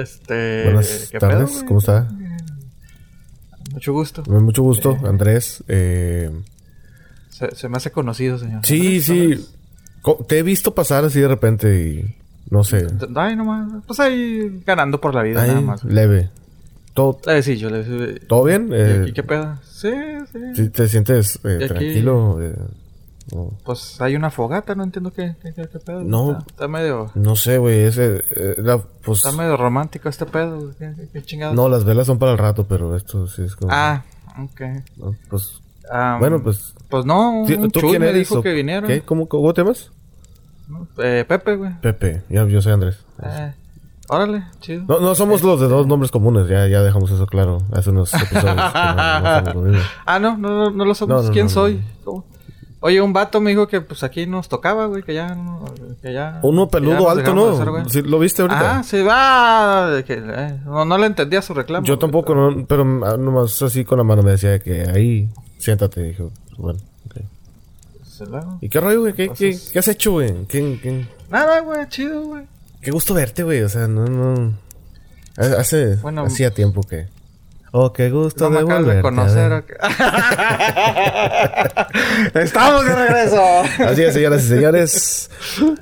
Este. Buenas ¿qué pedo, tardes, güey? ¿cómo está? Mucho gusto. Mucho gusto, Andrés. Eh, Se, se me hace conocido, señor. sí, sí. Te he visto pasar así de repente y... No sé. Ay, nomás. Pues ahí ganando por la vida, nada más. leve. ¿Todo, le ¿todo bien? ¿Y Eh, aquí qué pedo? Sí, sí. ¿sí ¿Te sientes eh, Y aquí- Eh, Pues hay una fogata, no entiendo qué, qué, qué- qué pedo. No. Está, está medio. no sé, güey. Ese... eh, era, pues... Está medio romántico este pedo. ¿Qué, qué? No, las velas son para el rato, pero esto sí es como... Ah, ok. no, pues... Bueno, pues... Pues no, ¿tú un tú quién me eres? dijo que viniera. ¿Qué? ¿Cómo, ¿Cómo te llamas? Eh, Pepe, güey. Pepe. Yo, yo soy Andrés. Eh, órale, chido. No, no somos los de dos nombres comunes, ya, ya dejamos eso claro hace unos episodios. no- no. Ah, no, no, no, lo somos. ¿Quién soy? ¿Cómo? Oye, un vato me dijo que pues aquí nos tocaba, güey, que ya que ya... Uno ya peludo alto, ¿no? hacer, güey. ¿Sí, ¿Lo viste ahorita? Ah, sí, va. que, eh, no, no le entendía su reclamo. Yo tampoco, no, pero ah, nomás así con la mano me decía que ahí, siéntate. Dije, bueno, ok. pero, pues. ¿Y qué rollo, güey? ¿Qué, qué, Entonces- qué has hecho, güey? ¿Qué, qué, Nada, güey, chido, güey. qué gusto verte, güey. O sea, no, no. Ha- Hace, Bueno, hacía tiempo que. Oh, qué gusto No me de acabas de volverte a conocer. ver. ¿o qué? Estamos de regreso. Así es, señoras y señores.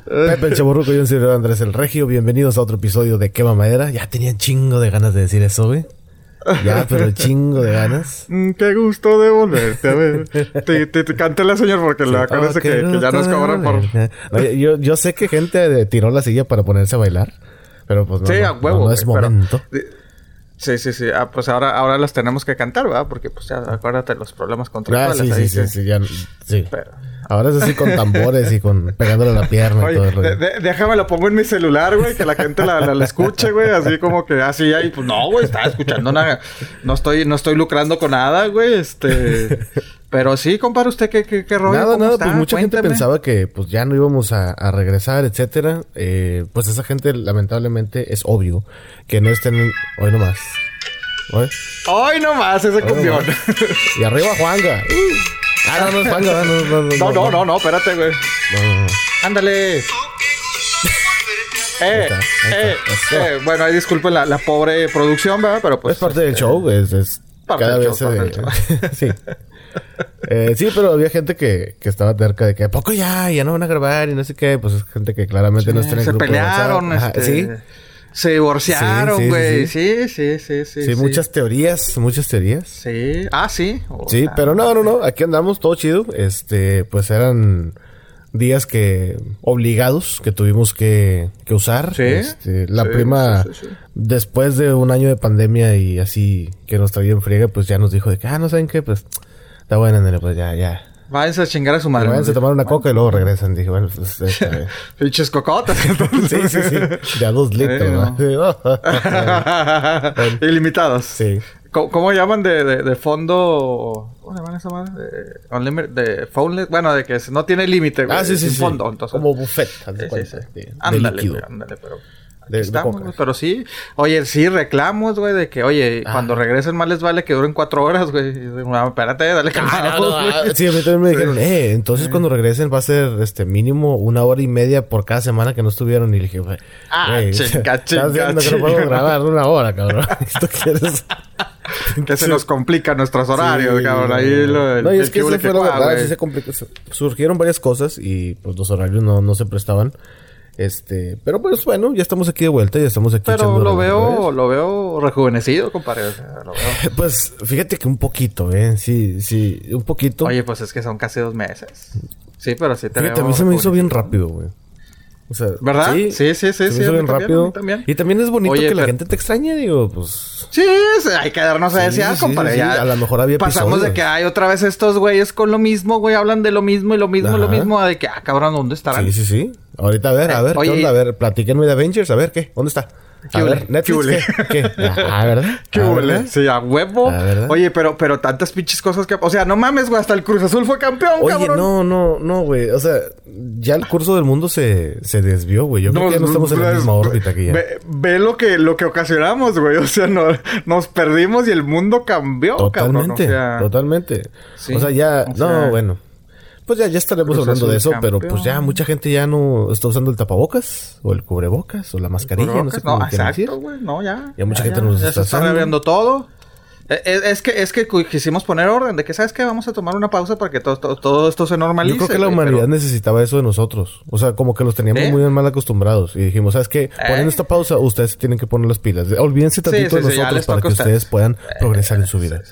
Pepe el Chaburruco y un servidor Andrés el Regio. Bienvenidos a otro episodio de Quema Madera. Ya tenía chingo de ganas de decir eso, güey. Ya, pero chingo de ganas. Mm, Qué gusto de volverte a ver. Te, te, te canté la señor porque le acuérdese Oh, que, que ya nos cobran por. Oye, yo, yo sé que gente tiró la silla para ponerse a bailar. Pero pues no, Sí, a huevo. no, no es pero- momento. Sí, sí, sí. Ah, pues ahora, ahora las tenemos que cantar, ¿verdad? Porque pues ya acuérdate los problemas Ah, contractuales. sí, ahí sí, sí, que- sí, ya, sí. Pero... Ahora es así con tambores y con pegándole a la pierna y todo el rollo. de- de- déjame lo pongo en mi celular, güey, que la gente la, la- la escuche, güey, así como que así ahí, pues no, güey, estaba escuchando nada, no estoy, no estoy lucrando con nada, güey, este, pero sí, compadre, usted qué, qué, qué rollo, Nada, ¿Cómo nada, está? pues mucha gente pensaba que pues ya no íbamos a, a regresar, etcétera. Eh, pues esa gente, lamentablemente, es obvio que no estén... Hoy nomás. Hoy. Ay, no más, ese cumbión. Y arriba Juanga. Ah, no, no es Juanga, no, no, no. No, no, no, no, espérate, güey. no, no, no. Ándale. Eh, está, ahí eh, está. eh, bueno, ahí disculpen la, la pobre producción, ¿verdad? Pero pues. es parte del show, es, es Parte cada del vez show, sí. Eh, sí, pero había gente que, que estaba cerca de que ¿a poco ya? Ya no van a grabar y no sé qué. Pues es gente que claramente no está en el se grupo de pelearon. Ajá, este, sí, Se divorciaron, Sí, sí, güey. sí, Sí, sí, sí, sí. sí, muchas teorías, muchas teorías. Sí. Ah, sí. Sí, pero no, no, no, aquí andamos todo chido. Este, pues eran días que obligados que tuvimos que, que usar. Sí, Este, la sí, prima, sí, sí, sí. después de un año de pandemia y así que nos traía en friega, pues ya nos dijo de que, ah, no saben qué, pues está buena, nene, pues ya, ya. Váyanse a chingar a su madre. Váyanse a tomar una coca y luego regresan. Dije, bueno, pues está bien. Pinches cocotas. Sí, sí, sí. De a dos litros, Sí, ¿no? Ilimitados. Sí. ¿Cómo, cómo llaman de, de, de fondo? ¿Cómo llaman esa madre? De, de phoneless. Bueno, de que no tiene límite, güey. Ah, sí, sí, sí. fondo. Entonces, Como buffet, Ándale, ándale, pero. De estamos, coca. pero sí. Oye, sí, reclamos, güey, de que, oye, Ah. cuando regresen más les vale que duren cuatro horas, güey. "Ah, espérate, dale Ah, calma, no, no, güey". ah, sí, a mí también me dijeron, eh, entonces cuando regresen va a ser este mínimo una hora y media por cada semana que no estuvieron. Y le dije, güey, Ah, chinga, chinga, que no podemos grabar una hora, cabrón. ¿Tú quieres? Que se nos complican nuestros horarios, Sí, cabrón. Ahí lo. No, y es que eso que fue la verdad, sí se complicó. Su- Surgieron varias cosas y pues los horarios no, no se prestaban. Este, pero pues bueno, ya estamos aquí de vuelta, ya estamos aquí Pero lo veo, lo veo rejuvenecido, compadre. O sea, lo veo. Pues fíjate que un poquito, eh, sí, sí, un poquito. Oye, pues es que son casi dos meses. Sí, pero sí te Fíjate, a mí se me hizo bien rápido, güey. O sea, ¿Verdad? Sí, sí, sí, sí, mí bien rápido. también. Y también es bonito Oye, que la gente te extrañe, digo, pues. Sí, sí, hay que darnos a Sí, desear, sí, compadre. sí, ya sí. A lo mejor había Pasamos episodios. de que hay otra vez estos güeyes con lo mismo, güey, hablan de lo mismo y lo mismo, lo Ajá. mismo, de que, ah, cabrón, ¿dónde estarán? Sí, sí, sí. Ahorita a ver, a Eh, ver, oye, ¿qué onda? A ver, platíquenme de Avengers, a ver, ¿qué? ¿Dónde está? ¿Qué A ver, Netflix, ¿Qué? ¿qué? ¿Qué? Ah, ¿verdad? ¿Qué Ah, huele? Sí, a huevo. Oye, pero, pero tantas pinches cosas que... O sea, no mames, güey, hasta el Cruz Azul fue campeón, Oye, cabrón. no, no, no, güey. O sea, ya el curso del mundo se, se desvió, güey. Yo creo que ya no estamos en la pues, misma órbita que ya. Ve, ve lo que lo que ocasionamos, güey. O sea, no, nos perdimos y el mundo cambió, cabrón. O Totalmente, sea, totalmente. Sí, o sea, ya, o no, sea- bueno. Pues ya, ya estaremos Cruz hablando de eso, pero pues ya mucha gente ya no está usando el tapabocas, o el cubrebocas, o la mascarilla, no sé cómo no, exacto, güey. No, ya. Ya mucha gente nos ya está se está reviendo todo. Eh, eh, Es que, es que quisimos poner orden de que, ¿sabes qué? Vamos a tomar una pausa para que todo, todo, todo esto se normalice. Yo creo que la humanidad pero- necesitaba eso de nosotros. O sea, como que los teníamos ¿Eh? muy mal acostumbrados. Y dijimos, ¿sabes qué? Poniendo esta pausa, ustedes tienen que poner las pilas. Olvídense tantito sí, de sí, ya nosotros para que ustedes. ustedes puedan progresar en su vida.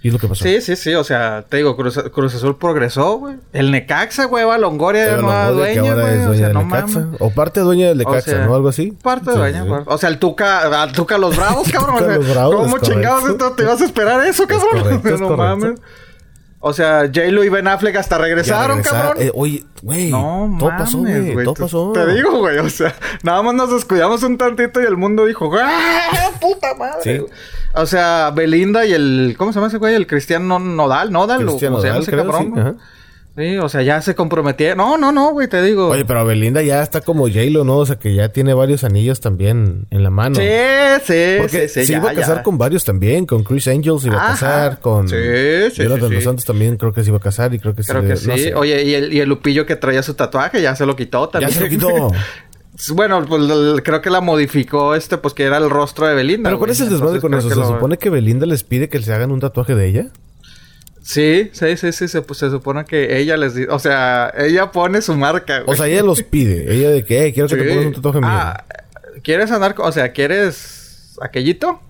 Y es lo que pasó. Sí, sí, sí. O sea, te digo, Cruz, Cruz Azul progresó, güey. El Necaxa, güey, va a Longoria de Eva nueva dueña, güey. es O sea, no mames. O parte dueña del O Necaxa, sea, ¿no? Algo así. Parte Sí, dueña, sí. güey. O sea, el Tuca, al Tuca los Bravos, cabrón. o Tuca sea, los Bravos, ¿Cómo chingados esto te vas a esperar eso, cabrón? correcto, es no correcto. mames. O sea, J-Lo y Ben Affleck hasta regresaron, regresar. cabrón. Eh, oye, güey. No, todo mames, pasó, güey. Todo Te- pasó. Te digo, güey. O sea, nada más nos descuidamos un tantito y el mundo dijo, ¡ah, puta madre! Sí. O sea, Belinda y el... ¿Cómo se llama ese güey? El Cristiano Nodal, Nodal. o Cristiano ¿Cómo se llama Nodal, ese creo, cabrón? sí, ajá. Sí, o sea, ya se comprometieron. No, no, no, güey, te digo. Oye, pero Belinda ya está como J-Lo, ¿no? O sea, que ya tiene varios anillos también en la mano. Sí, sí, Porque sí, sí, se ya, iba a casar ya. con varios también. Con Chris Angel se iba a casar. Con Sí, sí, Jonathan sí, sí. Santos también creo que se iba a casar. Y creo que Creo se que no sí. sé. Oye, y el, y el Lupillo que traía su tatuaje ya se lo quitó ya también. se lo quitó. Bueno, pues creo que la modificó este, pues que era el rostro de Belinda. Pero ¿cuál es el desmadre con eso? ¿Se supone que Belinda les pide que se hagan un tatuaje de ella? Sí, sí, sí, sí. Se, pues, se supone que ella les dice... O sea, ella pone su marca, güey. O sea, ella los pide. Ella de que, "Eh, quiero que te Sí. pongas un tatuaje mío. Ah, ¿quieres andar con... O sea, ¿quieres aquellito?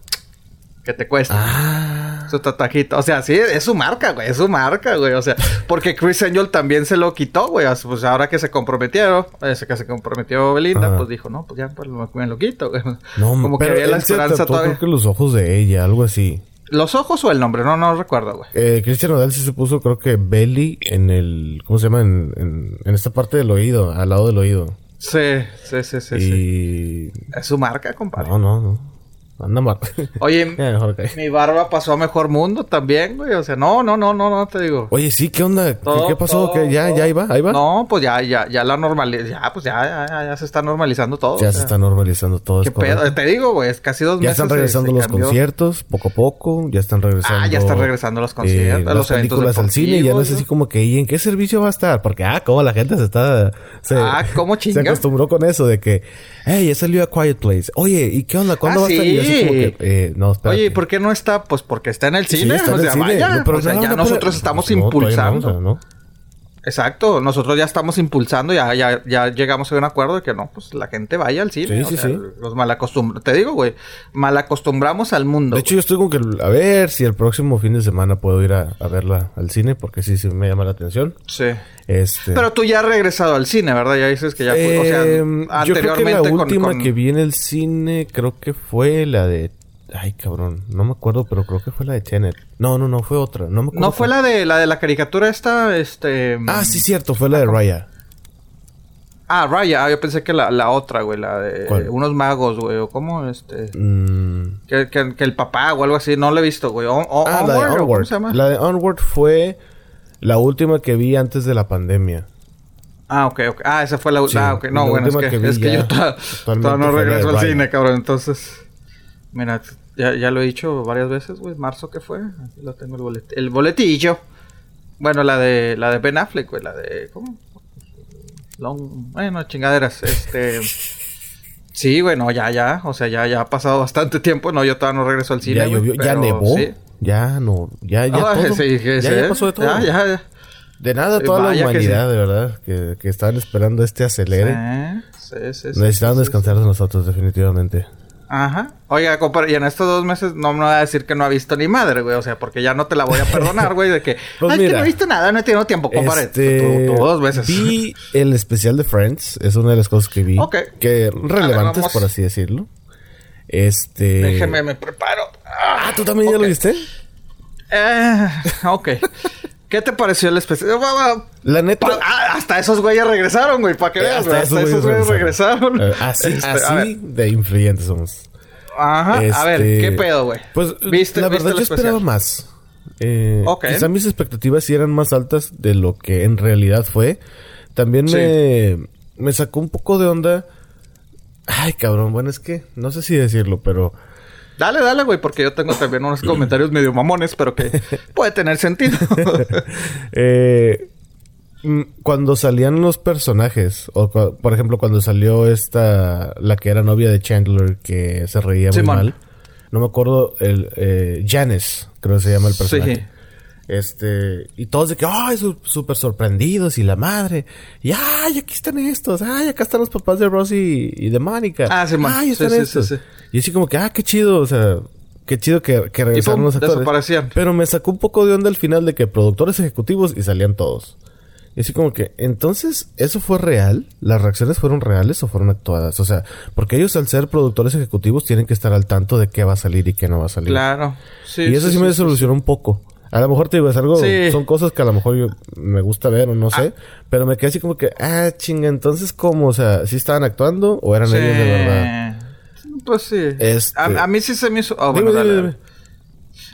Que te cuesta. Ah. Su tatuajito. O sea, sí, es su marca, güey. Es su marca, güey. O sea, porque Chris Angel también se lo quitó, güey. Pues ahora que se comprometieron, eh, que se comprometió Belinda, pues dijo, no, pues ya pues, me, lo quito, güey. No, Como que pero había la esperanza todavía. creo que los ojos de ella, algo así. ¿Los ojos o el nombre? No, no recuerdo, güey. Eh, Cristian Nodal sí se puso, creo que Belly en el... ¿Cómo se llama? En, en, en esta parte del oído, al lado del oído. Sí, sí, sí, sí. sí. y... Es su marca, compadre. No, no, no. Anda mal. Oye, Ya, mi barba pasó a mejor mundo también, güey. O sea, no, no, no, no, no te digo. Oye, sí, ¿qué onda? ¿Qué, Todo, qué pasó? todo, ¿Qué? ¿Ya, todo. ya iba? ¿Ahí va? No, pues ya, ya, ya la normalización. Ya, pues ya, ya, ya, ya se está normalizando todo. Ya o se está normalizando todo. ¿Qué pedo? Te digo, güey, es casi dos Ya meses. están se- regresando se los cambió. conciertos, poco a poco. Ya están regresando. Ah, ya están regresando los conciertos, eh, los las eventos películas al cine. Ya no es así como que, ¿y en qué servicio va a estar? Porque, ah, cómo la gente se está. Se, Ah, ¿cómo Se acostumbró con eso de que, hey, ya salió a Quiet Place. Oye, ¿y qué onda? ¿Cuándo Ah, va a yo así sí. como que, eh, no, espérate. Oye, ¿y por qué no está? Pues porque está en el Sí, cine. está en o el sea, cine. vaya. Pero o sea, no, ya no, nosotros estamos impulsando. ¿no? Exacto, nosotros ya estamos impulsando, ya, ya, ya llegamos a un acuerdo de que no, pues la gente vaya al cine. Sí, o sí, sea, sí. Los malacostumbramos, te digo, güey, malacostumbramos al mundo. De hecho, yo estoy con que, a ver si el próximo fin de semana puedo ir a, a verla al cine, porque sí, sí me llama la atención. sí. Este. Pero tú ya has regresado al cine, ¿verdad? Ya dices que ya fue, o sea, Em, yo creo que la anteriormente con- última con, que vi en el cine creo que fue la de... Ay, cabrón, no me acuerdo, pero creo que fue la de Tenet. No, no, no, fue otra. No me acuerdo. No fue la de la de la caricatura esta, este... Ah, sí, cierto, fue la de Raya. Ah, Raya. Ah, yo pensé que la, la otra, güey, la de ¿Cuál? unos magos, güey, o cómo, este... Mm, Que, que, que el papá o algo así, no lo he visto, güey. O- o- Ah, la de Onward, ¿o ¿cómo Onward. se llama? La de Onward fue la última que vi antes de la pandemia. Ah, ok, ok. Ah, esa fue la Sí, Ah, ok. No, bueno, es última que, es que yo todavía, no regreso al cine, cabrón. Entonces, mira, ya, ya lo he dicho varias veces, güey. Marzo que fue. Aquí lo tengo el, bolet- el boletillo. Bueno, la de la de Ben Affleck, güey. La de... ¿Cómo? Long... Bueno, chingaderas. Este... Sí, güey, no, ya, ya. O sea, ya, ya ha pasado bastante tiempo. No, yo todavía no regreso al cine, ya llovió, ya nevó. sí. Ya no, ya, ya Ah, todo. sí, ya, pasó de todo. Ya, ya, ya. De nada, toda la vaya humanidad, de verdad, que, que estaban esperando este acelere. Sí, sí, sí, Necesitaban descansar de nosotros, definitivamente. Ajá. Oiga, compadre, y en estos dos meses no me va a decir que no ha visto ni madre, güey. O sea, porque ya no te la voy a perdonar, güey, de que... Pues Ay, que no he visto nada, no he tenido tiempo, compadre. Este, Tú- tú dos veces. Vi el especial de Friends, es una de las cosas que vi. Ok. Que relevantes, por así decirlo. Este. Déjeme, me preparo. Ah, ¿tú también ya lo viste? Eh, ok. ¿Qué te pareció el especial? La neta. Pa- ah, hasta esos güeyes regresaron, güey, para que veas, güey. Hasta esos güeyes regresaron. Eh, así, Este, así de influyentes somos. Ajá. A ver, Este, ¿qué pedo, güey? Pues ¿Viste, la verdad yo especial? esperaba más. Eh, Ok. Quizá mis expectativas sí eran más altas de lo que en realidad fue. También Sí. me, me sacó un poco de onda. Ay, cabrón, bueno, es que no sé si decirlo, pero Dale, dale, güey, porque yo tengo también unos comentarios medio mamones, pero que puede tener sentido. eh, mm, cuando salían los personajes, o por ejemplo, cuando salió esta, la que era novia de Chandler, que se reía muy mal. No me acuerdo, el eh, Janice, creo que se llama el personaje. Sí. Este, y todos de que, ay, su- súper sorprendidos y la madre. Y, ay, aquí están estos. Ay, acá están los papás de Rosie y de Mónica. Ah. Ay, Sí, están sí, sí, estos. sí. Y así como que, ah, qué chido, o sea, qué chido que, que regresaron los actores. desaparecían. Pero me sacó un poco de onda al final de que productores ejecutivos y salían todos. Y así como que, entonces, ¿eso fue real? ¿Las reacciones fueron reales o fueron actuadas? O sea, porque ellos al ser productores ejecutivos tienen que estar al tanto de qué va a salir y qué no va a salir. Claro. Sí, y eso sí, me solucionó un poco. A lo mejor te digo, es algo, Sí. son cosas que a lo mejor yo me gusta ver o no sé, pero me quedé así como que, ah, chinga, entonces, ¿cómo? O sea, ¿sí estaban actuando o eran Sí. ellos de verdad? Pues sí. Este- A, a mí sí se me hizo... ah, Dime, bueno, dime, dime.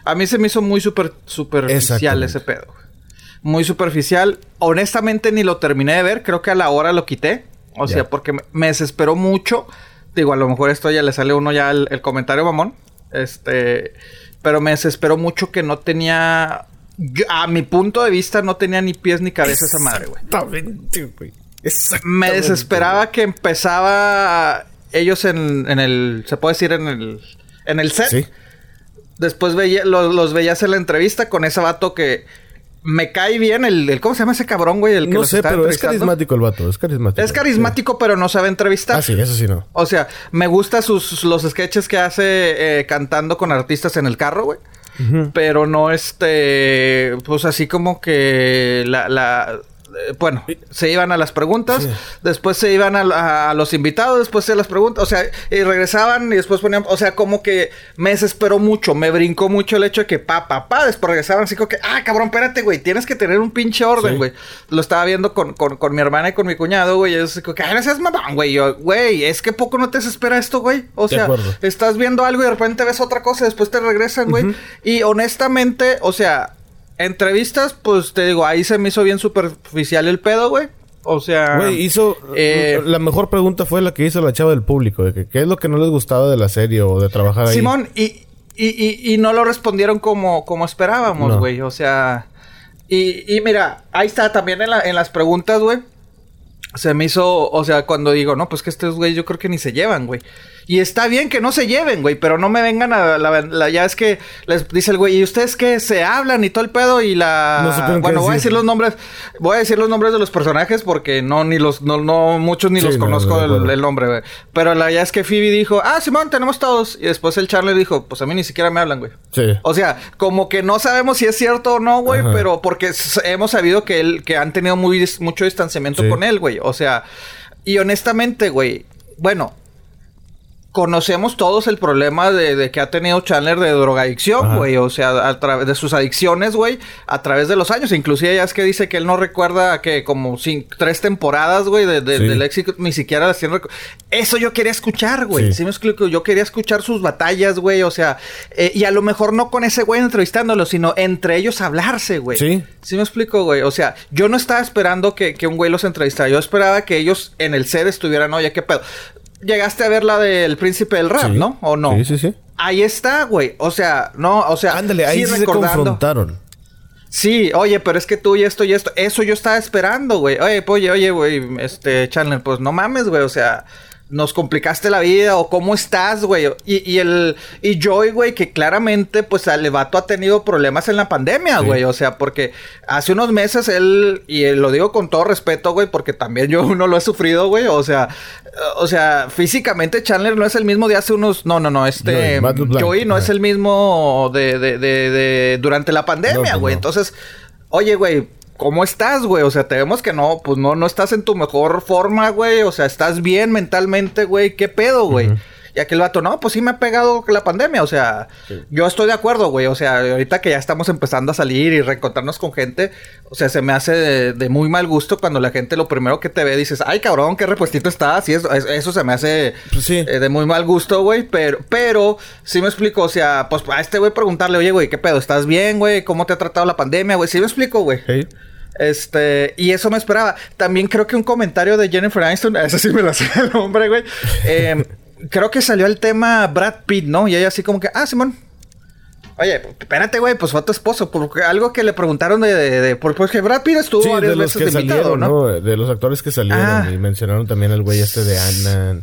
A mí se me hizo muy super, superficial ese pedo. Muy superficial. Honestamente ni lo terminé de ver. Creo que a la hora lo quité. O sea, porque me, me desesperó mucho. Digo, a lo mejor esto ya le sale a uno ya el, el comentario mamón. Este... Pero me desesperó mucho que no tenía... yo- a mi punto de vista no tenía ni pies ni cabeza esa madre, güey. Exactamente, güey. Me desesperaba que empezaba ellos en, en el... Se puede decir en el... En el set. Sí. Después veía, los, los veías en la entrevista con ese vato que me cae bien. El, el- ¿Cómo se llama ese cabrón, güey? El que No sé, está pero es carismático el vato, es carismático. Es carismático, pero no sabe entrevistar. Ah, sí, eso sí no. O sea, me gusta sus los sketches que hace eh, cantando con artistas en el carro, güey. Pero no este, pues así como que la, la bueno, se iban a las preguntas, Sí. después se iban a, los invitados, después se las preguntas, o sea, y regresaban y después ponían, o sea, como que me desesperó mucho, me brincó mucho el hecho de que pa, pa, pa, después regresaban así como que, ah, cabrón, espérate, güey, tienes que tener un pinche orden, Sí. güey. Lo estaba viendo con, con, con mi hermana y con mi cuñado, güey, y como que, seas mamón, güey, yo, güey, es que poco no te desespera esto, güey, o sea, estás viendo algo y de repente ves otra cosa y después te regresan, güey. Y honestamente, o sea, entrevistas, pues te digo, ahí se me hizo bien superficial el pedo, güey. O sea, Güey, hizo... eh, la mejor pregunta fue la que hizo la chava del público. De que, ¿Qué es lo que no les gustaba de la serie o de trabajar ahí? Simón, y, y, y, y no lo respondieron como, como esperábamos, No. güey. O sea, y, y mira, ahí está también en, la- en las preguntas, güey. Se me hizo, o sea, cuando digo, no, pues que estos güey yo creo que ni se llevan, güey. Y está bien que no se lleven, güey, pero no me vengan a la, la- ya es que les dice el güey, ¿y ustedes qué? Se hablan y todo el pedo y la No bueno, voy a decir. los nombres, voy a decir los nombres de los personajes porque no ni los no no muchos ni Sí, los no, conozco el, nombre, güey. Pero la ya es que Phoebe dijo, "Ah, Simón, tenemos todos." Y después el Charlie dijo, "Pues a mí ni siquiera me hablan, güey." Sí. O sea, como que no sabemos si es cierto o no, güey, Ajá. pero porque hemos sabido que él, que han tenido muy, mucho distanciamiento Sí. con él, güey. O sea, y honestamente, güey, bueno, conocemos todos el problema de, de que ha tenido Chandler de drogadicción, güey. O sea, a través de sus adicciones, güey, a través de los años. Inclusive ya es que dice que él no recuerda que como tres temporadas, güey, de, de- Sí. del éxito, ni siquiera las tiene Eso yo quería escuchar, güey. Sí. Sí. me explico? Yo quería escuchar sus batallas, güey. O sea, eh, y a lo mejor no con ese güey entrevistándolo, sino entre ellos hablarse, güey. Sí. Sí me explico, güey. O sea, yo no estaba esperando que, que un güey los entrevistara. Yo esperaba que ellos en el set estuvieran, oye, qué pedo. Llegaste a ver la del príncipe del rap, Sí. ¿no? ¿O no? Sí, sí, sí. Ahí está, güey. O sea, no, o sea, Ándale, ahí sí, se confrontaron. Sí, oye, pero es que tú y esto y esto, eso yo estaba esperando, güey. Oye, pues, oye, oye, güey, este, Chandler, pues no mames, güey, o sea, nos complicaste la vida o cómo estás, güey. Y, y el, y Joy, güey, que claramente, pues, el vato ha tenido problemas en la pandemia, Sí. güey. O sea, porque hace unos meses él, y lo digo con todo respeto, güey, porque también yo no lo he sufrido, güey. O sea, eh, o sea, físicamente Chandler no es el mismo de hace unos, no, no, no, este, Joey no es el mismo de, de, de, de- durante la pandemia, güey. no. Entonces, oye, güey, ¿cómo estás, güey? O sea, te vemos que no, pues no, no estás en tu mejor forma, güey. O sea, estás bien mentalmente, güey. ¿Qué pedo, güey? Y aquel vato, no, pues sí me ha pegado la pandemia. O sea, yo estoy de acuerdo, güey. O sea, ahorita que ya estamos empezando a salir y reencontrarnos con gente, o sea, se me hace de, de muy mal gusto cuando la gente lo primero que te ve dices, ay, cabrón, qué repuestito estás. Y eso, es- eso se me hace Pues sí. eh, de muy mal gusto, güey. Pero, pero, sí me explico. O sea, pues a este güey preguntarle, oye, güey, ¿qué pedo? ¿Estás bien, güey? ¿Cómo te ha tratado la pandemia, güey? Sí me explico, güey. Sí. Este, y eso me esperaba. También creo que un comentario de Jennifer Aniston, ese sí me lo hacía el hombre, güey. Eh, creo que salió el tema Brad Pitt, ¿no? Y ella así como que, ah, Simón. Oye, espérate, güey, pues fue tu esposo. Porque algo que le preguntaron de... de, de porque Brad Pitt estuvo Sí, varias de los veces que invitado, salieron, ¿no? ¿no? De los actores que salieron. Ah. Y mencionaron también al güey este de Ant-Man.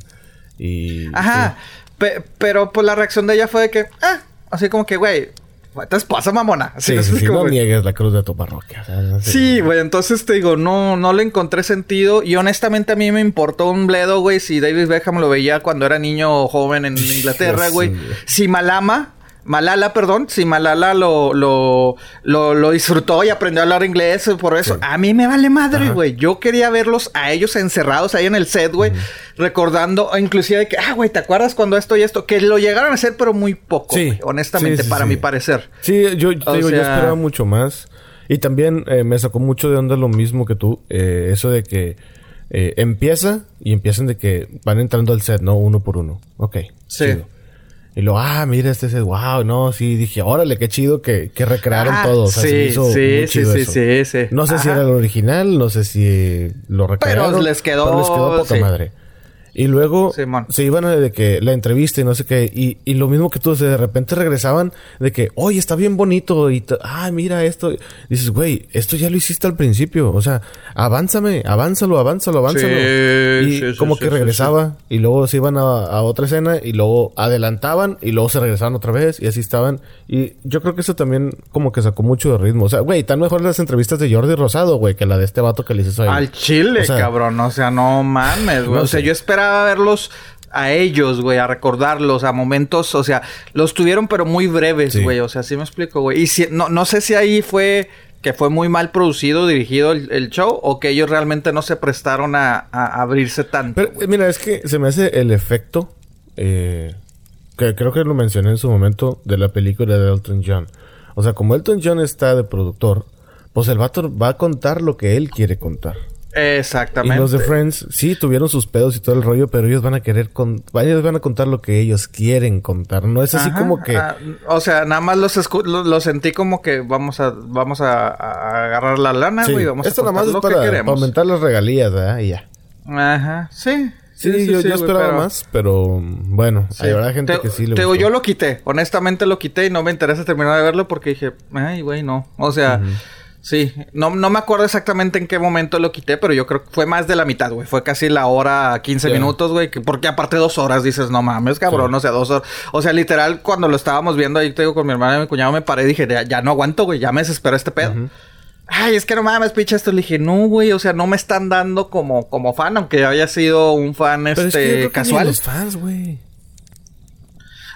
Y... Ajá. Pe- pero pues la reacción de ella fue de que... Ah, así como que, güey... Tu esposa, mamona. Así, Sí, no sí, sí, no niegues la cruz de tu parroquia. o sea, no sé. Sí, güey, entonces te digo, no, no le encontré sentido. Y honestamente a mí me importó un bledo, güey, si David Beckham lo veía cuando era niño o joven en Inglaterra, güey. Si Malama, Malala, perdón, si Malala lo, lo, lo, lo disfrutó y aprendió a hablar inglés por eso. Sí. A mí me vale madre, güey. Yo quería verlos a ellos encerrados ahí en el set, güey. Recordando, o inclusive de que, ah, güey, ¿te acuerdas cuando esto y esto? Que lo llegaron a hacer, pero muy poco, Sí. honestamente, Sí, para mi parecer. Sí, yo, esperaba mucho más. Y también eh, me sacó mucho de onda lo mismo que tú. eh, eso de que eh, empieza y empiezan de que van entrando al set, ¿no? Uno por uno. Ok. Sí. Y luego, ah, mira este set, wow, no, sí, dije, órale, qué chido que, que recrearon Ah, todo. O sea, se sí, hizo sí, muy sí, chido sí, eso. sí, sí. No sé si Ajá. era el original, no sé si lo recrearon. les quedó- pero les quedó poca sí. madre. Y luego se iban a de que la entrevista y no sé qué. Y, y lo mismo que tú, de repente regresaban de que, oye, está bien bonito. Y, ah, mira esto. dices, güey, esto ya lo hiciste al principio. O sea, avánzame, avánzalo, avánzalo, avánzalo. Sí, y sí, como que regresaba. Y luego se iban a, a otra escena. Y luego adelantaban. Y luego se regresaban otra vez. Y así estaban. Y yo creo que eso también como que sacó mucho de ritmo. O sea, güey, tan mejor las entrevistas de Jordi Rosado, güey, que la de este vato que le hizo ahí. Al chile, O sea, cabrón. O sea, no mames, güey. No o sea, yo esperaba verlos a ellos, güey, a recordarlos, a momentos, o sea, los tuvieron pero muy breves, Sí. güey. O sea, sí me explico, güey. Y si, no, no sé si ahí fue que fue muy mal producido, dirigido el, el show, o que ellos realmente no se prestaron a, a abrirse tanto. Pero mira, es que se me hace el efecto, eh, que creo que lo mencioné en su momento, de la película de Elton John. O sea, como Elton John está de productor, pues el vato va a contar lo que él quiere contar. Exactamente. Y los de Friends, sí, tuvieron sus pedos y todo el rollo, pero ellos van a querer, con ellos van a contar lo que ellos quieren contar. No es así Ajá, como que... ah, o sea, nada más los, escu- lo, lo sentí como que vamos a vamos a, a agarrar la lana, Sí, güey. Vamos esto a nada más es que para, aumentar las regalías, ¿verdad? Y ya. Ajá, sí. Sí, yo, yo güey, esperaba pero- más, pero bueno, Sí. hay habrá gente Te- que sí le te gustó. yo lo quité. Honestamente lo quité y no me interesa terminar de verlo porque dije, ay, güey, no. O sea, sí. No, no me acuerdo exactamente en qué momento lo quité, pero yo creo que fue más de la mitad, güey. Fue casi la hora 15 Ya. minutos, güey. que- Porque aparte dos horas dices, no mames, cabrón. Sí. O sea, dos horas. O sea, literal, cuando lo estábamos viendo ahí, te digo, con mi hermana y mi cuñado, me paré y dije, ya, ya no aguanto, güey. Ya me desespera este pedo. Ay, es que no mames, picha esto. Le dije, no, güey, o sea, no me están dando como, como fan, aunque haya sido un fan Pero es que yo este creo que ni casual. los fans, güey.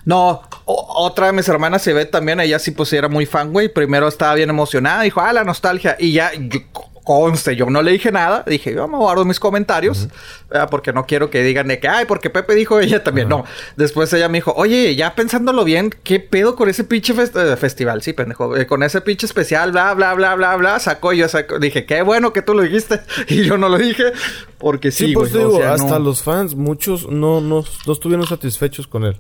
No, otra de mis hermanas se ve también, ella sí pues era muy fan, güey. Primero estaba bien emocionada, dijo, ah, la nostalgia. Y ya, yo- conste, yo no le dije nada. Dije, yo me guardo mis comentarios, ¿verdad? porque no quiero que digan de que, ay, porque Pepe dijo ella también. No, después ella me dijo, oye, ya pensándolo bien, ¿qué pedo con ese pinche fest- eh, festival? Sí, pendejo, eh, con ese pinche especial, bla, bla, bla, bla, bla. Sacó y yo dije, qué bueno que tú lo dijiste. Y yo no lo dije, porque sí, Sí, pues güey, o digo, sea, hasta no. los fans, muchos no, no, no estuvieron satisfechos con él.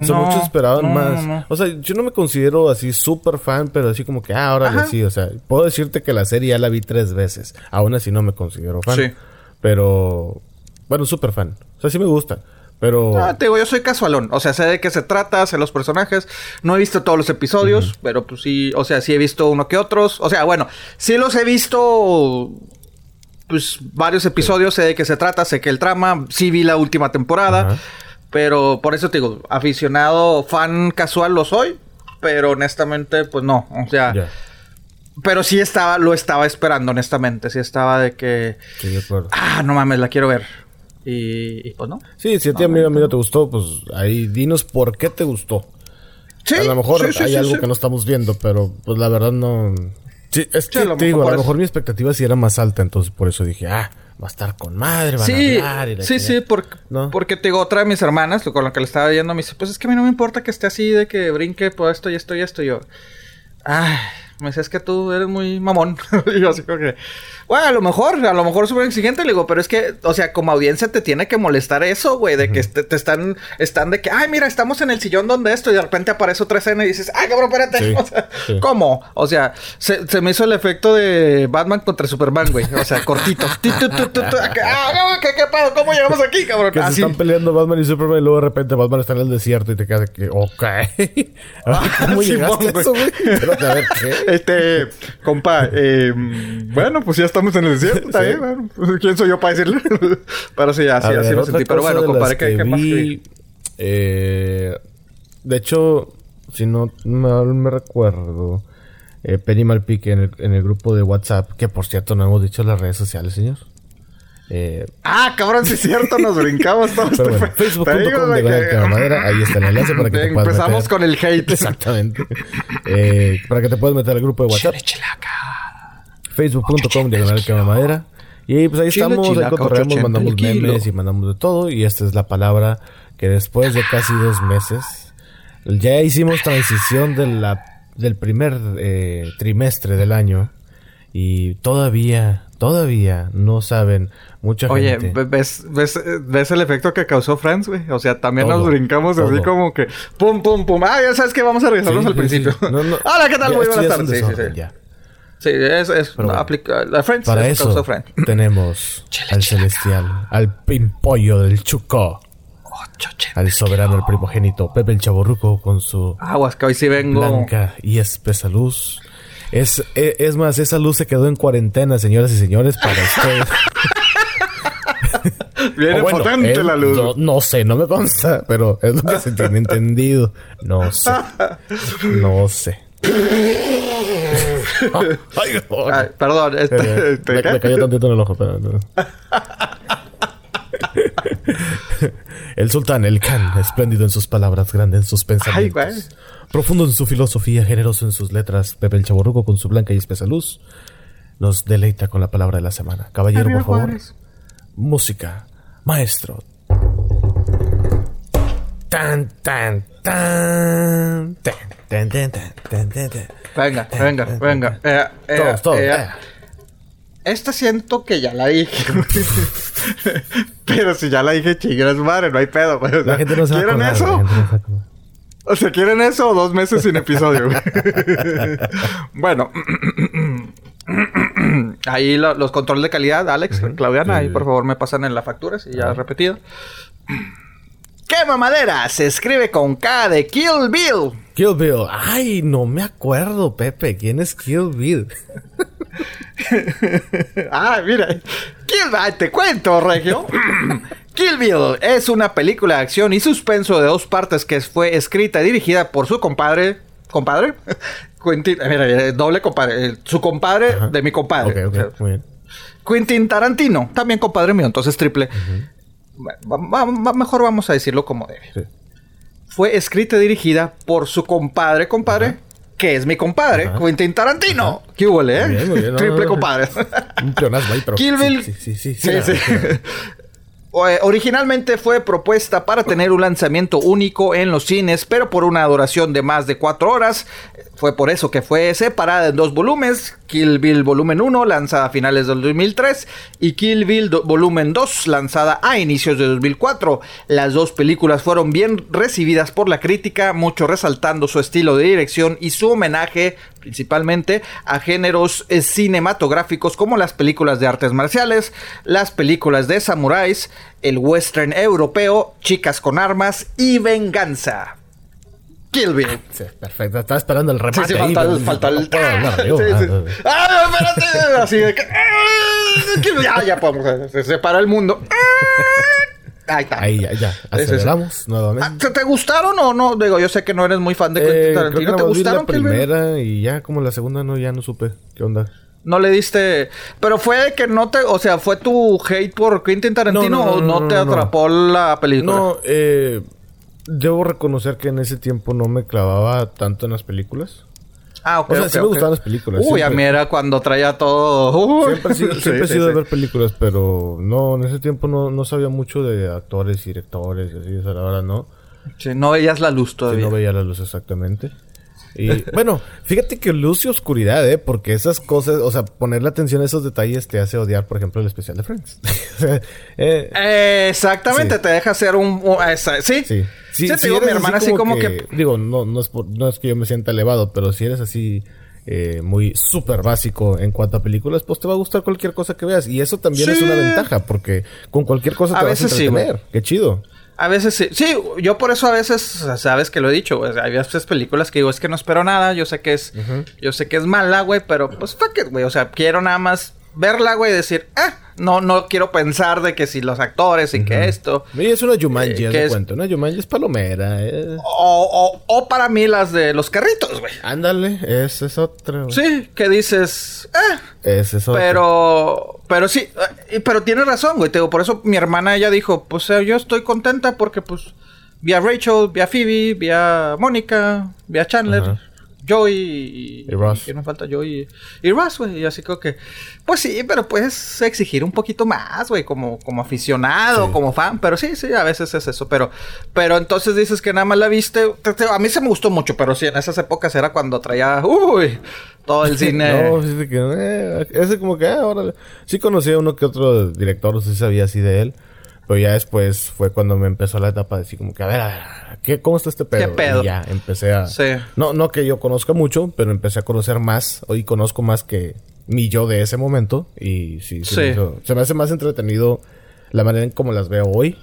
O sea, No, muchos esperaban no, más. no, no. O sea, yo no me considero así súper fan, pero así como que, ah, ahora sí. O sea, puedo decirte que la serie ya la vi tres veces. Aún así no me considero fan. Sí. Pero, bueno, súper fan. O sea, sí me gusta. Pero... Ah, te digo, yo soy casualón. O sea, sé de qué se trata, sé los personajes. No he visto todos los episodios, pero pues sí, o sea, sí he visto uno que otros. O sea, bueno, sí los he visto. Pues varios episodios, sé de qué se trata, sé que el trama, sí vi la última temporada. Ajá. Pero por eso te digo, aficionado, fan casual lo soy. Pero honestamente, pues no. O sea, ya. pero sí estaba, lo estaba esperando, honestamente. Sí estaba de que. Sí, de acuerdo. Ah, no mames, la quiero ver. Y, y pues no. Sí, si a ti, amigo, amigo, te gustó, pues ahí dinos por qué te gustó. Sí, a lo mejor sí, sí, hay algo que no estamos viendo, pero pues la verdad no. Sí, es que te digo, a lo mejor eso. mi expectativa sí era más alta, entonces por eso dije, ah, va a estar con madre, van Sí, a hablar y la sí, sí, porque, No. porque te digo, otra de mis hermanas, con la que le estaba viendo, me dice, pues es que a mí no me importa que esté así, de que brinque por esto y esto y esto. Y yo, ay, Me decía, es que tú eres muy mamón. y yo así como que, bueno, a lo mejor, a lo mejor súper exigente. Le digo, pero es que, o sea, como audiencia te tiene que molestar eso, güey, de que te, están, están de que, ay, mira, estamos en el sillón donde esto, y de repente aparece otra escena y dices, ay, cabrón, espérate. o sea, ¿cómo? O sea, se, se, me hizo el efecto de Batman contra Superman, güey. O sea, cortito. ah, ¿qué, qué, pedo? ¿Cómo llegamos aquí, cabrón? Que se están peleando Batman y Superman y luego de repente Batman está en el desierto y te quedas que, ok. ¿Cómo llegaste a eso, güey? a ver, ¿qué? Este, compa, eh, bueno, pues ya estamos en el desierto, bueno, pues, ¿quién soy yo para decirle? Pero sí, así, así lo sentí. Pero bueno, compadre, ¿qué, más eh, De hecho, si no mal me recuerdo, eh, Penny Malpique en el, en el grupo de WhatsApp, que por cierto no hemos dicho las redes sociales, señor. Eh, ah, cabrón, sí es cierto, nos brincamos todos. Bueno, Facebook.com de Madera, ahí está el enlace para que te puedas Empezamos con el hate. Exactamente. eh, para que te puedas meter al grupo de WhatsApp. Facebook.com de Madera. Y pues ahí estamos, ahí cotorreamos, mandamos memes y mandamos de todo. Y esta es la palabra que después de casi dos meses ya hicimos transición de la, del primer eh, trimestre del año y todavía, todavía no saben mucha gente. Oye, ¿ves, ves, ves el efecto que causó Friends, güey? O sea, también nos brincamos así como que pum, pum, pum. Ah, ya sabes que vamos a regresarnos al principio. Hola, ¿qué tal? Muy buenas tardes. Sí, sí, sí. Ya. Sí, es, es aplica, la Friends para eso tenemos al celestial, al pimpollo del Chuco. Al soberano, el primogénito, Pepe el Chaborruco con su aguas que hoy sí vengo blanca y espesa luz. Es, e, es, más, esa luz se quedó en cuarentena, señoras y señores, para ustedes. Viene potente la luz. No, sé, no me consta, pero es lo que se tiene entendido. No sé. No sé. Ay, perdón, este, eh, este me, me, cayó tantito en el ojo, pero, el sultán, el Khan, espléndido en sus palabras, grande en sus pensamientos. Profundo en su filosofía, generoso en sus letras, Pepe el Chaborruco con su blanca y espesa luz, nos deleita con la palabra de la semana. Caballero, por favor. Música. Maestro. Tan, tan, tan. Tan, tan. Venga, venga, venga. Eh, eh, todos, todos. Eh, esta siento que ya la dije. Pero si ya la dije, chingue su madre, no hay pedo. La gente no ¿Quieren eso? O sea, ¿quieren eso o dos meses sin episodio? bueno. ahí los controles de calidad, Alex, Claudiana, ahí por favor me pasan en la factura, si ya repetido. ¡Qué mamadera! Se escribe con K de Kill Bill. Kill Bill. Ay, no me acuerdo, Pepe. ¿Quién es Kill Bill? ah, mira. Kill Bill, te cuento, Regio. Kill Bill es una película de acción y suspenso de dos partes que fue escrita y dirigida por su compadre. ¿Compadre? Quentin, mira, doble compadre. Eh, su compadre de mi compadre. muy bien. Quentin Tarantino, también compadre mío, entonces triple. Mejor vamos a decirlo como debe. Fue escrita y dirigida por su compadre, compadre, que es mi compadre, Quentin Tarantino. ¿Qué eh? Triple compadre. Un ahí, pero... Kill Bill. sí, sí. sí, sí, sí eh, originalmente fue propuesta para tener un lanzamiento único en los cines, pero por una duración de más de cuatro horas. Fue por eso que fue separada en dos volúmenes, Kill Bill Volumen 1, lanzada a finales del 2003, y Kill Bill Volumen 2, lanzada a inicios de 2004. Las dos películas fueron bien recibidas por la crítica, mucho resaltando su estilo de dirección y su homenaje principalmente a géneros eh, cinematográficos como las películas de artes marciales, las películas de samuráis, el western europeo, chicas con armas y venganza. Kill Bill. Sí, perfecto. Estaba esperando el remate. Sí, sí, falta, el, falta el... ¡Ah, espérate! Así de que... ¡Ah! Ya, ya podemos... Se separa el mundo. Ahí está. Ahí ya, ya. Aceleramos nuevamente. Ah, ¿Te gustaron o no? Digo, yo sé que no eres muy fan de Quentin eh, Tarantino. ¿Te gustaron? la primera y ya como la segunda no, ya no supe. ¿Qué onda? No le diste... Pero fue que no te... O sea, ¿fue tu hate por Quentin Tarantino o no, te atrapó la película? No, eh... Debo reconocer que en ese tiempo no me clavaba tanto en las películas. Ah, ok. O sea, sí me gustaban las películas. Uy, a mí era cuando traía todo. siempre, he sido, de ver películas, pero no, en ese tiempo no, no sabía mucho de actores y directores y así, esa la no. Sí, no veías la luz todavía. Sí, no veía la luz exactamente. Y bueno, fíjate que luce oscuridad, ¿eh? Porque esas cosas, o sea, ponerle atención a esos detalles te hace odiar, por ejemplo, el especial de Friends. eh, eh, exactamente, sí. te deja hacer un... esa, sí. Sí. Sí, Sí, si digo, mi hermana así como que... Digo, no, no, es por- no es que yo me sienta elevado, pero si eres así eh, muy súper básico en cuanto a películas, pues te va a gustar cualquier cosa que veas. Y eso también es una ventaja, porque con cualquier cosa A te vas a veces sí, entretener. Qué chido. A veces sí. Sí, yo por eso a veces, sabes que lo he dicho, güey. Hay veces películas que digo, es que no espero nada, yo sé que es, yo sé que es mala, güey, pero pues fuck it, güey. O sea, quiero nada más verla, güey, y decir, ah, no, no quiero pensar de que si los actores y que esto. Y es una Jumanji, Eh, cuenta. Una Jumanji es palomera. eh. O, o, o para mí las de los carritos, güey. Ándale, esa es otra. güey. Sí, que dices, ah, Esa es otra. Pero, pero sí, pero tienes razón, güey. Te digo, por eso mi hermana, ella dijo, pues eh, yo estoy contenta porque, pues, vi a Rachel, vi a Phoebe, vi a Mónica, vi a Chandler, Ajá. Joey y... Y Ross. ¿Quién me falta? Joey y, y Ross, güey. Y así creo que... Pues sí, pero puedes exigir un poquito más, güey. Como, como aficionado, Sí. como fan. Pero sí, sí, a veces es eso. Pero, pero entonces dices que nada más la viste... te- te- a mí se me gustó mucho, pero sí, en esas épocas era cuando traía... Uy, todo el cine... No, fíjate que... Eh, ese como que... Ah, órale. Sí conocía a uno que otro director, sí sabía así de él. Pero ya después fue cuando me empezó la etapa de decir como que... A ver, a ver, ¿qué, ¿cómo está este pedo? ¿Qué pedo? Y ya empecé a... Sí. No, no que yo conozca mucho, pero empecé a conocer más. Hoy conozco más que mi yo de ese momento. Y sí, se, Sí. Me, hizo- se me hace más entretenido la manera en cómo las veo hoy.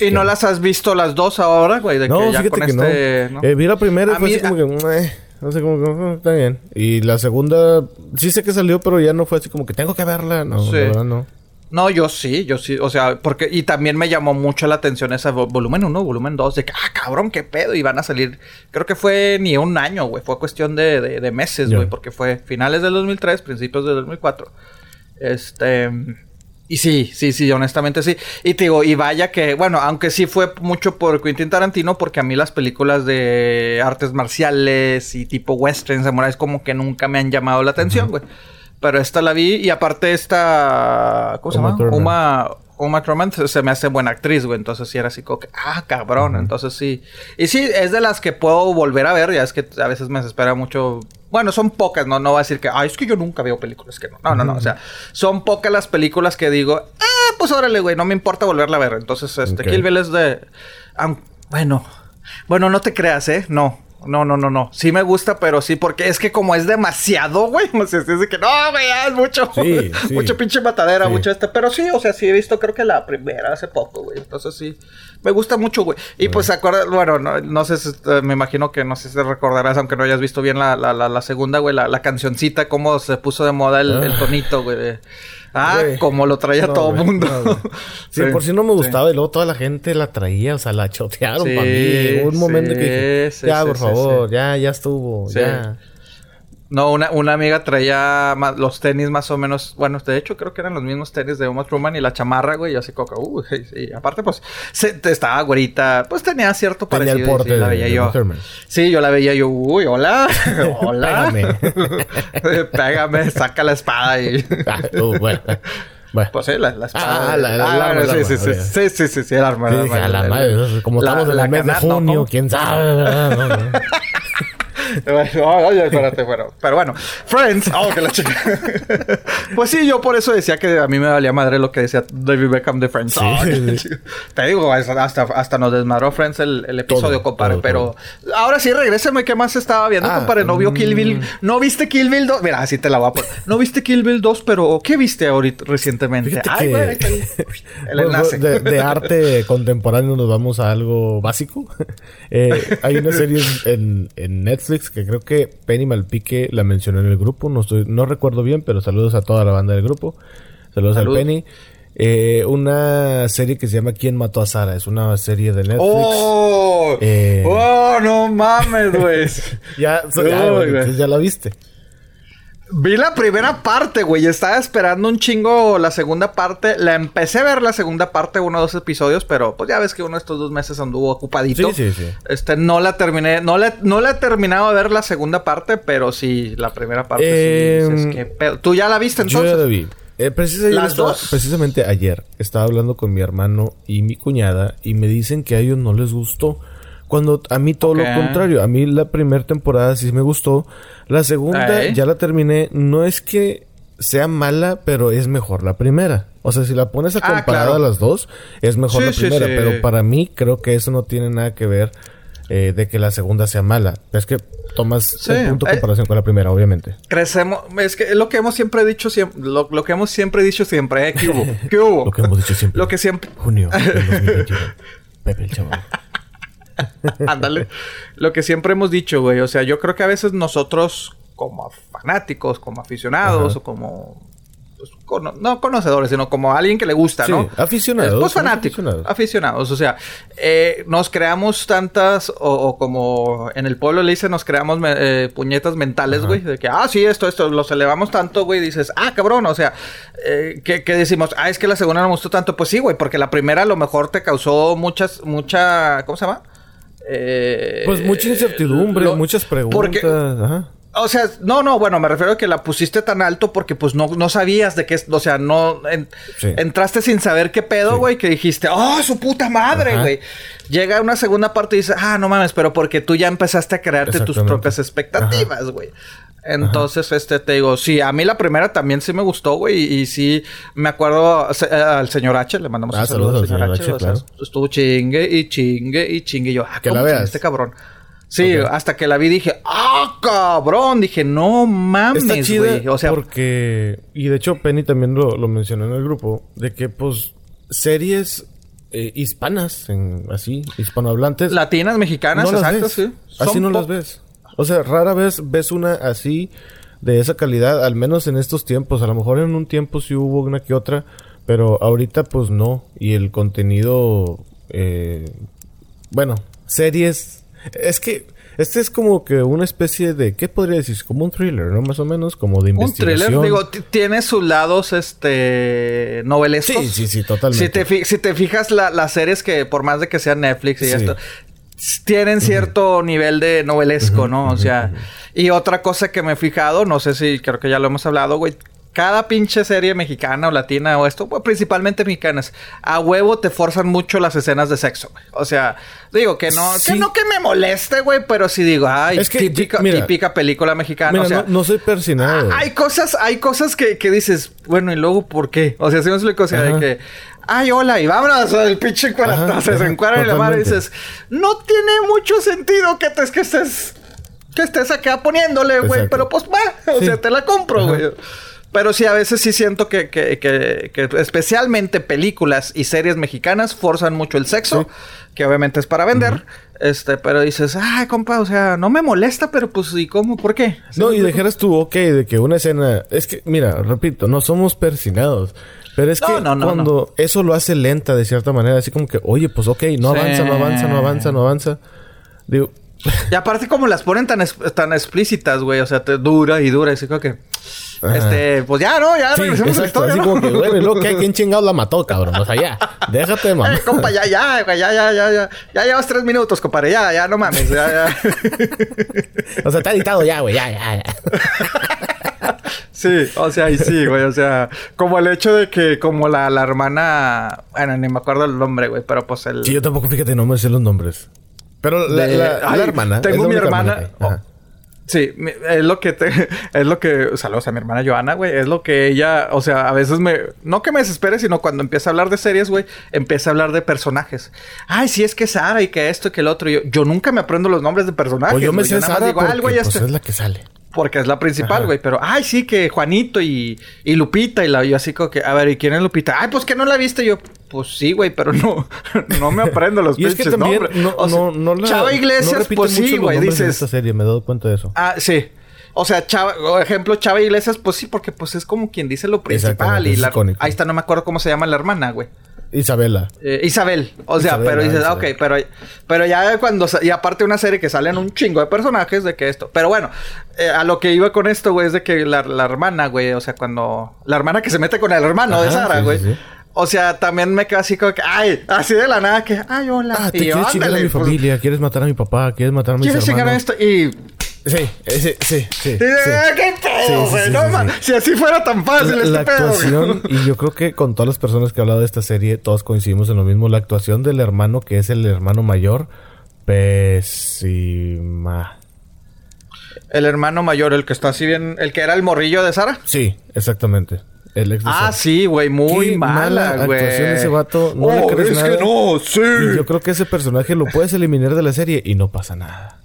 ¿Y no las has visto las dos ahora, güey? De No, que ya fíjate con que este... no. Eh, vi la primera y fue mí- así como que... "Eh", no sé. "Ah, está bien. Y la segunda... Sí sé que salió, pero ya no fue así como que tengo que verla. No, Sí. la verdad no. No, yo sí, yo sí. O sea, porque... Y también me llamó mucho la atención ese vo- volumen 1, volumen 2. De que, ah, cabrón, qué pedo. Y van a salir... Creo que fue ni un año, güey. Fue cuestión de, de, de meses, güey. Porque fue finales del 2003, principios del 2004. Este... Y sí, sí, sí, honestamente sí. Y te digo, y vaya que, bueno, aunque sí fue mucho por Quentin Tarantino, porque a mí las películas de artes marciales y tipo western, samuráis, como que nunca me han llamado la atención, güey. Pero esta la vi y aparte esta, ¿cómo se llama? Uma, Uma Thurman se- me hace buena actriz, güey. Entonces sí era así como que, ah, cabrón. Entonces sí. Y sí, es de las que puedo volver a ver. Ya es que a veces me desespera mucho. Bueno, son pocas, no, no va a decir que, ay, es que yo nunca veo películas que no. No, no, no. O sea, son pocas las películas que digo, ah, pues órale, güey, no me importa volverla a ver. Entonces, este, Ok. Kill Bill es de. bueno, bueno, no te creas, ¿eh? No. No, no, no, no. Sí me gusta, pero sí, porque es que como es demasiado, güey. O sea, es de que no, güey, es mucho. Sí, sí. mucho pinche matadera, Sí. mucho este. Pero sí, o sea, sí he visto, creo que la primera hace poco, güey. Entonces sí, me gusta mucho, güey. Y pues, acuerda, bueno, no, no sé si, eh, me imagino que no sé si te recordarás, aunque no hayas visto bien la, la, la, la segunda, güey, la, la cancioncita, cómo se puso de moda el, el Ah. tonito, güey. de, Ah, como lo traía No, todo el mundo. no. Sí, por si no me gustaba y luego toda la gente la traía, o sea, la chotearon Sí, para mí. Llegó un momento que dije, sí, ya, sí, por sí, favor, sí. ya, ya estuvo, Sí. ya. No, una, una amiga traía los tenis más o menos, bueno, de hecho creo que eran los mismos tenis de Uma Truman y la chamarra, güey, y así coca, uh, sí, aparte pues se, te- estaba güerita, pues tenía cierto Tenía parecido. el porte sí, la veía de yo. Thurman. Sí, yo la veía yo, uy, hola, hola. Pégame. Pégame, saca la espada y... Ah, uh, bueno. Bueno. Pues sí, la, la espada. Ah, la- arma, sí, sí, sí, sí, sí, sí, sí, el arma. Sí, la madre, como estamos en la el mes de junio, quién sabe. bueno. Pero bueno, Friends. Oh, que la chica. pues sí, yo por eso decía que a mí me valía madre lo que decía David Beckham de Friends. Sí, Oh, chica. Te digo, hasta, hasta nos desmadró Friends el, el episodio, Todo, compadre. todo, pero ahora sí, regrésame. ¿Qué más estaba viendo, Ah, compadre? ¿No vio Kill Bill? mm. ¿No viste Kill Bill 2? Mira, así te la voy a poner. ¿No viste Kill Bill 2? Pero ¿qué viste ahorita recientemente? Ay, está el, Bueno, enlace. de, de arte contemporáneo nos vamos a algo básico. Eh, hay una serie en, en Netflix que creo que Penny Malpique la mencionó en el grupo. No estoy, no recuerdo bien, pero saludos a toda la banda del grupo. Saludos Salud. al Penny. Eh, una serie que se llama ¿Quién mató a Sara? Es una serie de Netflix. ¡Oh! Eh. ¡Oh, no mames, güey! Ya, bueno, ya la viste. Vi la primera parte, güey. Estaba esperando un chingo la segunda parte. La empecé a ver la segunda parte, uno o dos episodios, pero pues ya ves que uno de estos dos meses anduvo ocupadito. Sí, sí, sí. Este, no la terminé, no la, no la he terminado de ver la segunda parte, pero sí, la primera parte Eh, sí. dices, ¿qué pedo? ¿Tú ya la viste Yo entonces? ya la vi. Eh, precisa- yo ¿Las estaba- dos? Precisamente ayer estaba hablando con mi hermano y mi cuñada y me dicen que a ellos no les gustó Cuando a mí todo lo contrario. A mí la primera temporada sí me gustó. La segunda ya la terminé. No es que sea mala, pero es mejor la primera. O sea, si la pones a Ah, comparar claro. a las dos, es mejor Sí, la primera. sí. Pero para mí creo que eso no tiene nada que ver eh, de que la segunda sea mala. Es que tomas Sí, el punto de eh. comparación con la primera, obviamente. Crecemos, es que es lo que hemos siempre dicho siempre, lo, lo que hemos siempre dicho siempre, ¿eh? ¿Qué hubo? ¿Qué hubo? Lo que hemos dicho siempre. Lo que siempre, Junio del 2021. Pepe el chaval. ándale. Lo que siempre hemos dicho, güey. O sea, yo creo que a veces nosotros, como fanáticos, como aficionados Ajá. o como. pues, cono- no conocedores, sino como alguien que le gusta, Sí, ¿no? aficionados, Pues fanáticos. aficionados. Aficionados. O sea, eh, nos creamos tantas, o, o como en el pueblo le dicen, nos creamos me- eh, puñetas mentales, güey. De que, ah, sí, esto, esto, los elevamos tanto, güey. Dices, ah, cabrón, o sea, eh, ¿qué, qué decimos? Ah, es que la segunda no me gustó tanto. Pues sí, güey, porque la primera a lo mejor te causó muchas, mucha, ¿cómo se llama? Eh, Pues mucha incertidumbre, lo- muchas preguntas. porque- Ajá. o sea, no, no, bueno, me refiero a que la pusiste tan alto porque pues no, no sabías de qué es, o sea, no en- Sí. entraste sin saber qué pedo, Sí. güey, que dijiste, oh, su puta madre, güey. Llega una segunda parte y dices, ah, no mames, pero porque tú ya empezaste a crearte tus propias expectativas, güey. Entonces, este, te digo, sí, a mí la primera también sí me gustó, güey, y, y sí, me acuerdo se- eh, al señor H, le mandamos Ah, un saludo al señor H, señor o sea, H, claro. estuvo chingue y chingue y chingue, y yo, ah, Que la ¿cómo chingue veas. este cabrón? Sí, hasta que la vi dije, ¡ah, cabrón! Dije, no mames, Está chida güey. O sea, porque... Y de hecho Penny también lo, lo mencionó en el grupo. De que, pues, series eh, hispanas, en, así, hispanohablantes... latinas, mexicanas, no exacto, sí. Así no las ves. O sea, rara vez ves una así de esa calidad, al menos en estos tiempos. A lo mejor en un tiempo sí hubo una que otra, pero ahorita pues no. Y el contenido, eh, bueno, series. Es que este es como que una especie de, ¿qué podría decir? Como un thriller, ¿no? Más o menos, como de Un investigación. thriller, digo, tiene sus lados, este, novelescos. Sí, sí, sí, totalmente. Si te, fi- si te fijas, la- las series que, por más de que sean Netflix y Sí. esto, tienen cierto nivel de novelesco, ¿no? O sea, y otra cosa que me he fijado, no sé si creo que ya lo hemos hablado, güey. Cada pinche serie mexicana o latina o esto, pues, principalmente mexicanas, a huevo te forzan mucho las escenas de sexo, güey. O sea, digo que no, Sí. que no que me moleste, güey, pero sí digo, ay, Es que, típica, mira, típica película mexicana. Mira, o sea, no, no soy persinado. hay cosas, hay cosas que, que dices, bueno, y luego, ¿por qué? O sea, si me explico, o sea, de que, ay, hola, y vámonos, el pinche Ajá, cuarentazo, se ajá, encuadra y la madre y dices, no tiene mucho sentido que te, que estés, que estés acá poniéndole, güey, pero pues va, o Sí. sea, te la compro, güey. Pero sí, a veces sí siento que, que, que, que especialmente películas y series mexicanas forzan mucho el sexo, que obviamente es para vender. Este, pero dices, ay, compa, o sea, no me molesta, pero pues, ¿y cómo? ¿Por qué? ¿Sí No, y dijeras tú, ok, de que una escena... Es que, mira, repito, no somos persinados. Pero es No, que no, no, cuando eso lo hace lenta de cierta manera, así como que, oye, pues ok, no Sí. avanza, no avanza, no avanza, no avanza. Digo, Y aparte como las ponen tan, es- tan explícitas, güey. O sea, te dura y dura. Y así como que... Ajá. Este... Pues ya, ¿no? Ya sí, regresemos a la historia, así ¿no? como que, bueno, y luego, ¿qué? ¿quién chingado la mató, cabrón? O sea, ya, déjate mamá. Eh, compa, ya, ya, güey. Ya, ya, ya, ya. Ya llevas tres minutos, compadre. Ya, ya, no mames. Ya, ya. O sea, está editado ya, güey, ya, ya, ya. sí, o sea, y sí, güey. O sea, como el hecho de que como la, la hermana... Bueno, ni me acuerdo el nombre, güey. Pero pues el... Sí, yo tampoco, fíjate, no me sé los nombres. Pero la, de- la- la Ay, hermana. Tengo mi hermana... hay. Ajá. Sí, mi- es lo que te, es lo que, saludos a mi hermana Joana, güey, es lo que ella, o sea, a veces me, no que me desespere, sino cuando empieza a hablar de series, güey, empieza a hablar de personajes. Ay, sí, es que Sara y que esto y que el otro. Y Yo, yo nunca me aprendo los nombres de personajes. O yo me güey, sé nada más Sara digo, ah, porque, güey pues, este. es la que sale. Porque es la principal, güey. Pero, ay, sí, que Juanito y, y Lupita. Y la yo así como que, a ver, ¿y quién es Lupita? Ay, pues que no la viste. Yo, pues sí, güey, pero no, no me aprendo los Y es que pinches nombres. no, O sea, no, no la... Chava Iglesias, pues sí, güey. en Dices, esta serie, me he dado cuenta de eso. Ah, sí. O sea, Chava, ejemplo, Chava Iglesias, pues sí, porque pues es como quien dice lo principal. Y es la, icónico. ahí está, no me acuerdo cómo se llama la hermana, güey. Isabela. Eh, Isabel. O sea, pero dices, ah, ok, pero, pero ya cuando... Y aparte una serie que salen un chingo de personajes de que esto... Pero bueno, eh, a lo que iba con esto, güey, es de que la, la hermana, güey, o sea, cuando... La hermana que se mete con el hermano de Sara, sí, güey. sí. O sea, también me quedo así como que... Ay, así de la nada que... Ay, hola. Ah, te Y yo, quieres chingar a mi pues, familia, quieres matar a mi papá, quieres matar a mis ¿Quieres chingar a esto? Y... Sí, ese, sí, sí. y- sí. ¡Ah, ¡Qué pedo, Sí, sí, güey! sí, no, sí, ma- sí. Si así fuera tan fácil La, este la pedo, actuación, y yo creo que con todas las personas que he hablado de esta serie, todos coincidimos en lo mismo. La actuación del hermano, que es el hermano mayor, pésima. El hermano mayor, el que está así bien... El que era el morrillo de Sara. Sí, exactamente. El ex de Ah, Sara. sí, güey. Muy Qué mala, güey. actuación de ese vato. No le Oh, crees es nada. que no, sí. Y yo creo que ese personaje lo puedes eliminar de la serie y no pasa nada.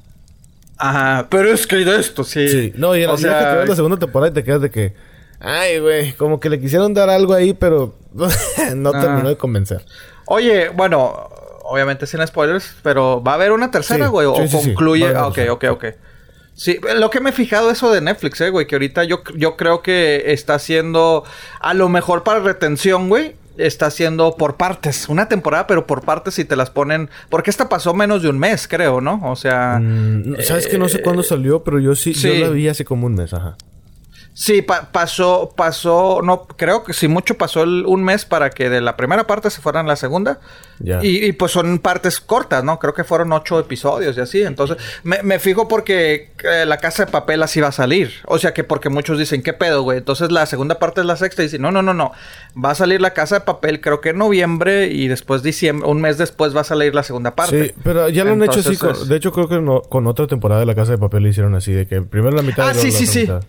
Ajá, pero es que de esto, sí. Sí, no, y, o o sea, que la segunda temporada y te quedas de que, ay, güey, como que le quisieron dar algo ahí, pero no Ah. terminó de convencer. Oye, bueno, obviamente sin spoilers, pero ¿va a haber una tercera, Sí, güey? sí, ¿O sí, sí. concluye? Haber Ah, ok, ok, ok. Sí, lo que me he fijado eso de Netflix, eh, güey, que ahorita yo, yo creo que está haciendo, a lo mejor para retención, güey, está haciendo por partes, una temporada, pero por partes y te las ponen, porque esta pasó menos de un mes, creo, ¿no? O sea, Mm, Sabes que no sé cuándo salió, pero yo sí, sí. yo la vi hace como un mes, ajá. Sí, pa- pasó, pasó, no, creo que si mucho pasó el- un mes para que de la primera parte se fueran a la segunda. Y, y, pues son partes cortas, ¿no? Creo que fueron ocho episodios y así. Entonces, me, me fijo porque eh, la casa de papel así va a salir. O sea que porque muchos dicen, ¿qué pedo, güey? Entonces la segunda parte es la sexta y dicen, no, no, no, no. Va a salir la casa de papel, creo que en noviembre y después diciembre, un mes después va a salir la segunda parte. Sí, pero ya lo han hecho así. Con- de hecho, creo que no- con otra temporada de La Casa de Papel lo hicieron así, de que primero la mitad Ah, y luego sí, la sí, otra sí. mitad.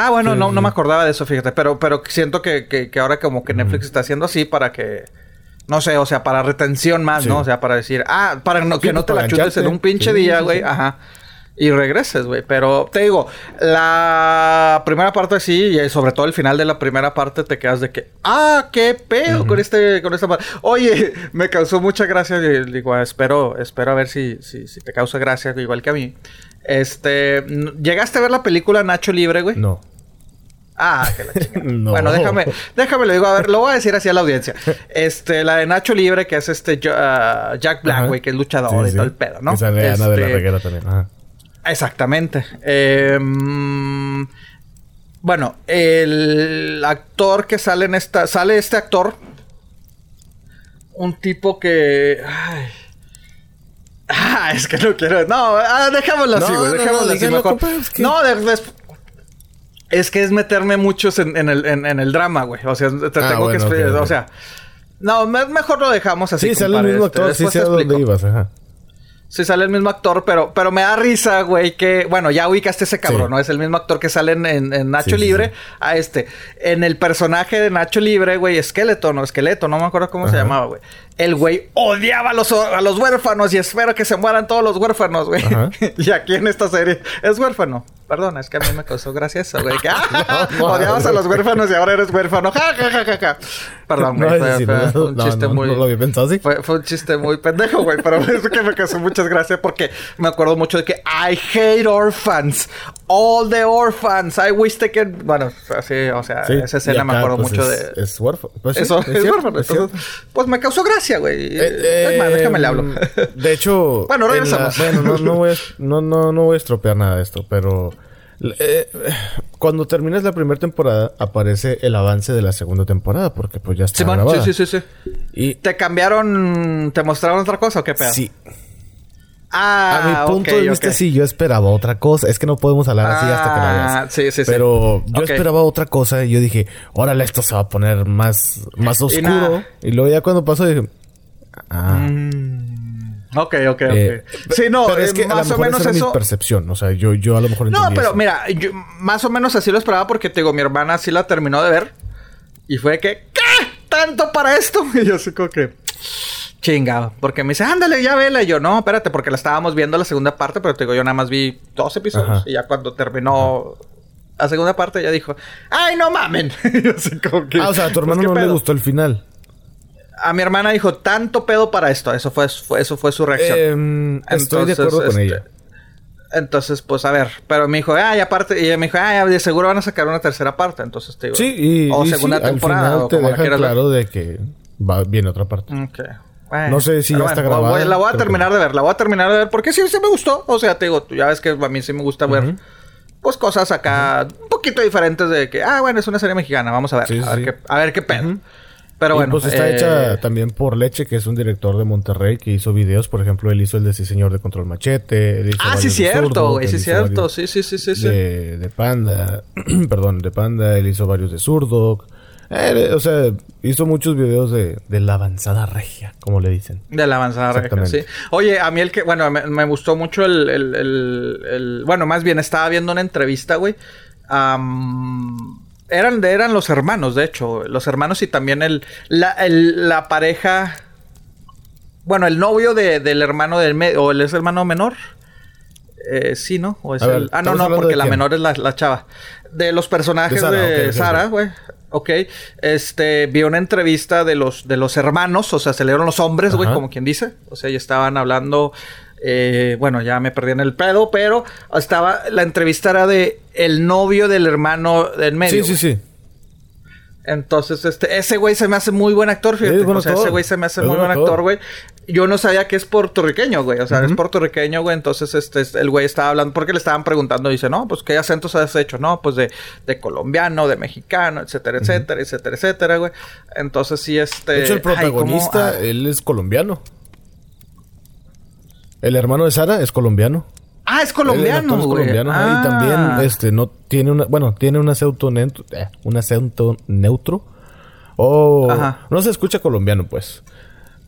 Ah, bueno, Sí, no, no me acordaba de eso, fíjate. Pero, pero siento que, que, que ahora como que Netflix está haciendo así para que... No sé, o sea, para retención más, Sí. ¿no? O sea, para decir... Ah, para no, que no pues, te la chutes en un pinche día, güey. Ajá. Y regreses, güey. Pero te digo, la primera parte sí, y sobre todo el final de la primera parte te quedas de que, ah, qué pedo con este, con esta parte. Oye, me causó mucha gracia. y Digo, ah, espero, espero a ver si, si, si te causa gracia, igual que a mí. Este, ¿llegaste a ver la película Nacho Libre, güey? No. Ah, que la chingada. No. Bueno, déjame, déjame lo digo, a ver, lo voy a decir así a la audiencia. Este, la de Nacho Libre, que es este ah, Jack Black, güey, que es luchador Sí, y sí. todo el pedo, ¿no? Y sale Ana de la Este, Reguera también. Ajá. Exactamente. Eh, mm, bueno, el actor que sale en esta. Sale este actor. Un tipo que. Ay. Ah, es que no quiero. No, ah, dejémoslo así, No, güey. no, no, dejémoslo así mejor. compa, es que- No, de- es que es meterme muchos en, en el, en, en el drama, güey. O sea, te Ah, tengo que bueno, ok, explicar. ok. O sea. No, me- mejor lo dejamos así. Sí, sale el mismo este, actor, sí después sé dónde ibas, ajá. Sí sale el mismo actor, pero, pero me da risa, güey, que... Bueno, ya ubicaste ese cabrón, Sí. ¿no? Es el mismo actor que sale en, en- en Nacho Sí, sí, Libre sí. a este. En el personaje de Nacho Libre, güey, Esqueleto, ¿no? Esqueleto, no me acuerdo cómo se llamaba, güey. El güey odiaba a los, a los huérfanos y espero que se mueran todos los huérfanos, güey. Y aquí en esta serie es huérfano. Perdón, es que a mí me causó gracia eso, güey. Que, ah, No, odiabas a los huérfanos y ahora eres huérfano. Ja, ja, ja, ja, ja. Perdón, güey. No, fue- ese sí, fue- no, fue un chiste muy... lo había pensado así. Fue, fue un chiste muy pendejo, güey. Pero es que me causó muchas gracias porque me acuerdo mucho de que I hate orphans. All the orphans. I wish they could... Bueno, así, o sea, Sí, esa escena me acuerdo pues, mucho es, de... Es huérfano. Pues sí, Eso, es es huérfano. pues me causó gracia, güey. Eh, es más, déjame le eh, hablo. De hecho, Bueno, en regresamos. la- bueno, no, no voy a, no, no, no voy a estropear nada de esto, pero eh, cuando terminas la primera temporada aparece el avance de la segunda temporada porque pues ya está Simón, grabada. sí, sí, sí, sí. Y ¿Te cambiaron... ¿Te mostraron otra cosa o qué pedo? sí, Ah, a mi punto de vista sí, yo esperaba otra cosa. Es que no podemos hablar así hasta que la veas. Ah, sí, sí, sí. Pero yo esperaba otra cosa y yo dije, órale, esto se va a poner más, más oscuro. Y, luego ya cuando pasó dije, ah. Mm, ok, ok, ok. eh, sí, no, pero es eh, que a lo más o mejor menos esa era eso... mi percepción. O sea, yo, yo a lo mejor No, pero eso. mira, yo más o menos así lo esperaba porque te digo, mi hermana sí la terminó de ver. Y fue que, ¿qué? ¿Tanto para esto? Y yo así como que, chingado. Porque me dice, ándale, ya vela. Y yo, no, espérate, porque la estábamos viendo la segunda parte, pero te digo, yo nada más vi dos episodios. Ajá. Y ya cuando terminó la segunda parte, ya dijo, ¡ay, no mamen! y yo así como que, Ah, o sea, a tu pues, hermano ¿qué no le gustó el final. A mi hermana dijo, tanto pedo para esto. Eso fue, fue- eso fue su reacción. Em, estoy de acuerdo con este, ella. Entonces, pues a ver, pero me dijo, ah, y aparte, y ella me dijo, ah, de seguro van a sacar una tercera parte, entonces te digo. Sí, y, o y segunda sí, al temporada, final o te como la dejan quieras ver. claro de que va, viene otra parte. Ok. Bueno, No sé si ya está bueno, voy- grabada, la voy a terminar de ver, la voy a terminar de ver, porque sí, sí me gustó. O sea, te digo, tú ya ves que a mí sí me gusta ver, pues cosas acá un poquito diferentes de que, ah, bueno, es una serie mexicana, vamos a ver, Sí, sí, a, ver sí. qué, a ver qué pedo. Pero Y, bueno. pues está eh, hecha también por Leche, que es un director de Monterrey que hizo videos. Por ejemplo, él hizo el de Sí Señor de Control Machete. él hizo Ah, sí, cierto, güey, sí, cierto. Sí, sí, sí, sí, sí. De, de Panda. Perdón, de Panda. Él hizo varios de Zurdo. Eh, o sea, hizo muchos videos de, de la avanzada regia, como le dicen. De la avanzada regia, sí. Oye, a mí el que, bueno, me, gustó mucho el, el, el, bueno, más bien estaba viendo una entrevista, güey. Eran, eran los hermanos, de hecho, los hermanos y también el, la, la pareja, bueno, el novio de, del hermano del medio, o el es hermano menor. Eh, sí, ¿no? O es el... ah, no, no, porque la menor es la, la, chava. De los personajes de Sara, güey. Ok, este, vi una entrevista de los, de los hermanos, o sea, se leyeron los hombres, güey, como quien dice. O sea, ya estaban hablando, eh, bueno, ya me perdí en el pedo, pero estaba, la entrevista era de el novio del hermano del medio. Sí, sí, sí. Entonces, este, ese güey se me hace muy buen actor, fíjate. o sea, ese güey se me hace muy buen actor, güey. Yo no sabía que es puertorriqueño, güey. O sea, es puertorriqueño, güey. Entonces, este, el güey estaba hablando, porque le estaban preguntando, dice, no, pues, ¿qué acentos has hecho? No, pues de, de colombiano, de mexicano, etcétera, etcétera, etcétera, etcétera, güey. Entonces, sí, este. De hecho, el protagonista, ah. él es colombiano. El hermano de Sara es colombiano. Ah, es colombiano, es colombiano. Y también, ah. este, no tiene una, bueno, tiene un acento neutro, eh, un acento neutro. O no se escucha colombiano, pues.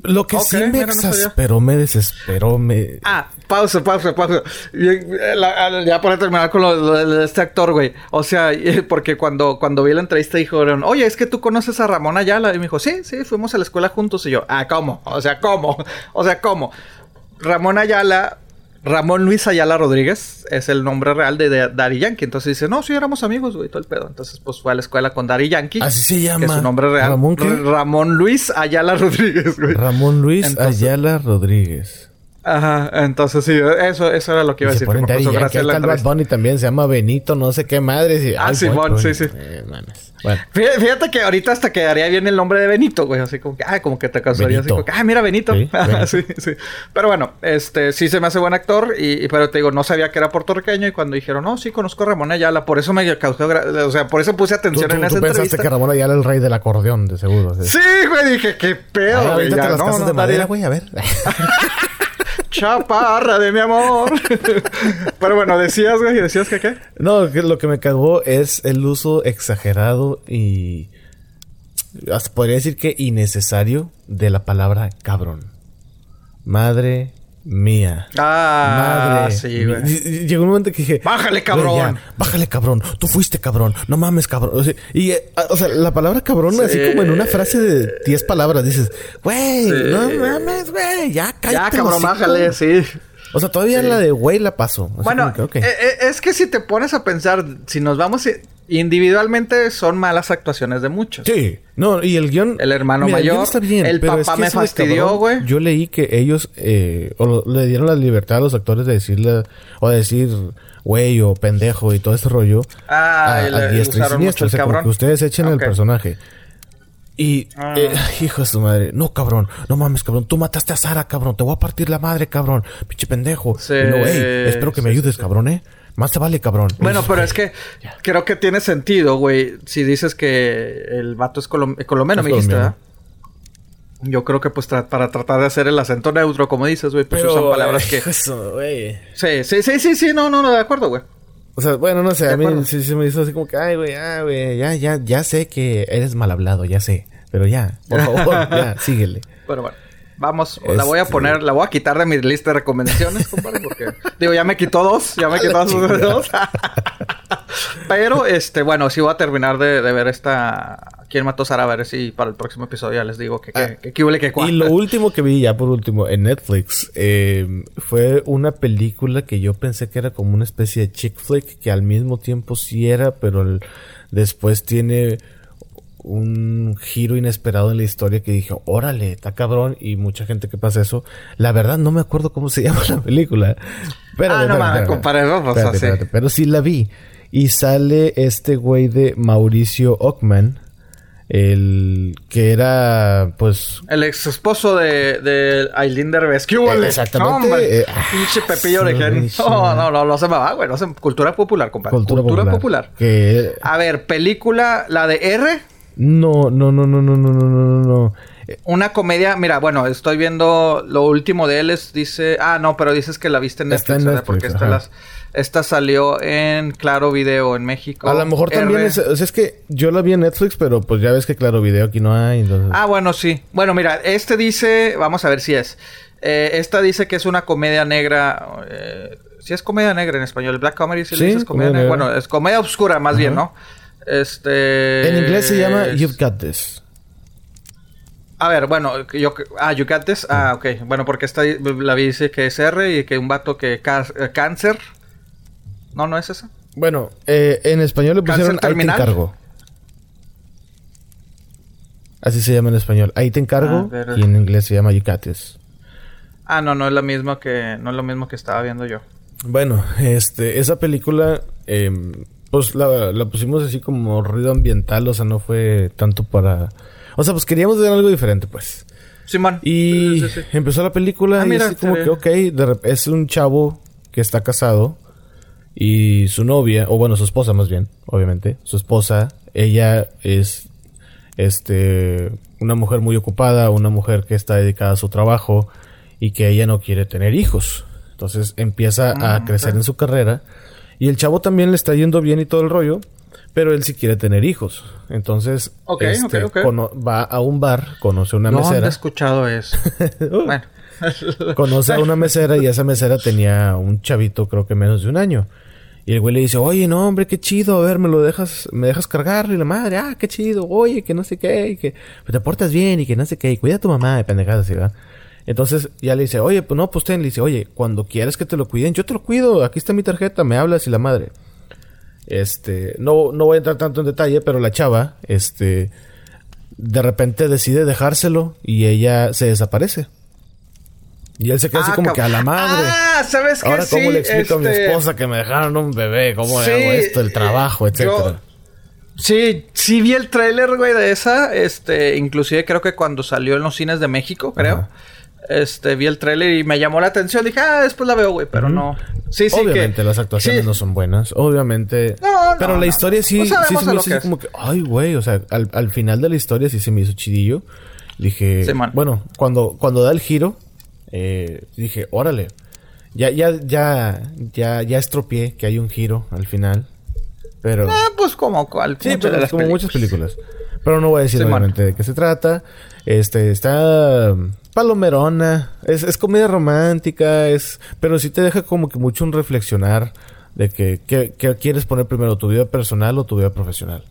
Lo que sí me exasperó, me desesperó, me... Ah, pausa, pausa, pausa. Ya para terminar con lo, de este actor, güey. O sea, porque cuando, cuando vi la entrevista dijeron, oye, es que tú conoces a Ramón Ayala. Y me dijo, sí, sí, fuimos a la escuela juntos. Y yo, ah, ¿cómo? O sea, ¿cómo? O sea, ¿cómo? Ramón Ayala Ramón Luis Ayala Rodríguez es el nombre real de Dari Yankee. Entonces dice, no, sí, éramos amigos, güey, todo el pedo. Entonces, pues fue a la escuela con Dari Yankee. Así se llama. Que es su nombre real. ¿Ramón Ramón Luis Ayala Rodríguez, güey. Ramón Luis Ayala Rodríguez. Ajá, entonces sí, eso, eso era lo que iba a decir. Ponen Daddy Yankee, el Bad Bunny también se llama Benito, no sé qué madre. ah, Simón, sí, sí. Eh, bueno. Fíjate que ahorita hasta quedaría bien el nombre de Benito, güey. Así como que, ah, como que te causaría así como que, ah, mira, Benito. ¿Sí? sí, Pero bueno, este, sí se me hace buen actor. Y, pero te digo, no sabía que era puertorriqueño. Y cuando dijeron, no, sí, conozco a Ramón Ayala. Por eso me causó, o sea, por eso puse atención en esa tú pensaste que Ramón Ayala era el rey del acordeón, de seguro. Sí, güey, dije, qué pedo, ah, güey. Las no, casas de madera, güey, a ver. Chaparra de mi amor. Pero bueno, decías, güey, decías que qué. No, lo que me cagó es el uso exagerado y. podría decir que innecesario de la palabra cabrón. Madre mía. Ah, Madre sí, güey. Llegó un momento que dije... ¡Bájale, cabrón! ¡Bájale, cabrón! Tú fuiste cabrón. No mames, cabrón. y, eh, o sea, la palabra cabrón, así como en una frase de 10 palabras, dices... Güey, no mames, güey. Ya, cállate. Ya, cabrón, bájale, sí. O sea, todavía la de güey la paso. bueno, eh, eh, es que si te pones a pensar, si nos vamos individualmente, son malas actuaciones de muchos. Sí, no, y el guion. El hermano mayor. Está bien, el papá me fastidió, güey. Yo leí que ellos eh, o le dieron la libertad a los actores de decirle, o de decir güey o pendejo y todo ese rollo. Ah, a, a diestra y siniestra. O sea, que ustedes echen el personaje. Y, ah. eh, hijo de su madre, no, cabrón, no mames, cabrón, tú mataste a Sara, cabrón, te voy a partir la madre, cabrón, pinche pendejo. Sí, no, hey, espero que me ayudes, cabrón, ¿eh? Más te vale, cabrón. Bueno, pero es que creo que tiene sentido, güey, si dices que el vato es colombiano, me dijiste. Yo creo que pues para tratar de hacer el acento neutro, como dices, güey, pues usan palabras que... Eso, güey. Sí, sí, sí, sí, sí, no, no, no, de acuerdo, güey. O sea, bueno, no sé, a mí sí, sí me hizo así como que, ay, güey, ah, güey, ya, ya, ya sé que eres mal hablado, ya sé. Pero ya, por favor, ya, síguele. Pero bueno. Vamos, la voy a este, poner, la voy a quitar de mi lista de recomendaciones, compadre, porque digo, ya me quitó dos, ya me quitó dos. Pero, este, bueno, sí voy a terminar de, ver esta ¿Quién mató a Sara? A ver si para el próximo episodio ya les digo que, que, que, que, Y lo último que vi, ya por último, en Netflix, eh, fue una película que yo pensé que era como una especie de chick flick, que al mismo tiempo sí era, pero después tiene un giro inesperado en la historia que dije, órale, está cabrón, y mucha gente que pasa eso. La verdad no me acuerdo cómo se llama la película. Pero, ah, no mames, compadre, Pero sí la vi. Y sale este güey de Mauricio Ockman, el que era, pues... El ex esposo de, de Aileen Derbez. ¿Qué Exactamente. No, eh, Pinche Pepillo de No, no, no, no se me va, güey. No se... Cultura popular, compadre. Cultura, popular. popular. Que... A ver, película, la de R... No, no, no, no, no, no, no, no, no. Una comedia, mira, bueno, estoy viendo lo último de él, es, dice, ah, no, pero dices que la viste en Está Netflix. Netflix, porque esta, las, esta salió en Claro Video en México. A lo mejor también R- es... O sea, es que yo la vi en Netflix, pero pues ya ves que claro, video aquí no hay. Entonces... Ah, bueno, sí. Bueno, mira, este dice, vamos a ver si es. Eh, esta dice que es una comedia negra. Eh, sí es comedia negra en español. Black comedy sí, le dices comedia comedia negra. negra. Bueno, es comedia oscura más bien, ¿no? Este. En inglés se llama You've Got This. A ver, bueno, yo... Ah, You Got This. Ah, ok. Bueno, porque esta la vi dice que es R y que un vato que... eh, cáncer. No, no es esa. Bueno, eh, en español le pusieron ¿Cáncer Ahí te encargo. Así se llama en español. Ahí te encargo. Ah, pero- y en inglés se llama You Got This. Ah, no, no es lo mismo que... No es lo mismo que estaba viendo yo. Bueno, este, esa película, em, pues la, la pusimos así como ruido ambiental, o sea, no fue tanto para... O sea, pues queríamos ver algo diferente, pues. Simón. Y Sí, sí, sí. empezó la película Ah, y mira, así como que, ok, de es un chavo que está casado y su novia, o bueno, su esposa más bien, obviamente, su esposa, ella es, este, una mujer muy ocupada, una mujer que está dedicada a su trabajo y que ella no quiere tener hijos. Entonces empieza a Mm, crecer en su carrera y el chavo también le está yendo bien y todo el rollo, pero él sí quiere tener hijos. Entonces, este, va a un bar, conoce una No he mesera. escuchado eso. bueno. Conoce a una mesera y esa mesera tenía un chavito, creo que menos de un año. Y el güey le dice, oye, no, hombre, qué chido, a ver, me lo dejas, me dejas cargarlo. Y la madre, ah, qué chido, oye, que no sé qué, y que pues, te portas bien y que no sé qué, y cuida a tu mamá, y pendejadas así, ¿verdad? Entonces ya le dice, oye, pues no, pues ten, le dice, oye, cuando quieras que te lo cuiden, yo te lo cuido, aquí está mi tarjeta, me hablas y la madre. Este, no, no voy a entrar tanto en detalle, pero la chava, este, de repente decide dejárselo y ella se desaparece. Y él se queda así Ah, como que a la madre. Ah, ¿sabes? Ahora, ¿cómo Sí, le explico a mi este, esposa que me dejaron un bebé? ¿Cómo Sí, le hago esto? El trabajo, eh, etcétera. yo- Sí, sí vi el tráiler, güey, de esa. Este, inclusive creo que cuando salió en los cines de México, creo. Ajá. Este, vi el tráiler y me llamó la atención. Dije, ah, después la veo, güey, pero no. Sí, sí, Obviamente que... las actuaciones sí. no son buenas. Obviamente. No, no, pero la no. historia sí, Pues sí sabemos se me hizo como que, ay, güey. O sea, al, al final de la historia sí se me hizo chidillo. Dije, Sí, bueno, cuando, cuando da el giro, eh, dije, órale. Ya, ya, ya, ya, ya estropié que hay un giro al final. Pero. Ah, pues como cual. Sí, muchas pero de las como películas. muchas películas. Pero no voy a decir Sí, obviamente de qué se trata. Este, está palomerona. Es, es comedia romántica. Es, pero sí te deja como que mucho un reflexionar de que, que, que quieres poner primero tu vida personal o tu vida profesional.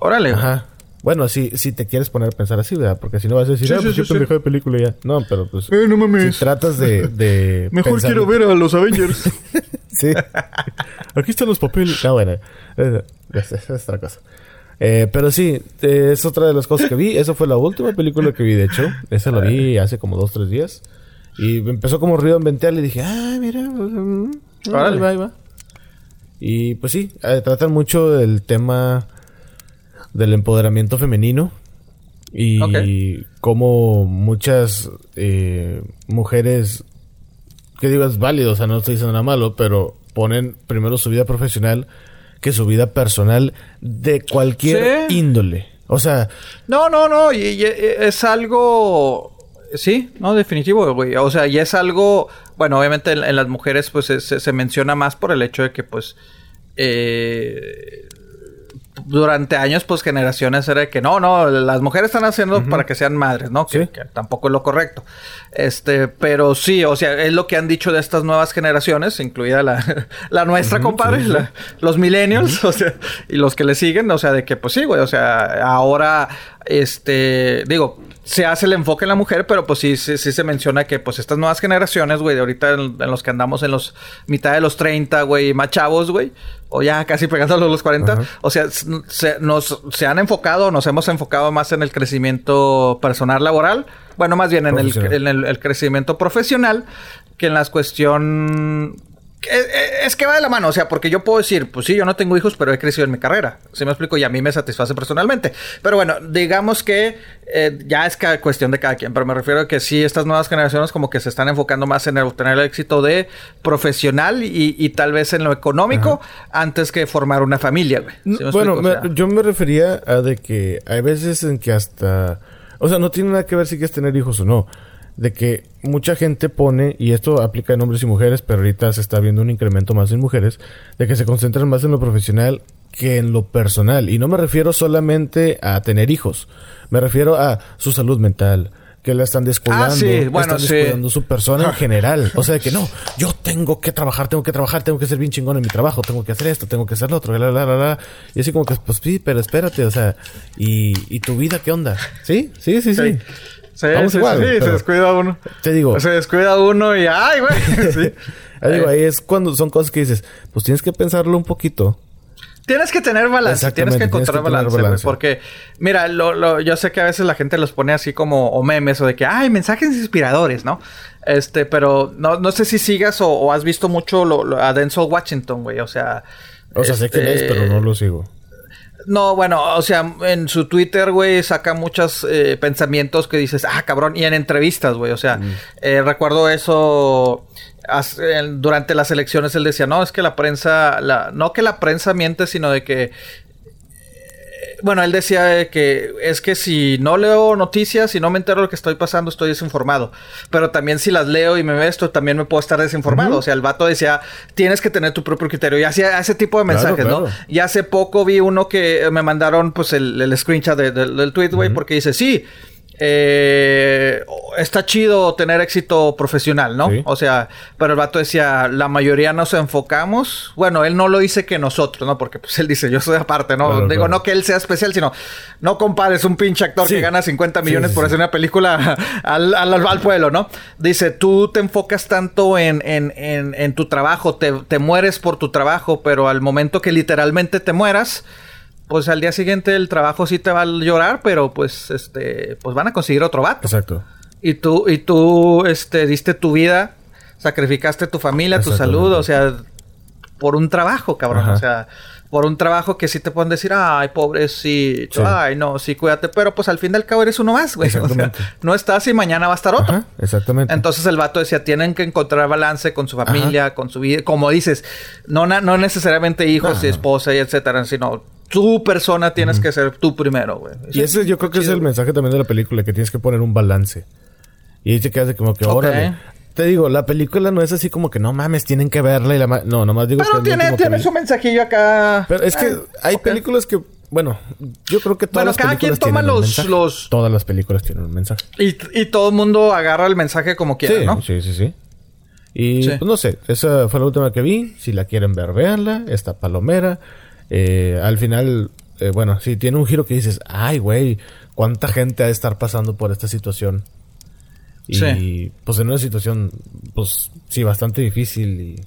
Órale. Ajá. Bueno, si, si te quieres poner a pensar así, ¿verdad? Porque si no vas a decir, Sí, ah, sí, pues sí, yo de película ya. No, pero pues. Eh, no mames. Si tratas de. de Mejor pensar- quiero ver a los Avengers. Sí. Aquí están los papeles. Ah, bueno. eh, Es, es otra cosa. Eh, pero sí, eh, es otra de las cosas que vi. Esa fue la última película que vi, de hecho. Esa la vi hace como dos, tres días. Y empezó como ruido ambiental y dije, ah, mira. mm, Órale. ahí va, ahí va. Y pues sí, eh, tratan mucho del tema del empoderamiento femenino. Y Ok. cómo muchas eh, mujeres que digo es válido, o sea, no estoy diciendo nada malo, pero ponen primero su vida profesional que su vida personal de cualquier Sí. índole. O sea, No, no, no, y, y es algo... Sí, no, definitivo, güey. O sea, y es algo... Bueno, obviamente en, en las mujeres pues se, se- se menciona más por el hecho de que pues... eh, durante años, pues generaciones era de que no, no, las mujeres están haciendo para que sean madres, ¿no? Que, Sí. que tampoco es lo correcto. Este, pero sí, o sea, es lo que han dicho de estas nuevas generaciones, incluida la, la nuestra, compadre, sí, sí. la- los millennials, o sea, y los que le siguen, o sea, de que pues sí, güey, o sea, ahora, este, digo, se hace el enfoque en la mujer, pero pues sí, sí, sí se menciona que pues estas nuevas generaciones, güey, de ahorita en, en los que andamos en los mitad de los 30, güey, más chavos, güey, o ya casi pegando a los 40, Ajá. o sea, se, nos, se han enfocado, nos hemos enfocado más en el crecimiento personal laboral, bueno, más bien en, el, en el, el crecimiento profesional, que en la cuestión... Es, es que va de la mano, o sea, porque yo puedo decir, pues sí, yo no tengo hijos, pero he crecido en mi carrera. Si me explico, y a mí me satisface personalmente. Pero bueno, digamos que eh, ya es cuestión de cada quien, pero me refiero a que sí, estas nuevas generaciones como que se están enfocando más en el obtener el éxito de profesional y, y tal vez en lo económico antes que formar una familia, güey. ¿Sí me bueno? O sea, yo me refería a de que hay veces en que hasta O sea, no tiene nada que ver si quieres tener hijos o no. De que mucha gente pone, y esto aplica en hombres y mujeres, pero ahorita se está viendo un incremento más en mujeres, de que se concentran más en lo profesional que en lo personal. Y no me refiero solamente a tener hijos, me refiero a su salud mental, que la están descuidando, Ah, sí, bueno, están sí. descuidando su persona en general. O sea, que no, yo tengo que trabajar, tengo que trabajar, tengo que ser bien chingón en mi trabajo, tengo que hacer esto, tengo que hacer lo otro, la, la, la, la. Y así como que, pues sí, pero espérate, o sea, ¿y, y tu vida qué onda? ¿Sí? Sí, sí, sí. Sí, Vamos sí, igual, sí, se descuida uno. Te digo, Se descuida uno y ¡ay, güey! Sí. ahí digo, Eh, ahí es cuando son cosas que dices, pues tienes que pensarlo un poquito. Tienes que tener balance, tienes que encontrar tienes que tener balance, porque mira, lo, lo- yo sé que a veces la gente los pone así como o memes o de que ay, mensajes inspiradores, ¿no? Este, pero no, no sé si sigas o, o has visto mucho lo- lo- a Denzel Washington, güey, o sea, O sea, sé quién es, este, pero no lo sigo. No, bueno, o sea, en su Twitter, güey, saca muchos eh, pensamientos que dices, ah, cabrón, y en entrevistas, güey, o sea, eh, recuerdo eso durante las elecciones, él decía, no, es que la prensa, la, no que la prensa miente, sino de que, bueno, él decía de que es que si no leo noticias y no me entero de lo que estoy pasando, estoy desinformado. Pero también si las leo y me ve esto, también me puedo estar desinformado. O sea, el vato decía, tienes que tener tu propio criterio. Y hacía ese tipo de Claro, mensajes, ¿no? Y hace poco vi uno que me mandaron, pues, el, el screenshot de- de- del tweet, güey, porque dice, sí, eh, está chido tener éxito profesional, ¿no? Sí. O sea, pero el vato decía, la mayoría nos enfocamos. Bueno, él no lo dice que nosotros, ¿no? Porque, pues, él dice, yo soy aparte, ¿no? Claro, Digo, claro. no que él sea especial, sino, no compares un pinche actor Sí. que gana 50 millones Sí, por hacer una película al, al, al pueblo, ¿no? Dice, tú te enfocas tanto en, en, en, en tu trabajo, te, te mueres por tu trabajo, pero al momento que literalmente te mueras, pues al día siguiente el trabajo sí te va a llorar, pero pues este, pues van a conseguir otro vato. Exacto. Y tú, y tú, este, diste tu vida, sacrificaste tu familia, tu salud, o sea, por un trabajo, cabrón. Ajá. O sea, por un trabajo que sí te pueden decir, ay, pobrecito, Sí. ay, no, sí, cuídate. Pero pues al fin del cabo eres uno más, güey. O sea, no estás y mañana va a estar otro. Ajá, exactamente. Entonces el vato decía, tienen que encontrar balance con su familia, con su vida. Como dices, no, no necesariamente hijos No, y esposa y etcétera, sino tu persona tienes que ser tú primero, güey. Y ese yo creo que es el mensaje también de la película, que tienes que poner un balance. Y ahí te quedas de como que, órale. Te digo, la película no es así como que no mames, tienen que verla y la No, nomás digo Pero que tiene, como que tiene su mensajillo acá. Pero es que Ah, hay películas que, bueno, yo creo que todas Bueno, las cada quien películas toma tienen un los- mensaje. los- Todas las películas tienen un mensaje. Y, y todo el mundo agarra el mensaje como quiera, sí, ¿no? sí, sí, sí. Y Sí. pues no sé, esa fue la última que vi. Si la quieren ver, véanla. Esta palomera. Eh, al final, eh, bueno, sí, tiene un giro que dices, ay, güey, ¿cuánta gente ha de estar pasando por esta situación? Y Sí. pues en una situación, pues sí, bastante difícil y...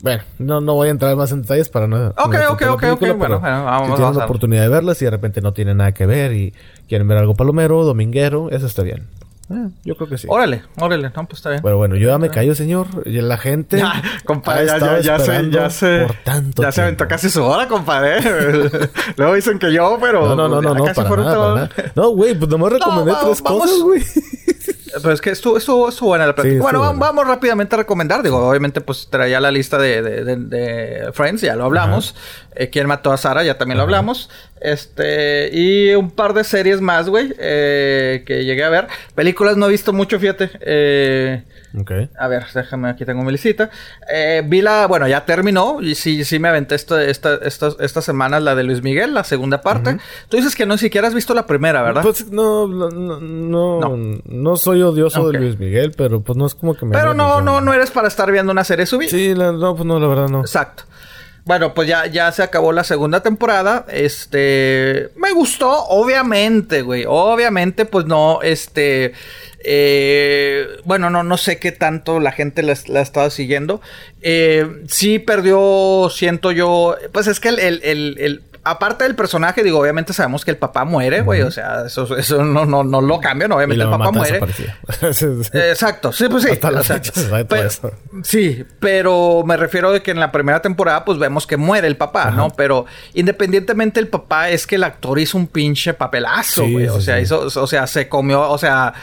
Bueno, no, no voy a entrar más en detalles para no... Ok, no ok, ok, película, ok, bueno, bueno, vamos- si tienen la oportunidad de verlas y de repente no tienen nada que ver y quieren ver algo palomero, dominguero, eso está bien. Eh, yo creo que sí. Órale, órale, no, pues está bien. Pero bueno, yo ya me callo, señor. Y la gente. Ya, compadre, ya, ya, ya esperando ya se, Por tanto ya se aventó tiempo. casi su hora, compadre. Luego dicen que yo, pero. No, no, no, no, no, para nada, para nada. No, güey, pues nomás recomendé va- tres vamos. cosas, güey. Pero es que estuvo, estuvo, estuvo buena la plática. Sí, bueno, vamos rápidamente a recomendar. Digo, obviamente, pues traía la lista de, de, de- de Friends, ya lo hablamos. Eh, ¿Quién mató a Sara? Ya también lo hablamos. Este, y un par de series más, güey, eh, que llegué a ver. Películas no he visto mucho, fíjate. Eh, A ver, déjame, aquí tengo mi listita. Eh, vi la, bueno, ya terminó y sí, sí me aventé esta, esta, estas, estas semanas la de Luis Miguel, la segunda parte. Tú dices que no siquiera has visto la primera, ¿verdad? Pues no, no, no, no, soy odioso de Luis Miguel, pero pues no es como que me. Pero no, no, no eres para estar viendo una serie subida. Sí, la- no, pues no, la verdad no. Exacto. Bueno, pues ya, ya se acabó la segunda temporada. Este. Me gustó, obviamente, güey. Obviamente, pues no, este. Eh, bueno, no, no sé qué tanto la gente la, la ha estado siguiendo. Eh, sí perdió, siento yo. Pues es que el, el- el- el- aparte del personaje, digo, obviamente sabemos que el papá muere, güey. O sea, eso, eso no, no, no lo cambian. Obviamente el papá muere. Eh, Exacto, sí, pues sí. Hasta la O sea, fecha se sabe todo pero- eso. Sí, pero me refiero de que en la primera temporada pues vemos que muere el papá, ¿no? Pero independientemente el papá es que el actor hizo un pinche papelazo, Sí, güey. o sea, sí. hizo, o sea, se comió, o sea,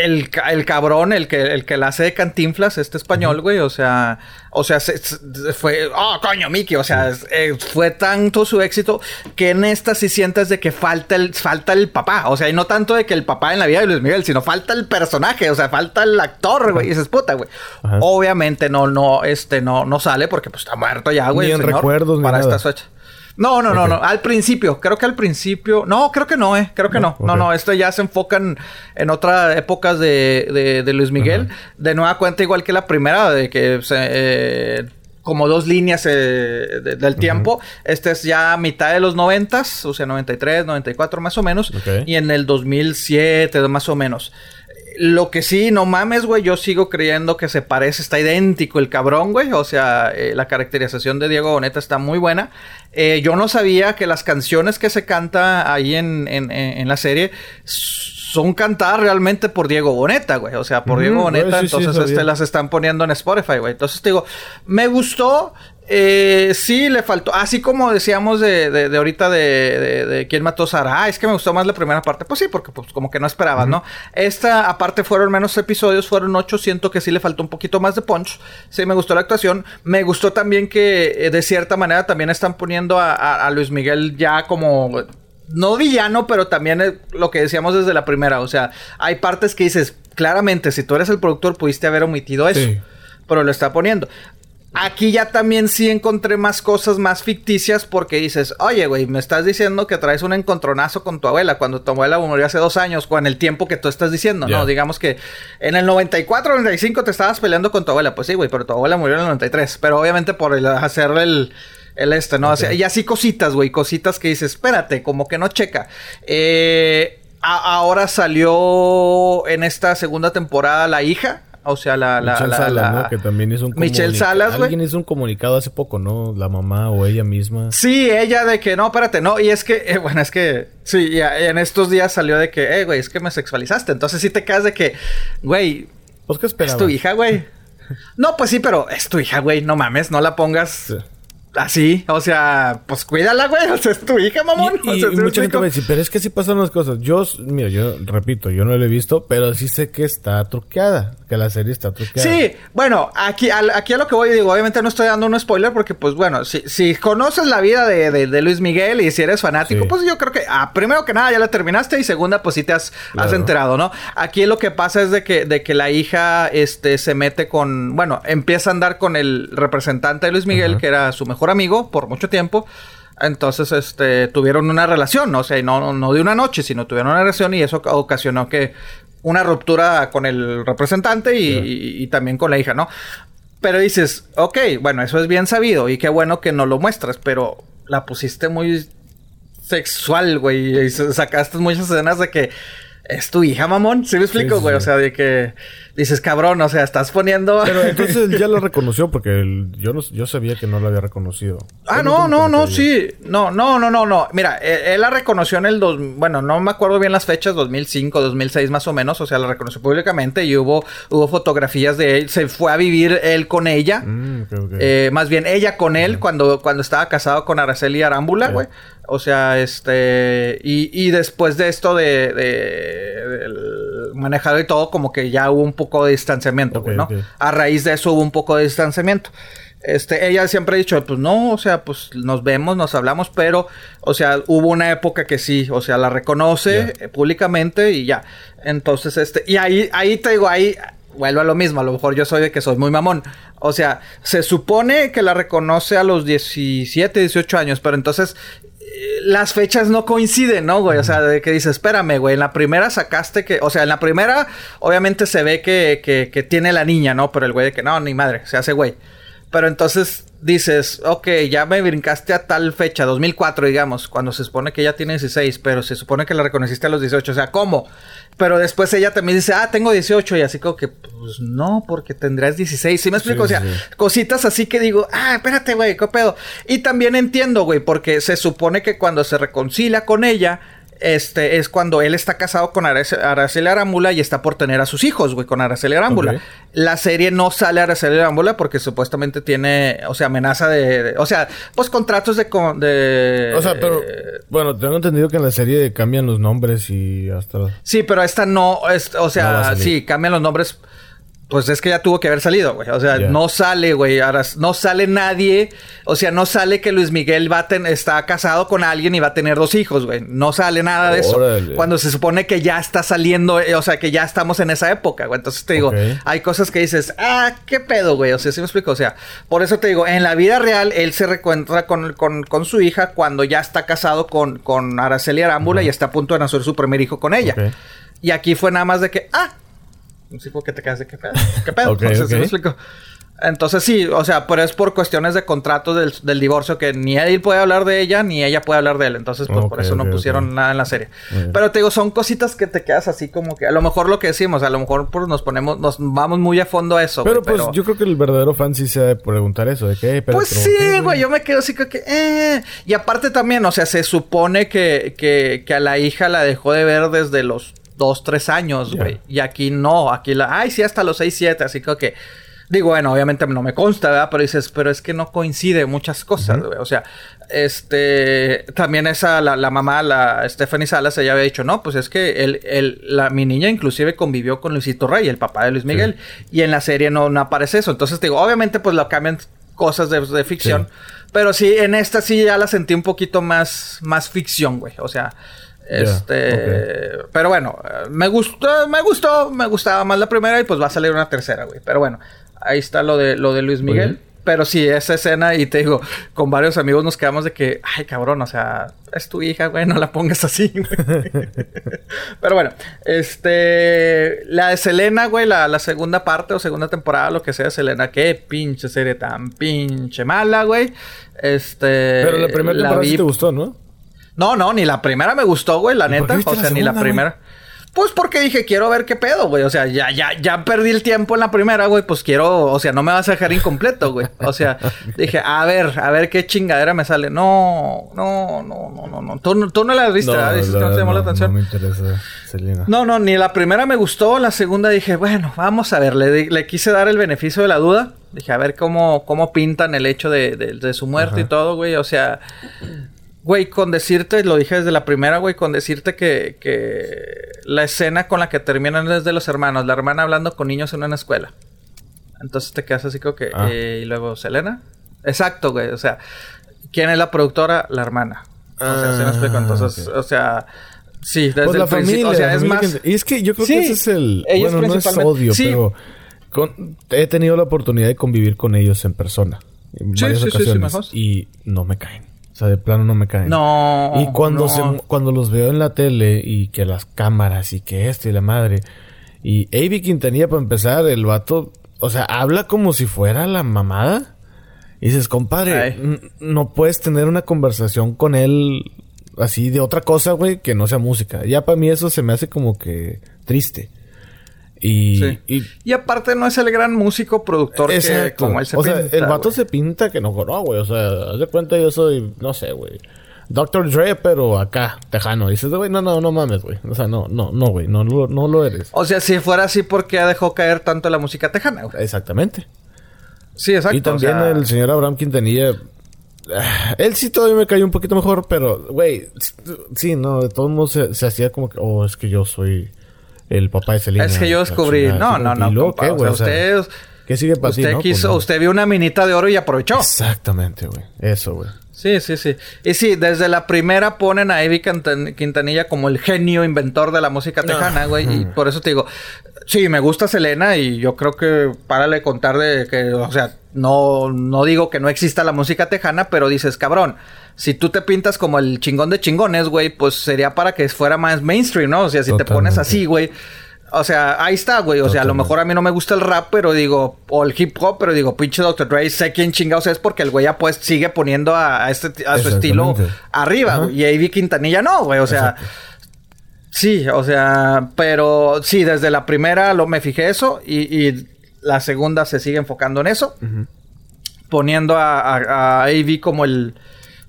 el, el, cabrón, el que, el que la hace de cantinflas, este español, güey, o sea, o sea, se, fue, oh, coño, Mickey, o sea, eh, fue tanto su éxito que en esta sí sientes de que falta el, falta el papá, o sea, y no tanto de que el papá en la vida de Luis Miguel, sino falta el personaje, o sea, falta el actor, güey, y dices, puta, güey. Obviamente no, no, este, no, no sale porque pues está muerto ya, güey. Ni en recuerdos, para esta fecha. No, no, no, no. Al principio, creo que al principio. No, creo que no, eh. Creo que no. No, no, esto ya se enfocan en otras épocas de, de, Luis Miguel. De nueva cuenta, igual que la primera, de que se. Eh, como dos líneas eh, del tiempo. Este es ya a mitad de los noventas, o sea, 93, 94 más o menos. Y en el 2007 más o menos. Lo que sí, no mames, güey, yo sigo creyendo que se parece, está idéntico el cabrón, güey. O sea, eh, la caracterización de Diego Boneta está muy buena. Eh, yo no sabía que las canciones que se canta ahí en, en, la serie son cantadas realmente por Diego Boneta, güey. O sea, por Diego Boneta. entonces, este, las están poniendo en Spotify, güey. Entonces, te digo, me gustó. Eh, sí, le faltó. Así como decíamos de, de, ahorita de, de, quién mató a Sara. Ah, es que me gustó más la primera parte. Pues sí, porque pues como que no esperabas, ¿no? Esta, aparte, fueron menos episodios, fueron ocho. Siento que sí le faltó un poquito más de punch. Sí, me gustó la actuación. Me gustó también que eh, de cierta manera también están poniendo a, a Luis Miguel ya como no villano, pero también lo que decíamos desde la primera. O sea, hay partes que dices, claramente, si tú eres el productor, pudiste haber omitido eso. Pero lo está poniendo. Aquí ya también sí encontré más cosas más ficticias porque dices, oye, güey, me estás diciendo que traes un encontronazo con tu abuela cuando tu abuela murió hace dos años, con el tiempo que tú estás diciendo, ¿no? Digamos que en el 94, 95 te estabas peleando con tu abuela. Pues sí, güey, pero tu abuela murió en el 93. Pero obviamente por el hacerle el el este, ¿no? y así cositas, güey, cositas que dices, espérate, como que no checa. Eh, ahora salió en esta segunda temporada la hija. O sea, la... la, Michelle Salas, ¿no? Que también hizo un Michelle Salas, güey. Alguien hizo un comunicado hace poco, ¿no? La mamá o ella misma. Sí, ella de que no, espérate, no. Y es que, eh, bueno, es que, sí, en estos días salió de que, eh, güey, es que me sexualizaste. Entonces sí te quedas de que, güey... ¿Pues qué esperabas? Es tu hija, güey. no, pues sí, pero es tu hija, güey. No mames, no la pongas así, o sea, pues cuídala, güey, o sea, es tu hija, mamón. Y, mucha gente me dice, pero es que sí pasan las cosas. Yo, mira, yo repito, yo no la he visto, pero sí sé que está truqueada, que la serie está truqueada. Sí, bueno, aquí a, aquí a lo que voy, digo, obviamente no estoy dando un spoiler porque, pues bueno, si, si conoces la vida de, de, Luis Miguel y si eres fanático, pues yo creo que, ah, primero que nada, ya la terminaste y segunda, pues sí te has, has enterado, ¿no? Aquí lo que pasa es de que, de que la hija, este, se mete con, bueno, empieza a andar con el representante de Luis Miguel, que era su mejor amigo por mucho tiempo. Entonces, este, tuvieron una relación, o sea, no, no de una noche, sino tuvieron una relación y eso ocasionó que una ruptura con el representante y, también con la hija, ¿no? Pero dices, ok, bueno, eso es bien sabido y qué bueno que no lo muestras, pero la pusiste muy sexual, güey, y sacaste muchas escenas de que es tu hija, mamón. ¿Sí me explico, güey? O sea, de que dices, cabrón, o sea, estás poniendo. Pero entonces él ya lo reconoció porque yo, no, yo sabía que no lo había reconocido. Ah, no, no, no, sí. No, no, no, no, no. Mira, e, él, la reconoció en el. Dos, bueno, no me acuerdo bien las fechas, 2005, 2006 más o menos. O sea, la reconoció públicamente y hubo, hubo fotografías de él. Se fue a vivir él con ella. Mm, eh, más bien ella con él cuando, cuando estaba casado con Araceli Arámbula, güey. O sea, este. Y, y después de esto de, de, manejado y todo, como que ya hubo un poco de distanciamiento, ¿no? A raíz de eso hubo un poco de distanciamiento. Este, ella siempre ha dicho, pues no, o sea, pues nos vemos, nos hablamos, pero, o sea, hubo una época que sí, o sea, la reconoce públicamente y ya. Entonces, este, y ahí, ahí te digo, ahí vuelvo a lo mismo, a lo mejor yo soy de que soy muy mamón. O sea, se supone que la reconoce a los 17, 18 años, pero entonces las fechas no coinciden, ¿no, güey? O sea, de que dices, espérame, güey, en la primera sacaste que, o sea, en la primera obviamente se ve que, que, que tiene la niña, ¿no? Pero el güey de que no, ni madre, se hace güey. Pero entonces dices, ok, ya me brincaste a tal fecha, 2004, digamos, cuando se supone que ella tiene 16, pero se supone que la reconociste a los 18, o sea, ¿cómo? Pero después ella también dice, ah, tengo 18, y así como que, pues no, porque tendrás 16, ¿sí me explico? o sea, cositas así que digo, ah, espérate, güey, ¿qué pedo? Y también entiendo, güey, porque se supone que cuando se reconcilia con ella, este, es cuando él está casado con Araceli Arámbula y está por tener a sus hijos, güey, con Araceli Arámbula. La serie no sale a Araceli Arámbula porque supuestamente tiene, o sea, amenaza de, o sea, pues contratos de, de... O sea, pero, bueno, tengo entendido que en la serie cambian los nombres y hasta... Sí, pero esta no, es, o sea, sí, cambian los nombres pues es que ya tuvo que haber salido, güey. O sea, no sale, güey. Ahora no sale nadie. O sea, no sale que Luis Miguel va a está casado con alguien y va a tener dos hijos, güey. No sale nada de eso. Cuando se supone que ya está saliendo, eh, o sea, que ya estamos en esa época, güey. Entonces te digo, hay cosas que dices, ah, qué pedo, güey. O sea, ¿sí me explico? O sea, por eso te digo, en la vida real, él se reencuentra con, con, su hija cuando ya está casado con, con Araceli Arámbula y está a punto de nacer su primer hijo con ella. Y aquí fue nada más de que, ah, Sí, porque te quedas de qué pedo. ¿Qué pedo? Entonces, sí, o sea, pero es por cuestiones de contrato del, divorcio que ni él puede hablar de ella ni ella puede hablar de él. Entonces, pues por eso no pusieron nada en la serie. Pero te digo, son cositas que te quedas así como que a lo mejor lo que decimos, a lo mejor pues nos ponemos, nos vamos muy a fondo a eso. Pero pues yo creo que el verdadero fan sí se debe preguntar eso, de qué, Pues sí, güey, yo me quedo así que, eh. Y aparte también, o sea, se supone que, que, que a la hija la dejó de ver desde los dos, tres años, güey. Y aquí no, aquí la, ay, sí, hasta los seis, siete, así que, digo, bueno, obviamente no me consta, ¿verdad? Pero dices, pero es que no coincide muchas cosas, güey. O sea, este, también esa, la, mamá, la Stephanie Salas, ella había dicho, no, pues es que el, el, la, mi niña inclusive convivió con Luisito Rey, el papá de Luis Miguel, y en la serie no, no aparece eso. Entonces, digo, obviamente, pues lo cambian cosas de, ficción. Pero sí, en esta sí ya la sentí un poquito más, más ficción, güey. O sea, este, pero bueno, me gustó, me gustó, me gustaba más la primera y pues va a salir una tercera, güey. Pero bueno, ahí está lo de lo de Luis Miguel. Pero sí, esa escena, y te digo, con varios amigos nos quedamos de que, ay, cabrón, o sea, es tu hija, güey, no la pongas así, güey. Pero bueno, este, la de Selena, güey, la, la, segunda parte o segunda temporada, lo que sea, Selena, qué pinche serie tan pinche mala, güey. Este. Pero la primera temporada sí te gustó, ¿no? No, no, ni la primera me gustó, güey, la neta. O sea, ni la primera. Pues porque dije, quiero ver qué pedo, güey. O sea, ya, ya, ya perdí el tiempo en la primera, güey. Pues quiero, o sea, no me vas a dejar incompleto, güey. O sea, dije, a ver, a ver qué chingadera me sale. No, no, no, no, no, no. Tú, tú no la has visto, no, ¿Dices que no te llamó la atención? No me interesa, Selena. No, no, ni la primera me gustó. La segunda dije, bueno, vamos a ver. Le, le quise dar el beneficio de la duda. Dije, a ver cómo, cómo pintan el hecho de, de, su muerte y todo, güey. O sea, Güey, con decirte, lo dije desde la primera, güey, con decirte que, que la escena con la que terminan es de los hermanos, la hermana hablando con niños en una escuela. Entonces te quedas así como que... Ah. Eh, y luego, ¿Selena? Exacto, güey. O sea, ¿quién es la productora? La hermana. O sea, se me explico. Entonces, ah, o sea... Sí, desde pues la familia, O sea, es más... Y es que yo creo que ese es el... Bueno, no es odio, pero... He tenido la oportunidad de convivir con ellos en persona. En varias ocasiones. y no me caen. Sea, de plano no me caen. No. Y cuando, Se, cuando los veo en la tele y que las cámaras y que esto y la madre. Y Avi Quintanilla, para empezar, el vato, o sea, habla como si fuera la mamada. Y dices, compadre, no puedes tener una conversación con él así de otra cosa, güey, que no sea música. Ya para mí eso se me hace como que triste. Y, y, aparte no es el gran músico productor que como él se O sea, el vato se pinta que no, no, güey. O sea, haz de cuenta yo soy, no sé, güey. Dr. Dre, pero acá, tejano. Dices, güey, no, no, no mames, güey. O sea, no, no, no, güey. No, no, no lo eres. O sea, si fuera así, ¿por qué dejó caer tanto la música tejana, güey? Exactamente. Sí, exacto. Y también el señor Abraham Quintanilla... Él sí todavía me cayó un poquito mejor, pero, güey, sí, no, de todos modos se, se hacía como que, oh, es que yo soy el papá de Selena. Es que yo descubrí. No, no, no. ¿qué, güey? usted, ¿Qué sigue pasando? Usted quiso, usted vio una minita de oro y aprovechó. Exactamente, güey. Eso, güey. Sí, sí, sí. Y sí, desde la primera ponen a Evi Quintanilla como el genio inventor de la música tejana, güey. Y por eso te digo, sí, me gusta Selena y yo creo que párale contar de que, o sea, no, no digo que no exista la música tejana, pero dices, cabrón, si tú te pintas como el chingón de chingones, güey, pues sería para que fuera más mainstream, ¿no? O sea, si te pones así, güey. O sea, ahí está, güey. O sea, a lo mejor a mí no me gusta el rap, pero digo, o el hip hop, pero digo, pinche Dr. Dre, sé quién chingados es porque el güey ya pues sigue poniendo a, este, a su estilo arriba, güey. Y Avi Quintanilla no, güey. O sea, sí, o sea, pero sí, desde la primera lo me fijé eso y, la segunda se sigue enfocando en eso, poniendo a, a, a como el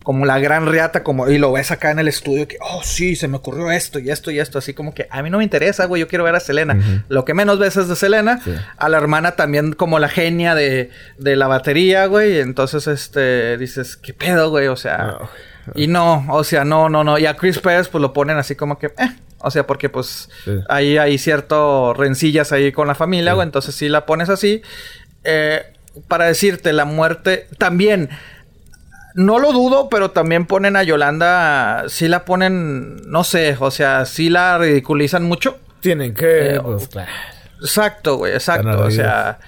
como la gran riata, como, y lo ves acá en el estudio, que, oh, sí, se me ocurrió esto y esto y esto, así como que a mí no me interesa, güey, yo quiero ver a Selena. Lo que menos ves es de Selena, a la hermana también como la genia de, de la batería, güey, entonces, este, dices, ¿qué pedo, güey? O sea, y no, o sea, no, no, no, y a Chris Pérez, pues lo ponen así como que, eh, o sea, porque pues ahí hay cierto rencillas ahí con la familia, güey, entonces si la pones así, eh, para decirte, la muerte, también no lo dudo, pero también ponen a Yolanda, sí la ponen, no sé, o sea, sí la ridiculizan mucho. Tienen que, eh, pues, Exacto, güey, exacto, o sea,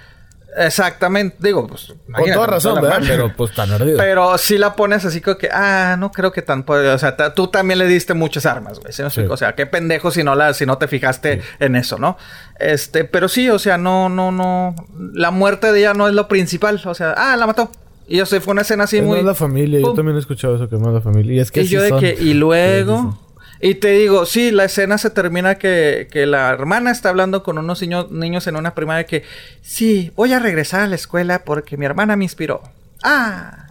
exactamente, digo, pues, con toda razón, ¿verdad? Pero pues tan ardido. Pero sí la pones así como que, ah, no creo que tan, o sea, tú también le diste muchas armas, güey, O sea, qué pendejo si no la, si no te fijaste en eso, ¿no? Este, pero sí, o sea, no, no, no, la muerte de ella no es lo principal, o sea, ah, la mató. Y yo sé, fue una escena así muy. la familia, yo también he escuchado eso que más la familia. Y es que. Y yo de que, y luego. Y te digo, sí, la escena se termina que, que la hermana está hablando con unos niños en una primaria que, sí, voy a regresar a la escuela porque mi hermana me inspiró. Ah.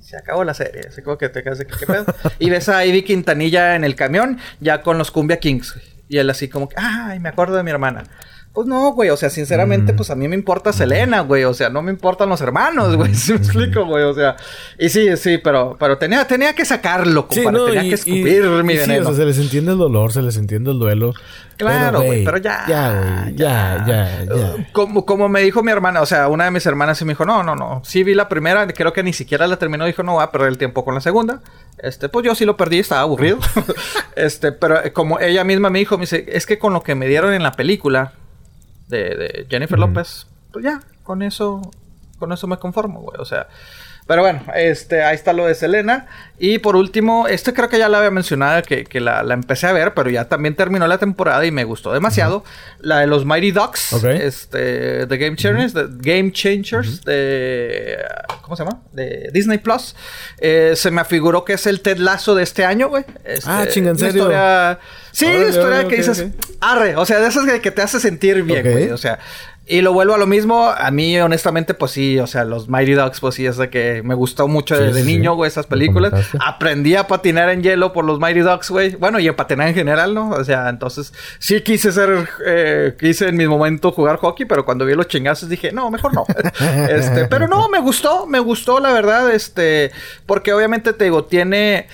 Se acabó la serie. Así como que te quedas ¿qué pedo? y ves a Ivy Quintanilla en el camión, ya con los Cumbia Kings. Y él así como que, ay, me acuerdo de mi hermana. Pues no, güey, o sea, sinceramente, mm. pues a mí me importa Selena, güey, o sea, no me importan los hermanos, güey, ¿sí me explico, güey? O sea, y sí, sí, pero, pero tenía, tenía que sacarlo, compadre, tenía que escupir mi veneno. Sí, o sea, se les entiende el dolor, se les entiende el duelo. Claro, güey, pero, ya. Ya, güey, ya, ya, ya. Como, como me dijo mi hermana, o sea, una de mis hermanas sí me dijo, no, no, no, sí vi la primera, creo que ni siquiera la terminó, dijo, no voy a perder el tiempo con la segunda. Este, pues yo sí lo perdí, estaba aburrido. este, pero eh, como ella misma me dijo, me dice, es que con lo que me dieron en la película, de, Jennifer López, pues ya, con eso, con eso me conformo, güey. O sea, pero bueno, este, ahí está lo de Selena. Y por último, este creo que ya la había mencionado, que, que la, empecé a ver, pero ya también terminó la temporada y me gustó demasiado. La de los Mighty Ducks, este, The Game Changers, The Game Changers de, ¿cómo se llama? De Disney Plus. Eh, se me afiguró que es el Ted Lasso de este año, güey. Este, ah, chinga, ¿en serio? Historia... Sí, historia que dices, arre, o sea, de esas que te hace sentir bien, güey. O sea, y lo vuelvo a lo mismo. A mí, honestamente, pues sí, o sea, los Mighty Ducks, pues sí, es de que me gustó mucho desde niño, güey, esas películas. Aprendí a patinar en hielo por los Mighty Ducks, güey. Bueno, y a patinar en general, ¿no? O sea, entonces sí quise ser, eh, quise en mi momento jugar hockey, pero cuando vi los chingazos dije, no, mejor no. este, pero no, me gustó, me gustó, la verdad, este, porque obviamente te digo, tiene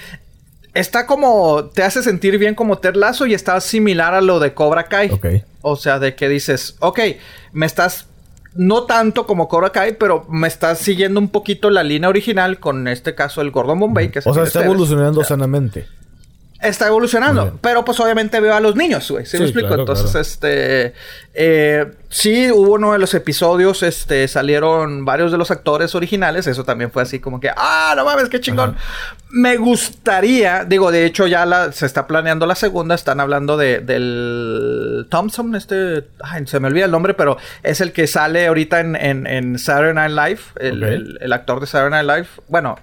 está como. Te hace sentir bien como Ted Lasso y está similar a lo de Cobra Kai. O sea, de que dices, ok, me estás. No tanto como Cobra Kai, pero me estás siguiendo un poquito la línea original con este caso el Gordon Bombay. Que o sea, está evolucionando sanamente está evolucionando. Pero pues obviamente veo a los niños, güey. ¿Sí, me explico? Entonces, este. Eh, sí, hubo uno de los episodios, este, salieron varios de los actores originales. Eso también fue así como que, ah, no mames, qué chingón. Me gustaría, digo, de hecho, ya la, se está planeando la segunda. Están hablando de, del Thompson, este. Ay, se me olvida el nombre, pero es el que sale ahorita en, en, Saturday Night Live. El, el, actor de Saturday Night Live. Bueno,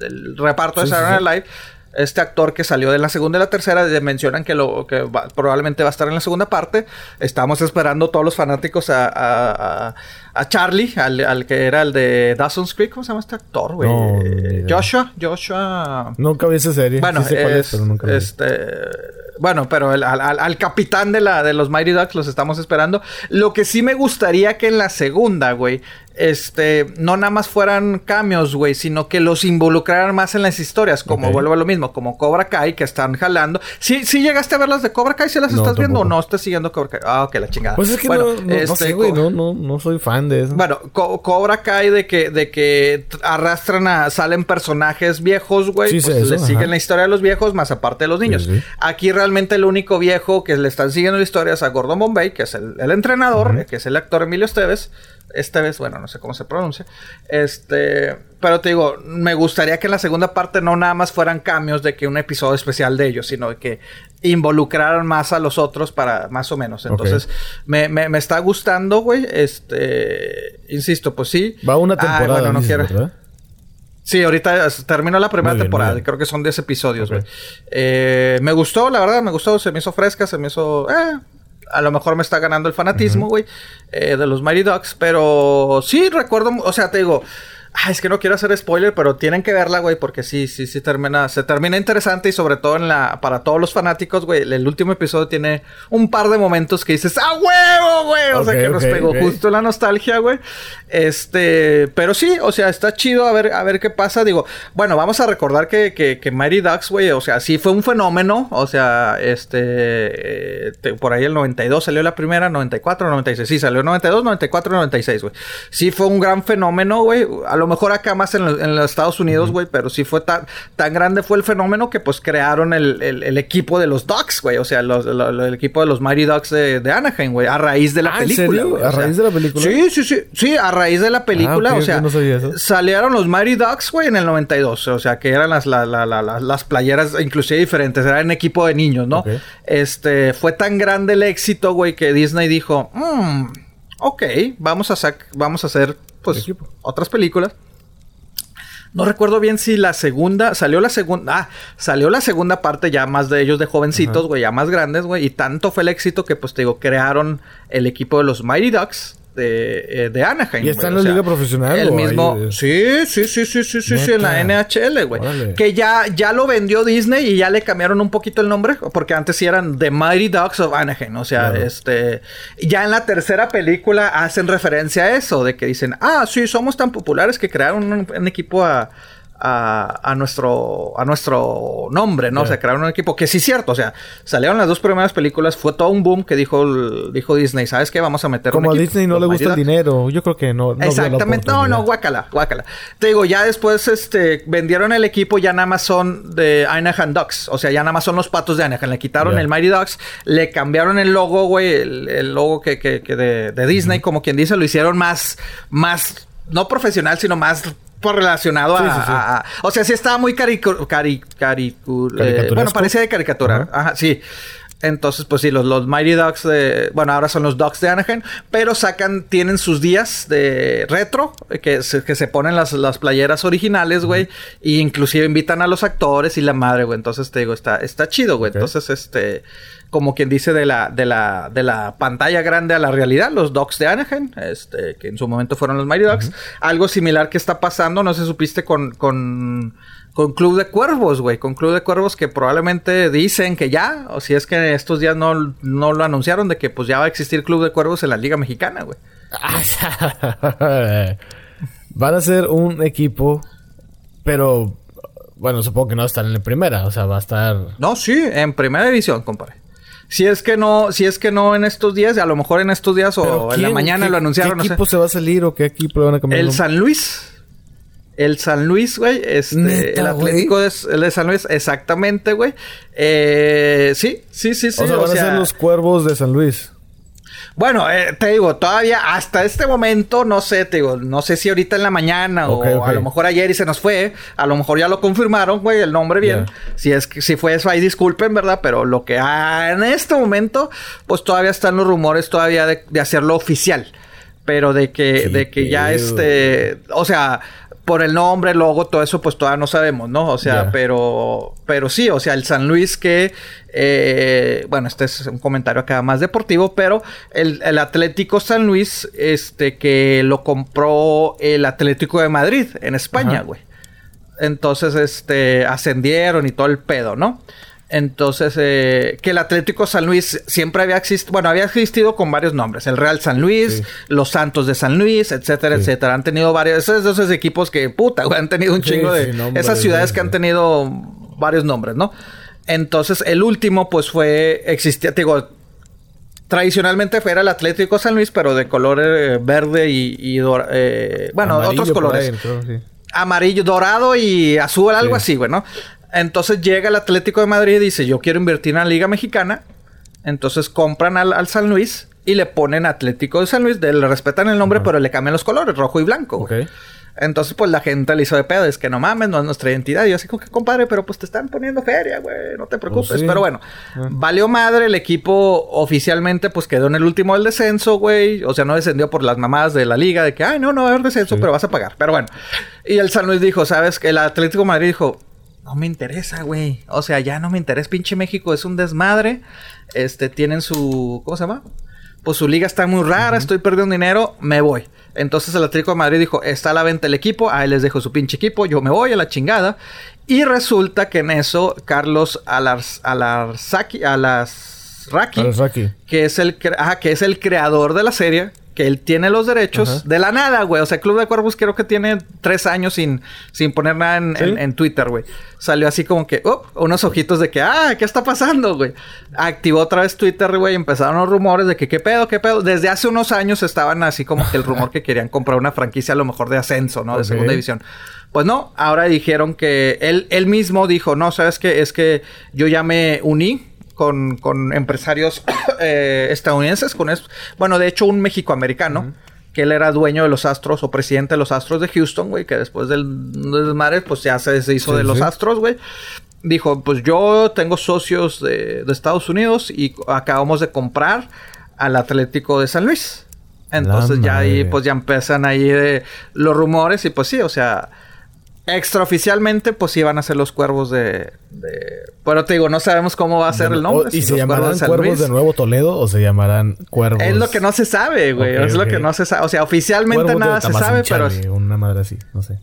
el reparto de Saturday Night Live este actor que salió de la segunda y la tercera mencionan que lo que probablemente va a estar en la segunda parte. Estamos esperando todos los fanáticos a, a, Charlie, al, que era el de Dawson's Creek. ¿Cómo se llama este actor, güey? Joshua, Joshua. Nunca vi esa serie. Bueno, pero nunca vi. este bueno, pero al, capitán de la de los Mighty Ducks los estamos esperando. Lo que sí me gustaría que en la segunda, güey, este, no nada más fueran cambios, güey, sino que los involucraran más en las historias, como vuelvo a lo mismo, como Cobra Kai, que están jalando. ¿Sí, sí llegaste a ver las de Cobra Kai? ¿Si las estás viendo o no estás siguiendo Cobra Kai? Ah, ok, la chingada. Pues es que no, no, este, sé, güey, no, no, no soy fan de eso. Bueno, Cobra Kai de que, de que arrastran a, salen personajes viejos, güey, pues le siguen la historia de los viejos, más aparte de los niños. Aquí realmente el único viejo que le están siguiendo la historia es a Gordon Bombay, que es el, entrenador, que es el actor Emilio Esteves esta vez, bueno, no sé cómo se pronuncia. Este, pero te digo, me gustaría que en la segunda parte no nada más fueran cambios de que un episodio especial de ellos, sino que involucraran más a los otros para más o menos. Entonces, me, me, está gustando, güey. Este, insisto, pues sí. Va una temporada. no quiero. Sí, ahorita terminó la primera temporada. Creo que son 10 episodios, güey. Eh, me gustó, la verdad, me gustó. Se me hizo fresca, se me hizo... Eh, a lo mejor me está ganando el fanatismo, güey, eh, de los Mighty Ducks, pero sí recuerdo, o sea, te digo, Ah, es que no quiero hacer spoiler, pero tienen que verla, güey, porque sí, sí, sí termina, se termina interesante y sobre todo en la, para todos los fanáticos, güey, el, último episodio tiene un par de momentos que dices, ¡ah, huevo, güey! O sea, que nos pegó justo la nostalgia, güey. Este, pero sí, o sea, está chido a ver, a ver qué pasa. Digo, bueno, vamos a recordar que, que, que Mighty Ducks, güey, o sea, sí fue un fenómeno, o sea, este, eh, por ahí el 92 salió la primera, 94, 96, sí, salió 92, 94, 96, güey. Sí fue un gran fenómeno, güey. A lo mejor acá más en, los Estados Unidos, güey, pero sí fue tan, tan grande fue el fenómeno que pues crearon el, equipo de los Ducks, güey. O sea, el equipo de los Mighty Ducks de, Anaheim, güey, a raíz de la ah, película. ¿A raíz de la película? Sí, sí, sí. Sí, a raíz de la película, ah, o sea, salieron los Mighty Ducks, güey, en el 92. O sea, que eran las, las playeras inclusive diferentes, eran equipo de niños, ¿no? Este, fue tan grande el éxito, güey, que Disney dijo, mmm, ok, vamos a, vamos a hacer, pues, otras películas. No recuerdo bien si la segunda, salió la segunda, ah, salió la segunda parte ya más de ellos de jovencitos, güey, ya más grandes, güey, y tanto fue el éxito que pues te digo, crearon el equipo de los Mighty Ducks, de, eh, de Anaheim. ¿Y está en la liga profesional? El mismo. Sí, sí, sí, sí, sí, sí, sí, en la NHL, güey. Que ya, ya lo vendió Disney y ya le cambiaron un poquito el nombre. Porque antes sí eran The Mighty Ducks of Anaheim. O sea, este. Ya en la tercera película hacen referencia a eso. De que dicen, ah, sí, somos tan populares que crearon un equipo a a, nuestro, a nuestro nombre, ¿no? O sea, crearon un equipo que sí es cierto, o sea, salieron las dos primeras películas, fue todo un boom que dijo, dijo Disney, ¿sabes qué? Vamos a meter Como a Disney no le gusta el dinero, yo creo que no. Exactamente, no, no, guácala, guácala. Te digo, ya después este, vendieron el equipo, ya nada más son de Anaheim Ducks, o sea, ya nada más son los patos de Anaheim, le quitaron el Mighty Ducks, le cambiaron el logo, güey, el, logo que, que, de, Disney, como quien dice, lo hicieron más, más no profesional, sino más relacionado a, O sea, sí estaba muy caricu... Cari, eh, bueno, parecía de caricatura. Ajá, sí. Entonces, pues sí, los, los Mighty Ducks de... Bueno, ahora son los Ducks de Anaheim. Pero sacan... Tienen sus días de retro. Que se, que se ponen las, las playeras originales, güey. Y inclusive invitan a los actores y la madre, güey. Entonces, te digo, está, está chido, güey. Entonces, este como quien dice, de la, de la, de la pantalla grande a la realidad, los Dogs de Anaheim, este, que en su momento fueron los Mighty Ducks. Algo similar que está pasando, no sé, supiste con, con, con Club de Cuervos, güey, con Club de Cuervos que probablemente dicen que ya, o si es que estos días no, no lo anunciaron, de que pues ya va a existir Club de Cuervos en la Liga Mexicana, güey. Van a ser un equipo, pero bueno, supongo que no están en la primera, o sea, va a estar. No, sí, en primera división, compadre. Si es que no, si es que no en estos días, a lo mejor en estos días o en la mañana lo anunciaron. ¿Qué equipo se va a salir o qué equipo van a cambiar? El San Luis. El San Luis, güey. Este, el Atlético de, el de San Luis, exactamente, güey. Eh, sí, sí, sí, sí. O sea, van a ser los cuervos de San Luis. Bueno, eh, te digo, todavía hasta este momento, no sé, te digo, no sé si ahorita en la mañana o a lo mejor ayer y se nos fue, a lo mejor ya lo confirmaron, güey, el nombre bien. Si es que si fue eso ahí, disculpen, ¿verdad? Pero lo que en este momento, pues todavía están los rumores todavía de, hacerlo oficial. Pero de que, de que ya este, o sea, por el nombre, logo, todo eso, pues todavía no sabemos, ¿no? O sea, pero, pero sí, o sea, el San Luis que, eh, bueno, este es un comentario acá más deportivo, pero el, Atlético San Luis, este, que lo compró el Atlético de Madrid en España, güey. Entonces, este, ascendieron y todo el pedo, ¿no? Entonces, eh, que el Atlético San Luis siempre había existido, bueno, había existido con varios nombres, el Real San Luis, los Santos de San Luis, etcétera, etcétera. Han tenido varios, esos, esos equipos que, puta, güey, han tenido un chingo de... esas ciudades que han tenido varios nombres, ¿no? Entonces, el último, pues fue, existía, digo, tradicionalmente fuera el Atlético San Luis, pero de color eh, verde y, eh, bueno, otros colores. Amarillo, dorado y azul, algo así, güey, ¿no? Entonces llega el Atlético de Madrid y dice, yo quiero invertir en la Liga Mexicana. Entonces compran al, San Luis y le ponen Atlético de San Luis. le respetan el nombre, pero le cambian los colores, rojo y blanco. Entonces, pues la gente le hizo de pedo. Es que no mames, no es nuestra identidad. Y yo así como que, compadre, pero pues te están poniendo feria, güey. No te preocupes. Pues pero bueno, ah. valió madre. El equipo oficialmente, pues quedó en el último del descenso, güey. O sea, no descendió por las mamadas de la liga. De que, ay, no, no va a haber descenso, pero vas a pagar. Pero bueno. Y el San Luis dijo, ¿sabes? Que el Atlético de Madrid dijo, no me interesa, güey. O sea, ya no me interesa. Pinche México es un desmadre. Este, tienen su. ¿Cómo se llama? pues su liga está muy rara, estoy perdiendo dinero, me voy. Entonces el Atlético de Madrid dijo, está a la venta el equipo, ahí les dejo su pinche equipo, yo me voy a la chingada. Y resulta que en eso Carlos Alars, Alarzaki, que es el que es el creador de la serie, que él tiene los derechos de la nada, güey. O sea, Club de Cuervos creo que tiene tres años sin, sin poner nada en, Twitter, güey. Salió así como que, oh, unos ojitos de que, ah, ¿qué está pasando, güey? Activó otra vez Twitter, güey, y empezaron los rumores de que, ¿qué pedo, qué pedo? Desde hace unos años estaban así como que el rumor que querían comprar una franquicia a lo mejor de ascenso, ¿no? De segunda división. Pues no, ahora dijeron que él, él mismo dijo, no, ¿sabes qué? Es que yo ya me uní con, con empresarios eh, estadounidenses, con bueno, de hecho un mexicoamericano, que él era dueño de los Astros o presidente de los Astros de Houston, güey, que después del desmadre, pues ya se deshizo de los Astros, güey. Dijo, pues yo tengo socios de, de, Estados Unidos y acabamos de comprar al Atlético de San Luis. Entonces ya ahí, pues ya empiezan ahí de los rumores y pues sí, o sea, Extraoficialmente, pues iban a ser los cuervos de, Pero te digo, no sabemos cómo va a ser el nombre. ¿Y se llamarán cuervos de, Nuevo Toledo o se llamarán cuervos? Es lo que no se sabe, güey. es lo que no se sabe. O sea, oficialmente nada se sabe, pero. Una madre así, no sé.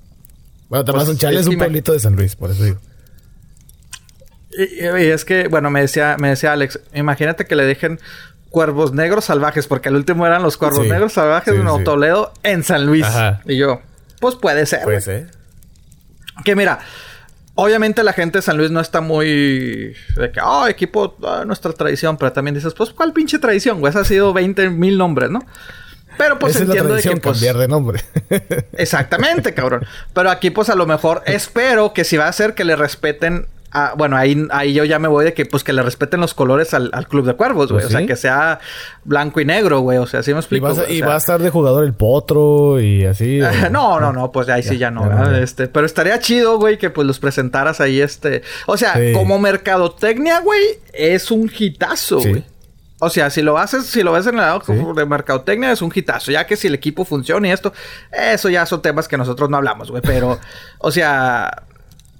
Bueno, Tamazunchale pues, es, es un pueblito de San Luis, por eso digo. Y, es que, bueno, me decía, me decía Alex, imagínate que le dejen cuervos negros salvajes, porque el último eran los cuervos negros salvajes de Nuevo Toledo en San Luis. Y yo, pues puede ser. Puede ser. Que mira, obviamente la gente de San Luis no está muy de que, oh, equipo, ah, nuestra tradición, pero también dices, pues, ¿cuál pinche tradición, güey? Esa ha sido 20 mil nombres, ¿no? Pero pues entiendo de que pues, cambiar de nombre. exactamente, cabrón. Pero aquí pues a lo mejor espero que si va a ser que le respeten Ah, bueno, ahí, ahí yo ya me voy de que, pues, que le respeten los colores al, Club de Cuervos, güey. Pues o sea, que sea blanco y negro, güey. O sea, así me explico. Y, va a estar de jugador el potro y así. no, no, no. Pues ahí sí ya no. este, pero estaría chido, güey, que pues los presentaras ahí, este... O sea, como mercadotecnia, güey, es un hitazo, güey. O sea, si lo haces, si lo ves en el lado de mercadotecnia, es un hitazo. Ya que si el equipo funciona y esto, eso ya son temas que nosotros no hablamos, güey. Pero, o sea,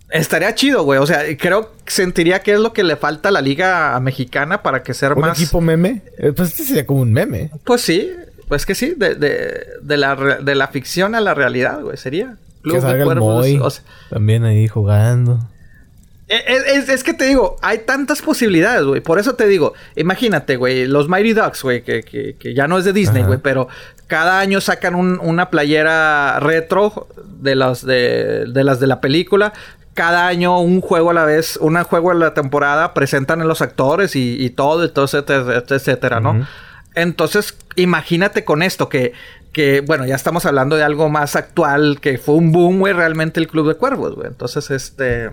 Estaría chido, güey. O sea, creo que sentiría que es lo que le falta a la liga mexicana para que sea más. ¿Un equipo meme? Eh, pues este sería como un meme. Pues sí, pues que sí, de, de, de, la, de la ficción a la realidad, güey, sería. que salga el también ahí jugando. E, e, es, es, que te digo, hay tantas posibilidades, güey. Por eso te digo, imagínate, güey, los Mighty Ducks, güey, que, que, que, ya no es de Disney, güey, pero cada año sacan un, una playera retro de las de, de las de la película cada año un juego a la vez, un juego a la temporada, presentan a los actores y, todo, y todo, etcétera, etcétera, ¿no? Entonces, imagínate con esto que, que, bueno, ya estamos hablando de algo más actual, que fue un boom, güey, realmente el Club de Cuervos, güey. Entonces, este...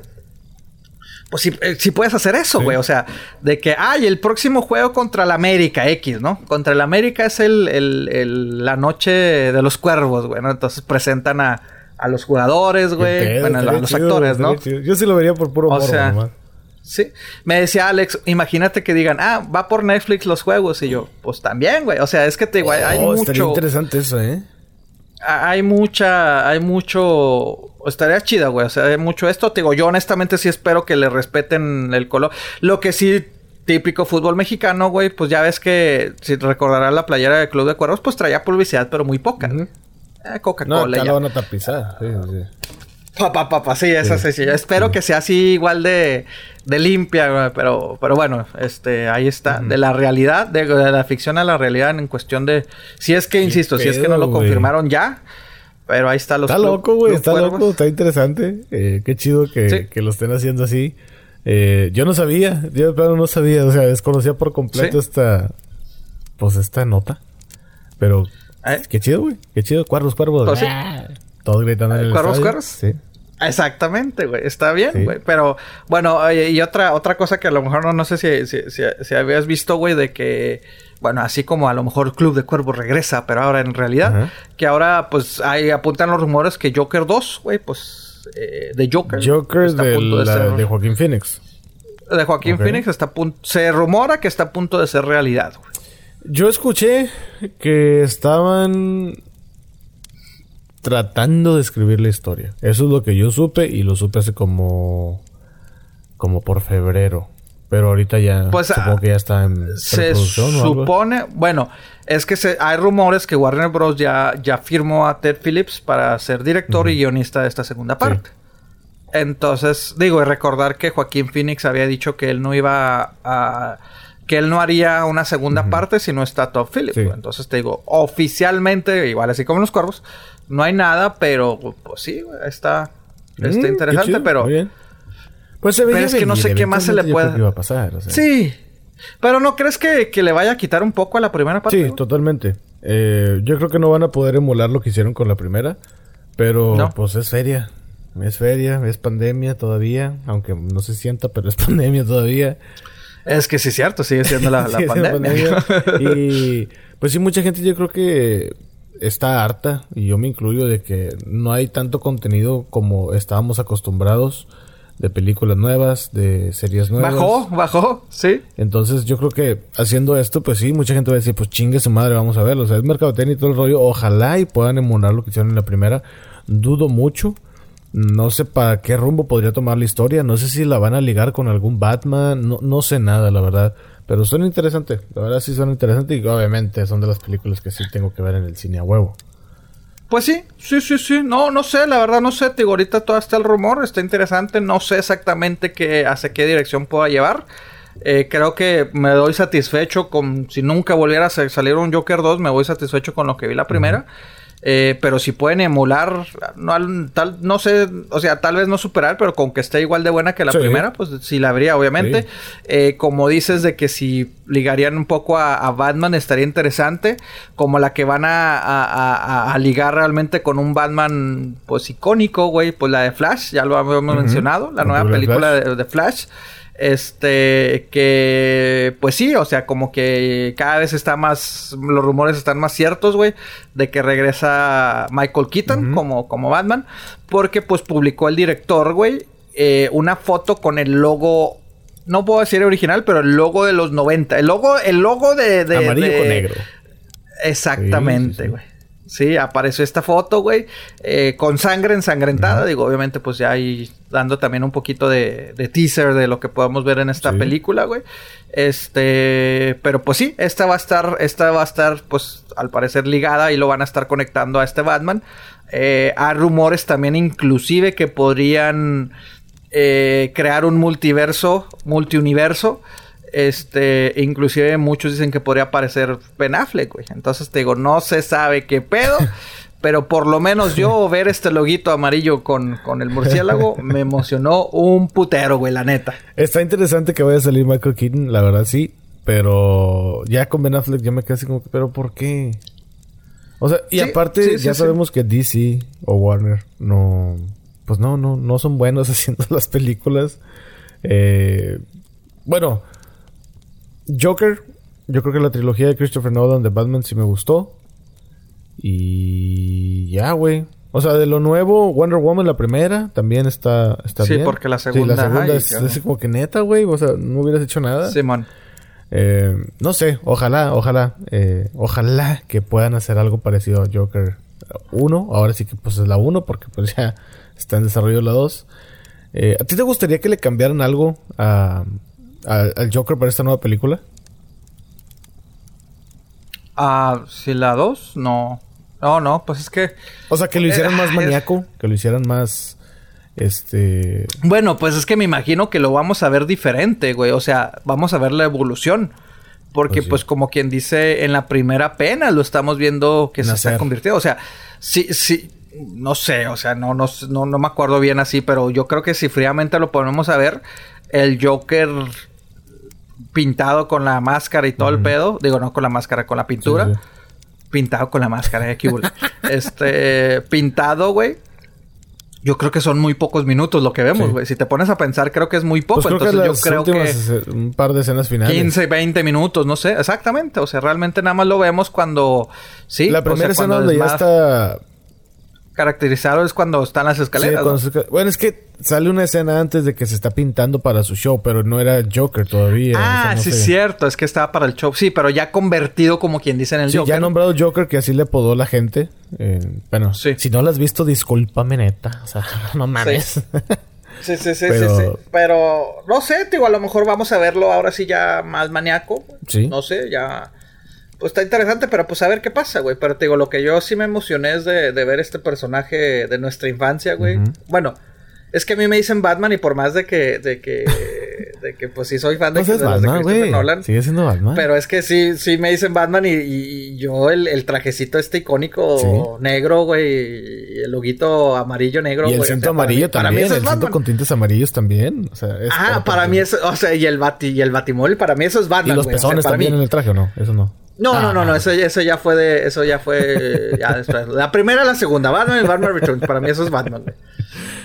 Pues si, eh, puedes hacer eso, güey. O sea, de que, ay, el próximo juego contra el América X, ¿no? Contra el América es el, el, la noche de los cuervos, güey, ¿no? Entonces presentan a, a los jugadores, güey. Bueno, a los actores, ¿no? Yo sí lo vería por puro o sea, Sí. Me decía Alex, imagínate que digan, ah, va por Netflix los juegos. Y yo, pues también, güey. O sea, es que te digo, hay oh, mucho. Estaría interesante eso, ¿eh? Hay mucha, hay mucho. Estaría chida, güey. O sea, hay mucho esto. Te digo, yo honestamente sí espero que le respeten el color. Lo que sí típico fútbol mexicano, güey, pues ya ves que si recordarás la playera del Club de Cuervos, pues traía publicidad, pero muy poca. Eh, Coca-Cola. No, acá van a tapizar. Sí, sí. Papá, papá, sí, esa sí. Espero que sea así igual de, de limpia, pero, pero bueno, este, ahí está. De la realidad, de, la ficción a la realidad en cuestión de. Si es que, insisto, si es que no lo confirmaron ya. Pero ahí está los. Está loco, güey. Está loco, está interesante. Eh, qué chido que, que, lo estén haciendo así. Eh, yo no sabía, yo de no sabía, o sea, desconocía por completo esta. Pues esta nota. Pero ¿Eh? Qué chido, güey. Qué chido. Cuervos, cuervos. Pues Todos gritando en el ¿Cuervos, cuervos? Sí. Exactamente, güey. Está bien, güey. Pero, bueno, y otra, otra cosa que a lo mejor no, no sé si, si, si, habías visto, güey, de que, bueno, así como a lo mejor Club de Cuervos regresa, pero ahora en realidad, que ahora, pues, ahí apuntan los rumores que Joker 2, güey, pues, eh, de Joker. Joker de, de, Joaquín Phoenix. De Joaquín Phoenix está a punto, se rumora que está a punto de ser realidad, güey. Yo escuché que estaban tratando de escribir la historia. Eso es lo que yo supe y lo supe hace como como por febrero. Pero ahorita ya Pues, supongo que ya está en Se preproducción o algo. supone, bueno, es que se- hay rumores que Warner Bros. ya, ya firmó a Ted Phillips para ser director y guionista de esta segunda parte. Entonces, digo, y recordar que Joaquín Phoenix había dicho que él no iba a... que él no haría una segunda parte si no está Todd Phillips. Sí. Entonces te digo, oficialmente, igual así como los cuervos, no hay nada, pero pues sí, está, Mm, está qué interesante, pero... muy bien. Pues se Pero es que no sé qué más se le iba a pasar, o sea. Sí. Pero ¿no crees que, que le vaya a quitar un poco a la primera parte? Sí, totalmente. Eh, yo creo que no van a poder emular lo que hicieron con la primera. Pero No. pues es feria. Es feria, es pandemia todavía. Aunque no se sienta, pero es pandemia todavía. Es que sí es cierto, sigue siendo la, la Sí, pandemia. y pues sí, mucha gente yo creo que está harta, y yo me incluyo, de que no hay tanto contenido como estábamos acostumbrados de películas nuevas, de series nuevas. bajó, bajó, sí. Entonces yo creo que haciendo esto, pues sí, mucha gente va a decir, pues chingue su madre, vamos a verlo. O sea, es mercadotecnia y todo el rollo. Ojalá y puedan emular lo que hicieron en la primera. Dudo mucho. No sé para qué rumbo podría tomar la historia. No sé si la van a ligar con algún Batman. No, no sé nada, la verdad. Pero suena interesante. La verdad sí suena interesante. Y obviamente son de las películas que sí tengo que ver en el cine a huevo. Pues sí, sí, sí, sí. No, no sé, la verdad no sé. Te digo, ahorita todo está el rumor, está interesante. No sé exactamente qué, hacia qué dirección pueda llevar. Eh, creo que me doy satisfecho con... Si nunca volviera a sa- salir un Joker 2, me voy satisfecho con lo que vi la primera. Eh, pero si pueden emular, no, al- tal, no sé, o sea, tal vez no superar, pero con que esté igual de buena que la Sí. primera, pues sí la habría, obviamente. Sí. Eh, como dices de que si ligarían un poco a, a Batman estaría interesante, como la que van a, a- a- a ligar realmente con un Batman pues icónico, güey, pues la de Flash, ya lo habíamos mencionado, la nueva película de Flash. Este, que, pues sí, o sea, como que cada vez está más, los rumores están más ciertos, güey, de que regresa Michael Keaton como, como Batman, porque pues publicó el director, güey, eh, una foto con el logo, no puedo decir original, pero el logo de los 90, el logo, el logo de... de- Amarillo de- con negro. Exactamente, Sí, sí, sí. Sí, apareció esta foto, güey, eh, con sangre ensangrentada. Digo, obviamente, pues ya ahí dando también un poquito de, de teaser de lo que podemos ver en esta Sí. película, güey. Este, pero pues sí, esta va a estar, esta va a estar, pues, al parecer ligada y lo van a estar conectando a este Batman. Eh, hay rumores también, inclusive, que podrían eh, crear un multiverso, multiuniverso. Este, inclusive muchos dicen que podría aparecer Ben Affleck, güey. Entonces te digo, no se sabe qué pedo. pero por lo menos yo ver este loguito amarillo con, con el murciélago me emocionó un putero, güey, la neta. Está interesante que vaya a salir Michael Keaton, la verdad sí. Pero ya con Ben Affleck ya me quedé así como ¿pero por qué? O sea, y Sí, aparte sí, sí, ya sabemos que DC o Warner no... Pues no, no, no son buenos haciendo las películas. Eh, bueno, Joker, yo creo que la trilogía de Christopher Nolan de Batman sí me gustó. Y ya, güey. O sea, de lo nuevo, Wonder Woman, la primera, también está, está Sí, bien. porque la Sí, segunda, la segunda ay, es, es como que neta, güey. O sea, no hubieras hecho nada. Simón. Eh, no sé, ojalá, ojalá, eh, ojalá que puedan hacer algo parecido a Joker 1. Ahora sí que pues es la 1 porque pues ya está en desarrollo la 2. Eh, ¿A ti te gustaría que le cambiaran algo a, al Joker para esta nueva película? Ah, si la 2, no. No, no, pues es que. O sea, que lo hicieran Eh, más ay, maníaco, que lo hicieran más, este... Bueno, pues es que me imagino que lo vamos a ver diferente, güey. O sea, vamos a ver la evolución. Porque, Pues sí. pues, como quien dice, en la primera pena lo estamos viendo que se está convirtiendo. O sea, sí, sí, no sé, o sea, no, no, no, no me acuerdo bien así, pero yo creo que si fríamente lo ponemos a ver, el Joker pintado con la máscara y todo el pedo, digo, no con la máscara, con la pintura, Sí, sí. pintado con la máscara, eh, este, pintado, güey. Yo creo que son muy pocos minutos lo que vemos, Sí. güey. Si te pones a pensar, creo que es muy poco. Pues creo que Entonces las yo creo últimas, que un par de escenas finales. 15, 20 minutos, no sé. Exactamente. O sea, realmente nada más lo vemos cuando... Sí. La o sea, primera escena donde es ya más está Caracterizado es cuando están las escaleras. Bueno, es que sale una escena antes de que se está pintando para su show, pero no era Joker todavía. Ah, no sí, es cierto. Es que estaba para el show. Sí, pero ya convertido como quien dice en el Sí, Joker. ya nombrado Joker, que así le apodó la gente. Eh, bueno, Sí. si no lo has visto, discúlpame, neta. O sea, no mames. Sí, sí, sí, pero... sí, sí. Pero no sé, digo, a lo mejor vamos a verlo ahora sí ya más maníaco. Sí. No sé, ya. Pues está interesante, pero pues a ver qué pasa, güey. Pero te digo, lo que yo sí me emocioné es de, ver este personaje de nuestra infancia, güey. Bueno, es que a mí me dicen Batman y por más de que, de que, de que pues sí soy fan de, de, Batman, de Nolan. Sigue siendo Batman. Pero es que sí, sí me dicen Batman y, yo el, trajecito este icónico negro, güey, el loguito amarillo negro. Y el cinto amarillo también, el cinto con tintes amarillos también. O sea, es ah, para, mí eso, o sea, y el bati, y el batimol, para mí eso es Batman. Y los pezones también en el traje o no, eso no. No, no, no, no, ah. eso, eso ya fue de, eso ya fue, ya después. La primera la segunda, Batman y Batman Returns, para mí eso es Batman, güey.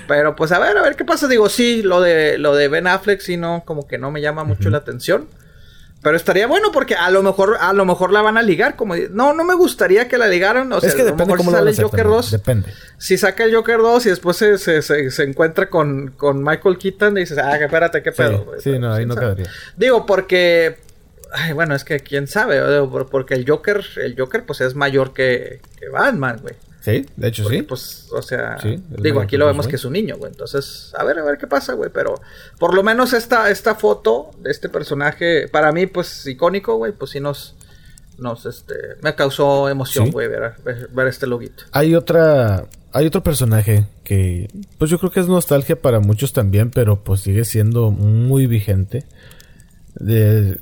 Pero pues a ver, a ver qué pasa. Digo, sí, lo de, lo de Ben Affleck sí no, como que no me llama mucho la atención. Pero estaría bueno porque a lo mejor, a lo mejor la van a ligar, como no, no me gustaría que la ligaran. O sea, es que depende cómo si sale el Joker 2. Depende. Si saca el Joker 2 y después se, se, se, encuentra con, con, Michael Keaton y dices, ah, espérate, qué pedo. Sí, no, ahí no quedaría. Digo, porque Ay, bueno, es que quién sabe, porque el Joker, el Joker pues es mayor que, que Batman, güey. Sí, de hecho sí. Pues, o sea, digo, aquí lo vemos que es un niño, güey. Entonces, a ver, a ver qué pasa, güey. Pero por lo menos esta, esta foto de este personaje, para mí, pues icónico, güey, pues sí nos, nos, este, me causó emoción, güey, ver, ver, este loguito. Hay otra, hay otro personaje que, pues yo creo que es nostalgia para muchos también, pero pues sigue siendo muy vigente. De,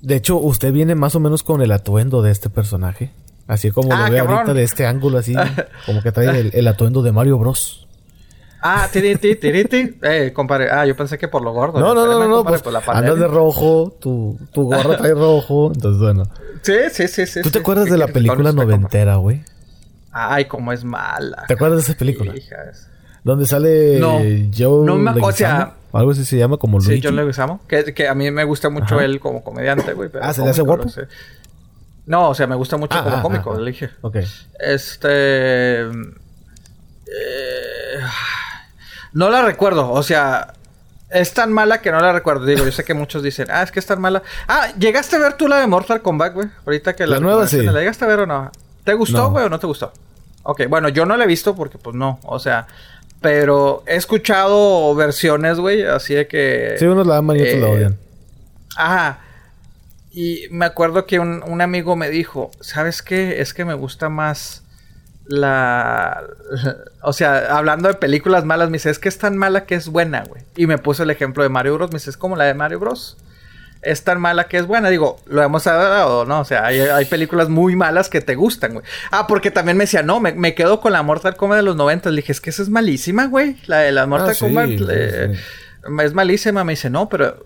de hecho, usted viene más o menos con el atuendo de este personaje. Así como lo ah, ve ahorita de este ángulo, así como que trae el, atuendo de Mario Bros. Ah, tiriti, tiriti. Eh, compadre. Ah, yo pensé que por lo gordo. No, no, no, no. Pues, andas de rojo, tu, tu gorro trae rojo. Entonces, bueno. Sí, sí, sí, sí. ¿Tú te acuerdas de la película noventera, güey? Ay, cómo es mala. ¿Te acuerdas de esa película? Hijas. Donde sale Joe no me, o sea, algo así se llama como Luigi. Sí, John Leguizamo. Que, que a mí me gusta mucho él como comediante, güey. Ah, ¿se le hace guapo? No, o sea, me gusta mucho ah, como ah, cómico, le dije. Ok. Este... Eh, no la recuerdo, o sea... Es tan mala que no la recuerdo. Digo, yo sé que muchos dicen, ah, es que es tan mala. Ah, ¿llegaste a ver tú la de Mortal Kombat, güey? Ahorita que la... La nueva sí. ¿La llegaste a ver o no? ¿Te gustó, güey, o no te gustó? Ok, bueno, yo no la he visto porque, pues, no. O sea, pero he escuchado versiones, güey, así de que... Sí, unos la aman y otros la eh, odian. Ajá. Y me acuerdo que un, amigo me dijo, ¿sabes qué? Es que me gusta más la... O sea, hablando de películas malas, me dice, es que es tan mala que es buena, güey. Y me puso el ejemplo de Mario Bros. Me dice, es como la de Mario Bros es tan mala que es buena. Digo, lo hemos hablado, ¿no? O sea, hay, películas muy malas que te gustan, güey. Ah, porque también me decía, no, me, quedo con la Mortal Kombat de los 90. Le dije, es que esa es malísima, güey. La de la Mortal ah, Kombat es malísima. Me dice, no, pero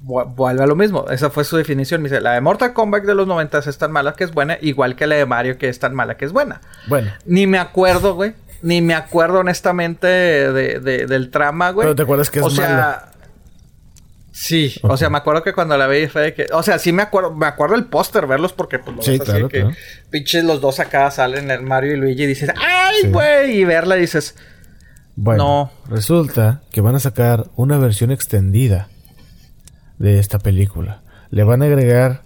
vuelve a lo mismo. Esa fue su definición. Me dice, la de Mortal Kombat de los 90 es tan mala que es buena, igual que la de Mario que es tan mala que es buena. Bueno. Ni me acuerdo, güey. Ni me acuerdo honestamente de, del trama, güey. Pero te acuerdas que es o sea, Sí, o sea, me acuerdo que cuando la vi fue que, o sea, sí me acuerdo, me acuerdo el póster verlos porque pues sí, claro, que pinches los dos acá salen el Mario y Luigi y dices, "Ay, güey", y verla dices, bueno, resulta que van a sacar una versión extendida de esta película. Le van a agregar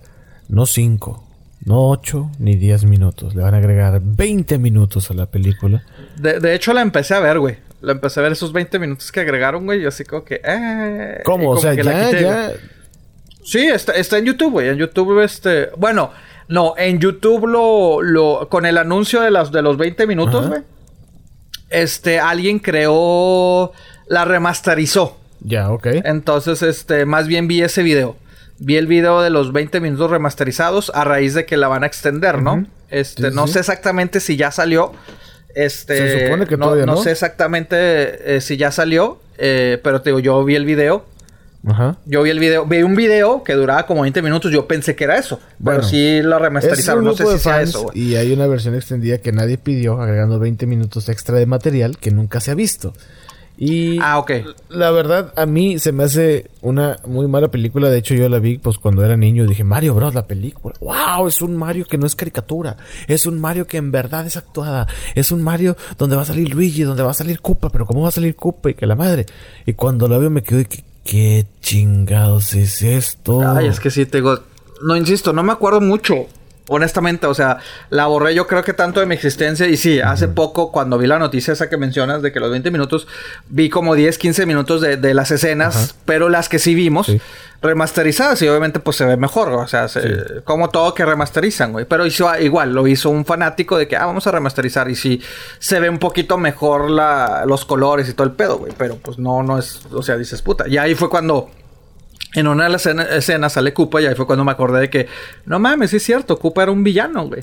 no 5, no 8 ni 10 minutos. Le van a agregar 20 minutos a la película. De, de hecho, la empecé a ver, güey. La empecé a ver esos 20 minutos que agregaron, güey. Y así como que. Eh, ¿Cómo? O sea, ya, ya. Sí, está, está en YouTube, güey. En YouTube, este. Bueno, no, en YouTube lo. lo con el anuncio de, las, de los 20 minutos, güey. Este, alguien creó. La remasterizó. Ya, ok. Entonces, este, más bien vi ese video. Vi el video de los 20 minutos remasterizados a raíz de que la van a extender, ¿no? Este, no sé exactamente si ya salió. Este, Se supone que no, no, sé exactamente eh, si ya salió, eh, pero te digo, yo vi el video. Ajá. Yo vi el video, vi un video que duraba como 20 minutos, yo pensé que era eso, pero sí lo remasterizaron, no sé si sea eso. Y hay una versión extendida que nadie pidió, agregando 20 minutos extra de material que nunca se ha visto. Y ah, ok. La verdad, a mí se me hace una muy mala película. De hecho, yo la vi pues cuando era niño. Dije, Mario Bros, la película. ¡Wow! Es un Mario que no es caricatura. Es un Mario que en verdad es actuada. Es un Mario donde va a salir Luigi, donde va a salir Koopa. Pero ¿cómo va a salir Koopa? Y que la madre. Y cuando la veo me quedo de que, ¿qué chingados es esto? Ay, es que sí, te digo... No, insisto, no me acuerdo mucho. Honestamente, o sea, la borré yo creo que tanto de mi existencia. Y sí, hace poco, cuando vi la noticia esa que mencionas de que los 20 minutos, vi como 10, 15 minutos de, de las escenas, pero las que sí vimos, remasterizadas, y obviamente pues se ve mejor, o sea, como todo que remasterizan, güey. Pero hizo igual, lo hizo un fanático de que, ah, vamos a remasterizar. Y sí, se ve un poquito mejor la, los colores y todo el pedo, güey. Pero pues no, no es, o sea, dices puta. Y ahí fue cuando en una de las escenas sale Koopa y ahí fue cuando me acordé de que, no mames, sí es cierto, Koopa era un villano, güey.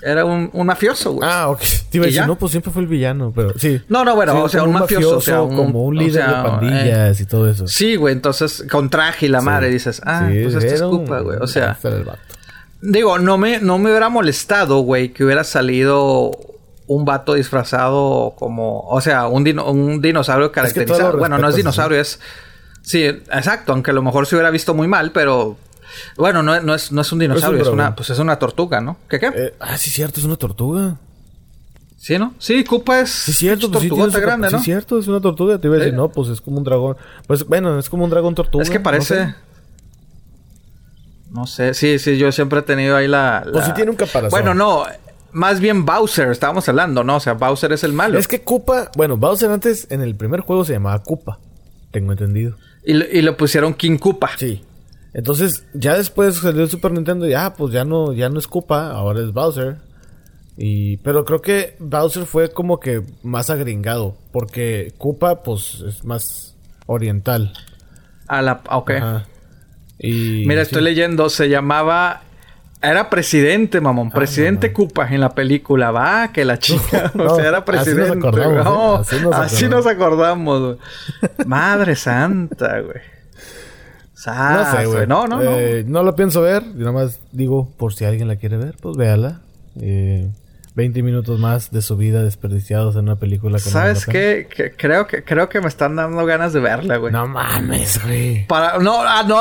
Era un, un mafioso, güey. Ah, ok. Te iba a decir, no, pues siempre fue el villano, pero sí. No, no, bueno, o sea, un, mafioso, o sea, como un líder de pandillas y todo eso. Sí, güey, entonces con traje y la madre dices, ah, pues este es Koopa, güey. O sea, digo, no me, no me hubiera molestado, güey, que hubiera salido un vato disfrazado como, o sea, un, un dinosaurio caracterizado. bueno, no es dinosaurio, es Sí, exacto, aunque a lo mejor se hubiera visto muy mal, pero bueno, no, no, es, no es un dinosaurio, es, una, pues es una tortuga, ¿no? ¿Qué qué? Eh, ah, sí, cierto, es una tortuga. Sí, ¿no? Sí, Koopa es sí, cierto, pues tortuga grande, ¿no? Sí, cierto, es una tortuga. Te iba a decir, no, pues es como un dragón. Pues bueno, es como un dragón tortuga. Es que parece. No sé, sí, sí, yo siempre he tenido ahí la. Pues sí tiene un caparazón. Bueno, no, más bien Bowser, estábamos hablando, ¿no? O sea, Bowser es el malo. Es que Koopa, bueno, Bowser antes en el primer juego se llamaba Koopa, tengo entendido. Y, y lo pusieron King Koopa. Sí. Entonces, ya después salió el Super Nintendo y ah, pues ya no, ya no es Koopa, ahora es Bowser. Y, pero creo que Bowser fue como que más agringado, porque Koopa, pues, es más oriental. A la, ok. Y, Mira, estoy leyendo, se llamaba era presidente, mamón. Ah, presidente Koopa en la película. Va, que la chica. o sea, era presidente. Así nos acordamos. ¿eh? así, nos acordamos. Madre santa, güey. no sé, güey. No, no, no. Eh, no lo pienso ver. Yo nada más digo, por si alguien la quiere ver, pues véala. Eh, 20 minutos más de su vida desperdiciados en una película que ¿Sabes qué? Que creo que creo que me están dando ganas de verla, güey. No mames, güey. Para no, ah, no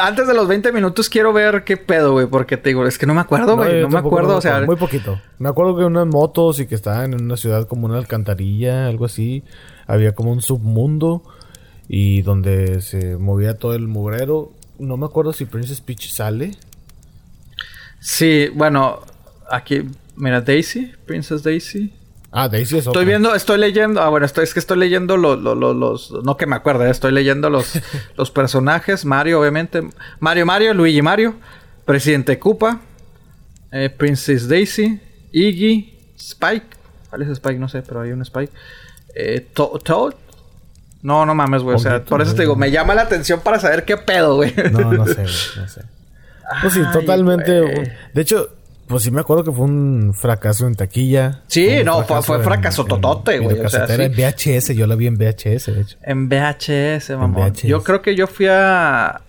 antes de los 20 minutos quiero ver qué pedo, güey, porque te digo, es que no me acuerdo, güey, no, me acuerdo, o sea, muy poquito. Me acuerdo que unas motos y que estaban en una ciudad como una alcantarilla, algo así. Había como un submundo y donde se movía todo el mugrero. No me acuerdo si Princess Peach sale. Sí, bueno, aquí Mira, Daisy, Princess Daisy. Ah, Daisy es otra. Estoy viendo, estoy leyendo. Ah, bueno, estoy, es que estoy leyendo los. los, no que me acuerde, estoy leyendo los, los personajes. Mario, obviamente. Mario, Mario, Luigi Mario. Presidente Koopa. Eh, Princess Daisy. Iggy. Spike. ¿Cuál es Spike? No sé, pero hay un Spike. Eh, Toad. No, no mames, güey. O sea, por eso te digo, me llama la atención para saber qué pedo, güey. No, no sé, güey. No sé. Pues sí, totalmente. De hecho, pues sí me acuerdo que fue un fracaso en taquilla. Sí, no, fue, fue fracaso totote, güey. O sea, en VHS, yo la vi en VHS, de hecho. En VHS, mamón. Yo creo que yo fui a...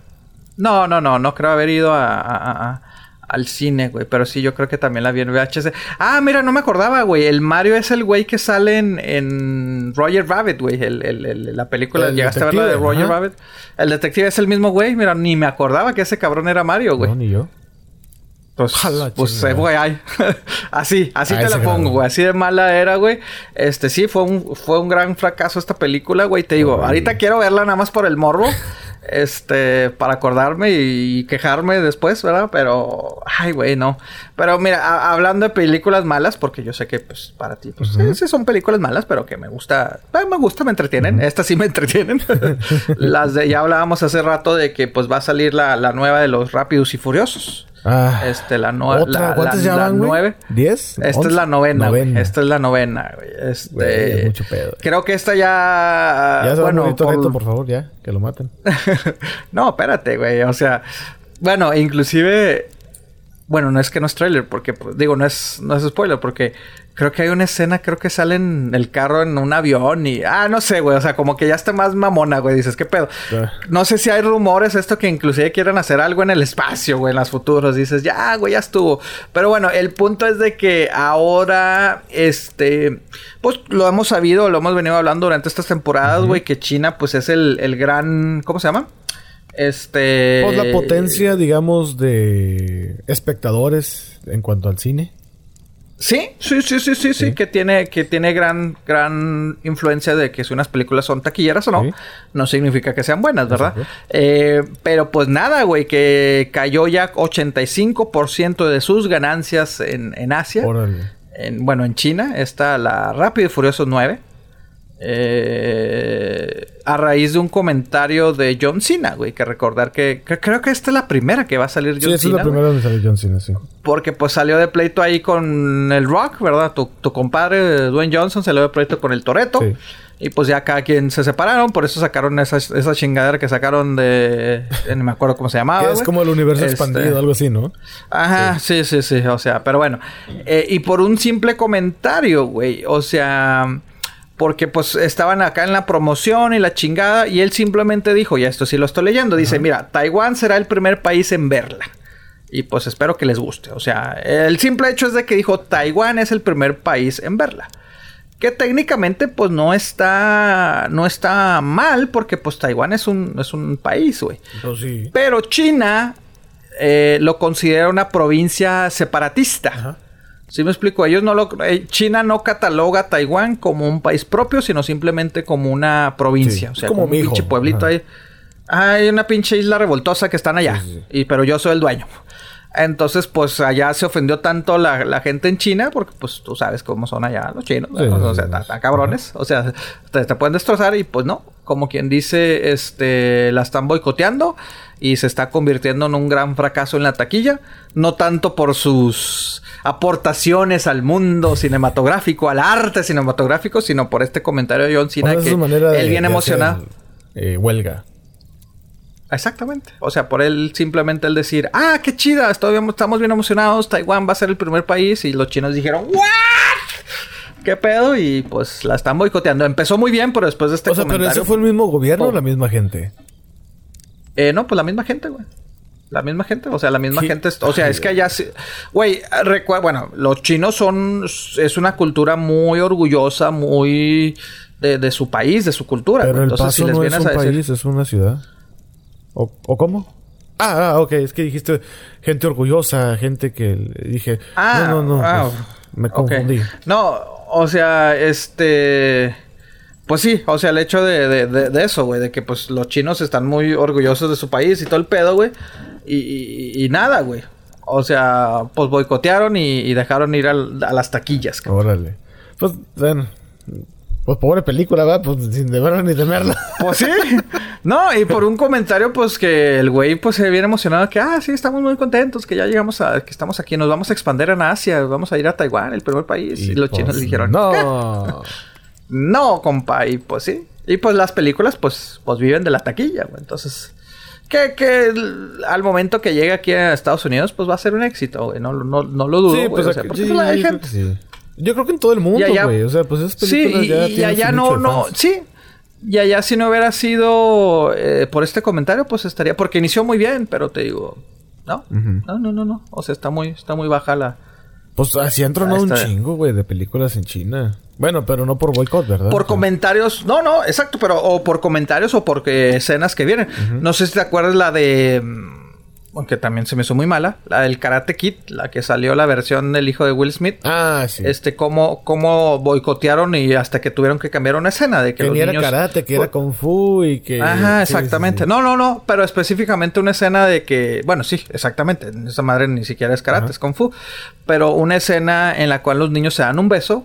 No, no, no, no creo haber ido a, al cine, güey. Pero sí, yo creo que también la vi en VHS. Ah, mira, no me acordaba, güey. El Mario es el güey que sale en, Roger Rabbit, güey. El, el, la película. ¿Llegaste a ver la de Roger Rabbit? El detective es el mismo güey. Mira, ni me acordaba que ese cabrón era Mario, güey. No, ni yo. Pues, pues güey, así, así te la pongo, güey. Así de mala era, güey. Este, sí, fue un, fue un gran fracaso esta película, güey. Te digo, ahorita quiero verla nada más por el morbo. este, para acordarme y quejarme después, ¿verdad? Pero, ay, güey, no. Pero mira, hablando de películas malas, porque yo sé que, pues, para ti, pues, sí, son películas malas, pero que me gusta, eh, me gusta, me entretienen. Estas sí me entretienen. Las de, ya hablábamos hace rato de que, pues, va a salir la, la nueva de los Rápidos y Furiosos. Ah, este, la, la, ¿Cuántas la, la nueve. ¿Diez? Esta es la novena, Esta es la novena, güey. Este, mucho pedo. Creo que esta ya... Ya se bueno, por... por favor, ya. Que lo maten. no, espérate, güey. O sea... Bueno, inclusive... Bueno, no es que no es trailer, porque... Pues, digo, no es, no es spoiler, porque... Creo que hay una escena, creo que sale en el carro en un avión y... Ah, no sé, güey. O sea, como que ya está más mamona, güey. Dices, ¿qué pedo? Ah. No sé si hay rumores esto que inclusive quieren hacer algo en el espacio, güey, en las futuros. Dices, ya, güey, ya estuvo. Pero bueno, el punto es de que ahora, este... Pues lo hemos sabido, lo hemos venido hablando durante estas temporadas, güey, que China, pues es el, el gran... ¿Cómo se llama? Este... Pues la potencia, digamos, de espectadores en cuanto al cine. Sí, sí, sí, sí, sí, sí, que tiene, que tiene gran, gran influencia de que si unas películas son taquilleras o no, Sí. no significa que sean buenas, ¿verdad? Eh, pero pues nada, güey, que cayó ya 85% de sus ganancias en, en Asia. Órale. En, bueno, en China está la Rápido y Furioso 9. Eh, a raíz de un comentario de John Cena, güey, que recordar que, que creo que esta es la primera que va a salir John Sí, esa es Cena. la güey. primera donde sale John Cena, sí. Porque pues salió de pleito ahí con el Rock, ¿verdad? Tu, tu compadre Dwayne Johnson salió de pleito con el Toreto. Sí. Y pues ya cada quien se separaron, por eso sacaron esa, esa chingadera que sacaron de... eh, No me acuerdo cómo se llamaba. Es como el universo Este, expandido, algo así, ¿no? Ajá, sí, sí, sí, o sea, pero bueno. Eh, y por un simple comentario, güey, o sea, porque pues estaban acá en la promoción y la chingada, y él simplemente dijo, ya esto sí lo estoy leyendo, dice, mira, Taiwán será el primer país en verla. Y pues espero que les guste. O sea, el simple hecho es de que dijo, Taiwán es el primer país en verla. Que técnicamente pues no está, no está mal, porque pues Taiwán es un, es un país, güey. Sí. Pero China eh, lo considera una provincia separatista. ¿Sí me explico? Ellos no lo... eh, China no cataloga a Taiwán como un país propio, sino simplemente como una provincia. Sí, O sea, como como, un pinche pueblito Ajá. ahí. Hay una pinche isla revoltosa que están allá. Sí, sí, sí. Y, pero yo soy el dueño. Entonces, pues allá se ofendió tanto la, la gente en China, porque pues tú sabes cómo son allá los chinos, o sea, tan cabrones, o sea, te, te pueden destrozar y pues no, como quien dice, este, la están boicoteando y se está convirtiendo en un gran fracaso en la taquilla, no tanto por sus aportaciones al mundo cinematográfico, al arte cinematográfico, sino por este comentario de John Cena que de- él viene emocionado. hacer, eh, huelga. Exactamente. O sea, por él simplemente el decir, ah, qué chida, estamos bien emocionados, Taiwán va a ser el primer país y los chinos dijeron, ¿what? ¿Qué pedo? Y pues la están boicoteando. Empezó muy bien, pero después de este o sea, pero comentario... ese fue el mismo gobierno o la misma gente. Eh, no, pues la misma gente, güey. La misma gente, o sea, la misma ¿Qué? gente, es- o sea, es que allá sí, güey, recuerda, bueno, los chinos son, es una cultura muy orgullosa, muy de, de su país, de su cultura. Pero güey. el Entonces, paso si les no es vienes un a decir, país, es una ciudad. ¿O, o cómo? Ah, ah, ok. Es que dijiste gente orgullosa, gente que... Dije... Ah, no, no, no. ah, pues, me confundí. No, o sea, este. Pues sí, o sea, el hecho de, de, de- de eso, güey, de que pues los chinos están muy orgullosos de su país y todo el pedo, güey. Y, nada, güey. O sea, pues boicotearon y, y dejaron ir al- a las taquillas. cabrón. Órale. Pues, bueno... Pues pobre película, ¿verdad? Pues sin deberla ni temerla. Pues sí. No, y por un comentario, pues que el güey pues se viene emocionado que, ah, sí, estamos muy contentos, que ya llegamos a, que estamos aquí, nos vamos a expandir en Asia, vamos a ir a Taiwán, el primer país. Y, los pues, chinos dijeron, No. No, compa, y pues sí. Y pues las películas, pues, pues viven de la taquilla, güey. Entonces, que, que al momento que llegue aquí a Estados Unidos, pues va a ser un éxito, güey. No, no, no lo dudo, sí, güey. pues o sea, porque sí, pues, hay yo creo gente- que sí. Yo creo que en todo el mundo, allá- güey. O sea, pues Sí, películas y, ya y allá no, no, sí. Y allá si no hubiera sido eh, por este comentario, pues estaría, porque inició muy bien, pero te digo, no, no, no, no, no. O sea, está muy, está muy baja la. Pues así han tronado Ah, un chingo, güey, de películas en China. Bueno, pero no por boicot, ¿verdad? Por comentarios, no, no, exacto, pero o por comentarios o porque escenas que vienen. No sé si te acuerdas la de. Aunque también se me hizo muy mala. La del Karate Kid, la que salió la versión del hijo de Will Smith. Ah, sí. Este, cómo, cómo boicotearon y hasta que tuvieron que cambiar una escena de que, que los ni era niños- karate, que era kung fu y que... Ajá, sí, exactamente. sí. No, no, no, pero específicamente una escena de que, bueno, sí, exactamente. Esa madre ni siquiera es karate, Ajá. es kung fu. Pero una escena en la cual los niños se dan un beso.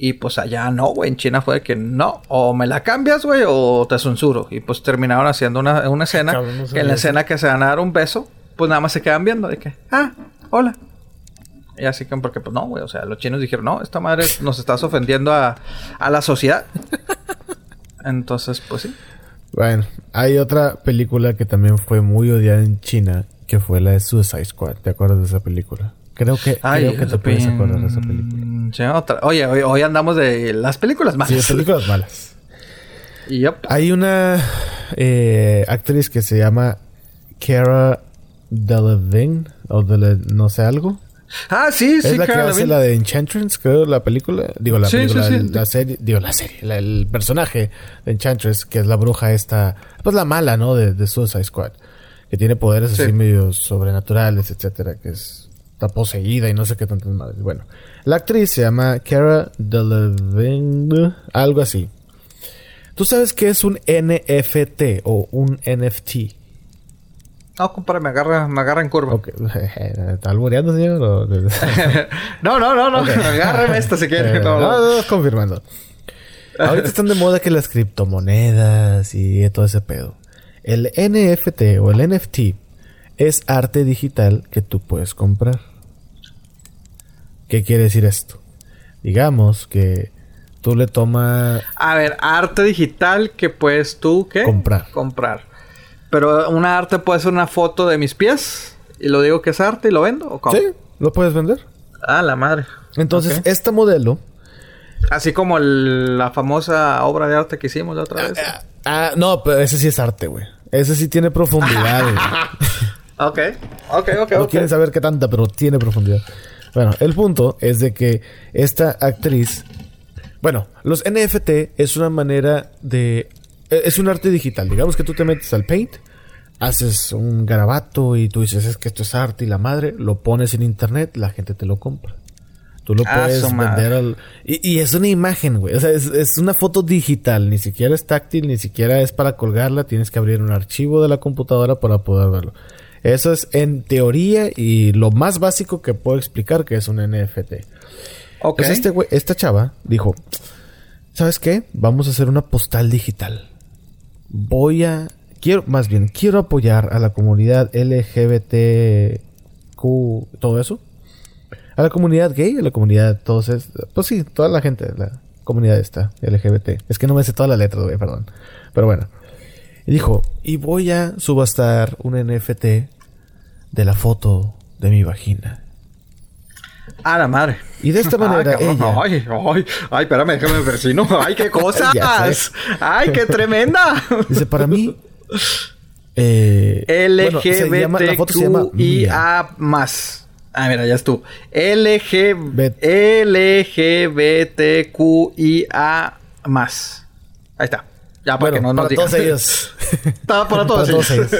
Y pues allá no, güey. En China fue de que no, o me la cambias, güey, o te censuro. Y pues terminaron haciendo una, una escena. Cabrón, no que sabía en la escena que se van a dar un beso, pues nada más se quedan viendo de que, ah, hola. Y así que, porque pues no, güey. O sea, los chinos dijeron, no, esta madre nos estás ofendiendo a, a la sociedad. Entonces, pues sí. Bueno, hay otra película que también fue muy odiada en China, que fue la de Suicide Squad. ¿Te acuerdas de esa película? Creo que, creo que te puedes acordar de esa película. Sí, otra. Oye, hoy, hoy andamos de las películas Sí, malas. de películas malas. Yep. Hay una eh, actriz que se llama Cara Delevingne, o Dele, no sé algo. Ah, sí, sí, es la que hace la de Enchantress, creo, la película. Digo, la Sí, película, sí, sí. la serie, digo, la serie, la- el personaje de Enchantress, que es la bruja esta, pues la mala, ¿no? De, de Suicide Squad. Que tiene poderes Sí. así medio sobrenaturales, etcétera, que es, está poseída y no sé qué tantas madres. Bueno, La actriz se llama Cara Delevingne, algo así. ¿Tú sabes qué es un NFT o un NFT? No, compadre, me agarra, me agarra en curva. Ok. ¿Está albureando, señor? o- no, no, no, no. Agárreme esta si quiere. Eh, No, no, no. no, no, confirmando. Ahorita están de moda que las criptomonedas y todo ese pedo. El NFT o el NFT es arte digital que tú puedes comprar. ¿Qué quiere decir esto? Digamos que tú le tomas... A ver, arte digital que puedes tú, ¿qué? Comprar. Comprar. Pero una arte puede ser una foto de mis pies y lo digo que es arte y lo vendo o cómo? Sí, lo puedes vender. Ah, la madre. Entonces, Ok. este modelo... Así como el- la famosa obra de arte que hicimos la otra vez. Ah, no, pero ese sí es arte, güey. Ese sí tiene profundidad, ok, ok, ok, No ok. quieren saber qué tanta, pero tiene profundidad. Bueno, el punto es de que esta actriz. Bueno, los NFT es una manera de. E- Es un arte digital. Digamos que tú te metes al Paint, haces un garabato y tú dices es que esto es arte y la madre, lo pones en internet, la gente te lo compra. Tú lo Ah, puedes vender al. Y, y es una imagen, güey. O sea, es, es una foto digital. Ni siquiera es táctil, ni siquiera es para colgarla. Tienes que abrir un archivo de la computadora para poder verlo. Eso es en teoría y lo más básico que puedo explicar que es un NFT. Ok. Pues este güey, esta chava dijo, ¿sabes qué? Vamos a hacer una postal digital. Voy a, quiero, más bien, quiero apoyar a la comunidad LGBTQ, todo eso. A la comunidad gay, a la comunidad, todos es, pues sí, toda la gente, la comunidad esta, LGBT. Es que no me sé todas las letras, güey, perdón. Pero bueno. Y dijo, y voy a subastar un NFT de la foto de mi vagina. Ah, la madre. Y de esta manera Ah, ella... Ay, ay, ay, espérame, déjame ver si no. Ay, qué cosas. ay, qué tremenda. Dice, para mí... Eh. LGBTQIA más. Ah, mira, ya es tú. LGBTQIA más. Ahí está. Ya para Bueno, que no nos para todos ellos. Está para todos, Para todos ellos.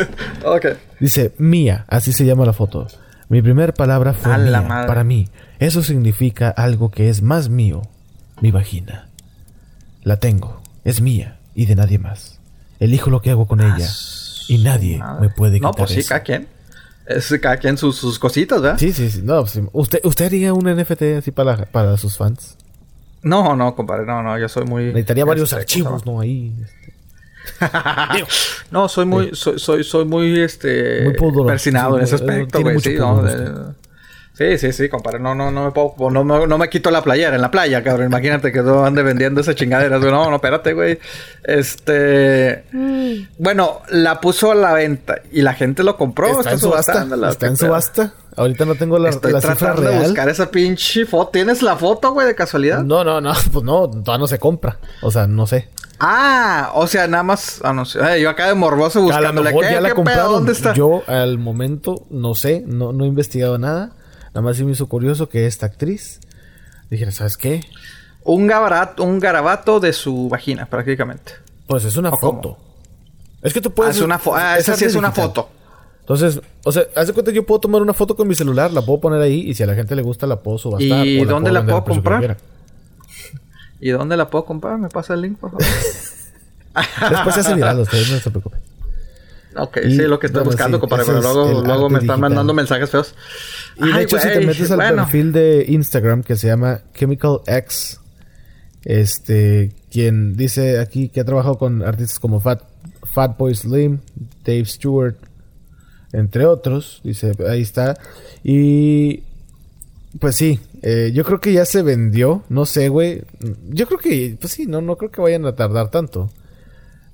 ok. Dice, mía, así se llama la foto. Mi primera palabra fue A la mía, madre. para mí. Eso significa algo que es más mío. Mi vagina. La tengo, es mía y de nadie más. Elijo lo que hago con ella y nadie Madre. me puede quitar No, pues sí, eso. cada quien. Es cada quien sus, sus cositas, ¿verdad? Sí, sí, sí. No, pues. ¿Usted, ¿Usted haría un NFT así para, para sus fans? No, no, compadre, no, no, yo soy muy. Necesitaría varios este, archivos, ¿cómo ¿no? Ahí. llama? no, soy muy, soy, soy, soy muy, este. Muy pudoroso. Persinado en ese muy- aspecto, güey. Sí, no, de- sí, sí, sí, compadre. No, no, no me puedo, no, me- no me quito la playera en la playa, cabrón. Imagínate que yo ande vendiendo esa chingadera. güey. No, no, espérate, güey. Este. Bueno, la puso a la venta y la gente lo compró. Está en subasta. Está en subasta. Ahorita no tengo la, Estoy la cifra tratando de real. buscar esa pinche foto. ¿Tienes la foto, güey, de casualidad? No, no, no. Pues no, todavía no se compra. O sea, no sé. Ah, o sea, nada más. Ah, no sé. Ay, yo acá de morboso A lo mejor ¿Qué, ya la compraron. ¿Dónde está? Yo al momento no sé, no, no he investigado nada. Nada más sí me hizo curioso que esta actriz dijera, ¿sabes qué? Un garabato, un garabato de su vagina, prácticamente. Pues es una foto. Es que tú Ah, puedes. es una fo- ah, esa sí es una foto. Entonces, o sea, haz de cuenta que yo puedo tomar una foto con mi celular, la puedo poner ahí y si a la gente le gusta la puedo subastar. ¿Y dónde la puedo comprar? ¿Y dónde la puedo comprar? ¿Me pasa el link, por favor? Después se hace viral, ustedes no se preocupen. ok, Y, sí, lo que estoy bueno, buscando, sí, compadre. Pero luego, me están mandando mensajes feos. Y de Ay, hecho, si te metes al perfil de Instagram que se llama Chemical X, este, quien dice aquí que ha trabajado con artistas como Fat, Fatboy Slim, Dave Stewart, entre otros, dice, ahí está. Y pues sí, eh, yo creo que ya se vendió, no sé, güey. Yo creo que, pues sí, no, no creo que vayan a tardar tanto.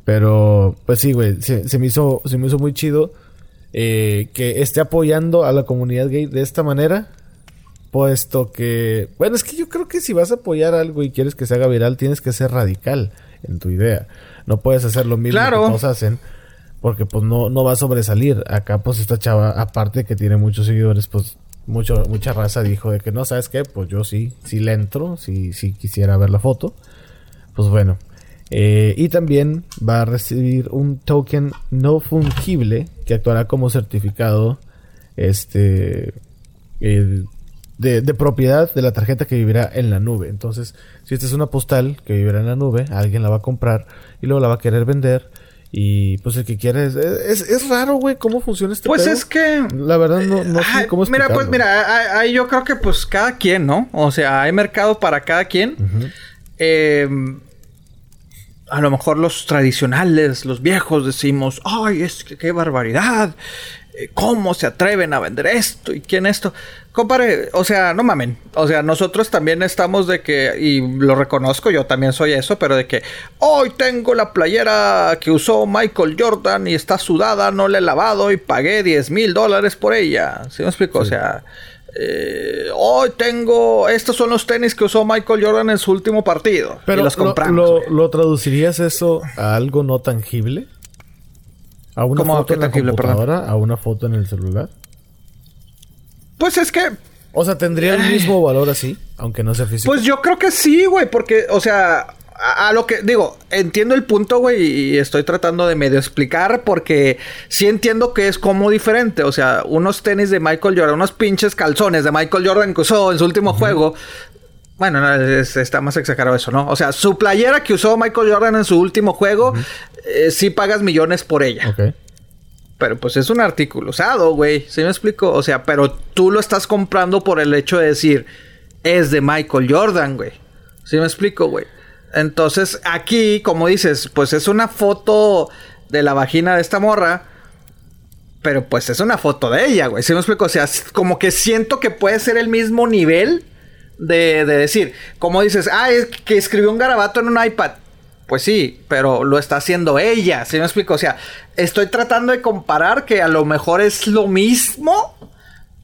Pero, pues sí, güey, se, se me hizo, se me hizo muy chido eh, que esté apoyando a la comunidad gay de esta manera. Puesto que, bueno, es que yo creo que si vas a apoyar algo y quieres que se haga viral, tienes que ser radical en tu idea. No puedes hacer lo mismo Claro. que todos hacen, porque pues no, no va a sobresalir. Acá, pues esta chava, aparte que tiene muchos seguidores, pues mucho, mucha raza dijo de que no, ¿sabes qué? Pues yo sí, sí le entro, sí, sí quisiera ver la foto. Pues bueno. Eh, y también va a recibir un token no fungible que actuará como certificado este de, de propiedad de la tarjeta que vivirá en la nube. Entonces, si esta es una postal que vivirá en la nube, alguien la va a comprar y luego la va a querer vender. Y pues el que quiere es, es, es raro, güey, cómo funciona este Pues pedo. es que. La verdad no, no sé cómo Mira, pues explicarlo. mira, ahí yo creo que pues cada quien, ¿no? O sea, hay mercado para cada quien. Eh, a lo mejor los tradicionales, los viejos decimos, ay, es que qué barbaridad. Eh, ¿Cómo se atreven a vender esto? ¿Y quién esto? Compare, o sea, no mamen. O sea, nosotros también estamos de que, y lo reconozco, yo también soy eso, pero de que hoy tengo la playera que usó Michael Jordan y está sudada, no la he lavado y pagué 10 mil dólares por ella. ¿Sí me explico? O sea, eh, hoy tengo, estos son los tenis que usó Michael Jordan en su último partido. Pero y los lo- compramos. lo, güey. lo traducirías eso a algo no tangible? ¿A una ¿Cómo foto en la tangible, perdón? computadora? ¿A una foto en el celular? Pues es que O sea, ¿tendría el mismo valor así? Aunque no sea físico. Pues yo creo que sí, güey, porque, o sea, a, a lo que digo, entiendo el punto, güey, y estoy tratando de medio explicar porque sí entiendo que es como diferente, o sea, unos tenis de Michael Jordan, unos pinches calzones de Michael Jordan que usó en su último juego. Bueno, no, es- está más exagerado eso, ¿no? O sea, su playera que usó Michael Jordan en su último juego, eh, sí pagas millones por ella. Ok. Pero pues es un artículo usado, güey. ¿Sí me explico? O sea, pero tú lo estás comprando por el hecho de decir, es de Michael Jordan, güey. ¿Sí me explico, güey? Entonces, aquí, como dices, pues es una foto de la vagina de esta morra. Pero pues es una foto de ella, güey. ¿Sí me explico? O sea, como que siento que puede ser el mismo nivel de, de decir, como dices, ah, es que escribió un garabato en un iPad. Pues sí, pero lo está haciendo ella, ¿sí me explico? O sea, estoy tratando de comparar que a lo mejor es lo mismo,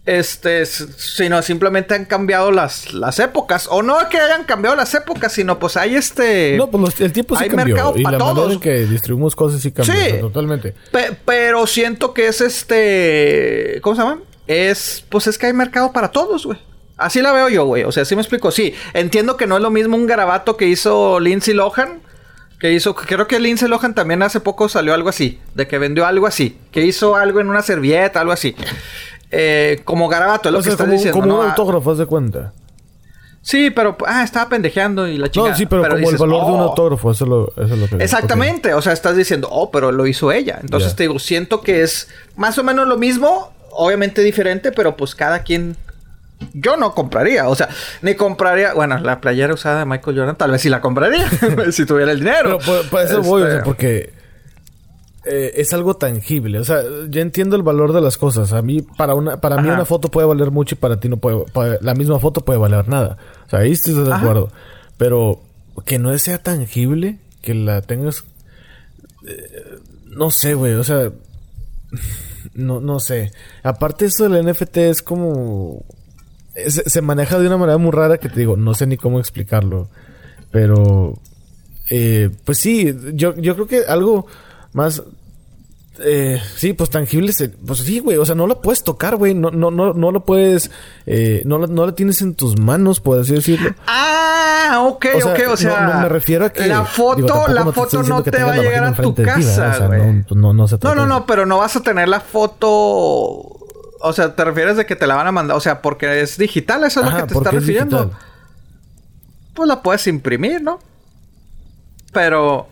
este, sino simplemente han cambiado las, las épocas. O no que hayan cambiado las épocas, sino pues hay este... No, pues los- el tiempo sí hay cambió. mercado Y pa' la manera todos. en que distribuimos cosas sí cambió. Sí. o sea, totalmente. Pe- pero siento que es este. ¿Cómo se llama? Es. Pues es que hay mercado para todos, güey. Así la veo yo, güey. O sea, sí me explico. Sí, entiendo que no es lo mismo un garabato que hizo Lindsay Lohan. Que hizo. Creo que Lindsay Lohan también hace poco salió algo así. De que vendió algo así. Que hizo algo en una servilleta, algo así. Eh, como garabato, es lo O que estás como, diciendo. como ¿no? un Ah, autógrafo, haz de cuenta. Sí, pero. Ah, estaba pendejeando y la chingada. No, sí, pero, como el valor de un "Oh". autógrafo, eso, es lo, eso es lo que... Exactamente, o sea, estás diciendo, oh, pero lo hizo ella. Entonces Ya. te digo, siento que es más o menos lo mismo, obviamente diferente, pero pues cada quien. Yo no compraría, o sea, ni compraría, bueno, la playera usada de Michael Jordan, tal vez sí la compraría, si tuviera el dinero. Pero por, eso voy, o sea, Este, porque eh, es algo tangible. O sea, yo entiendo el valor de las cosas. A mí, para una, para mí una foto puede valer mucho y para ti no puede, la misma foto puede valer nada. O sea, ahí estoy de Ajá. acuerdo. Pero que no sea tangible, que la tengas, eh, no sé, güey, o sea, no, no sé. Aparte eso del NFT es como, se, se maneja de una manera muy rara que te digo, no sé ni cómo explicarlo. Pero, eh, pues sí, yo, yo creo que algo más... Eh, sí, pues tangible, se- pues sí, güey, o sea, no lo puedes tocar, güey, no, no, no, no lo puedes, eh, no, lo- no lo tienes en tus manos, por así decirlo. Ah, ok, O sea, ok, o sea. no- no me refiero a que- La foto, digo, la no foto no te va a la llegar a tu casa, O sea, güey. no, no, no se No, trata no, de no, eso. pero no vas a tener la foto. O sea, te refieres de que te la van a mandar. O sea, porque es digital, eso es Ajá, lo que te está es refiriendo. Pues la puedes imprimir, ¿no? Pero.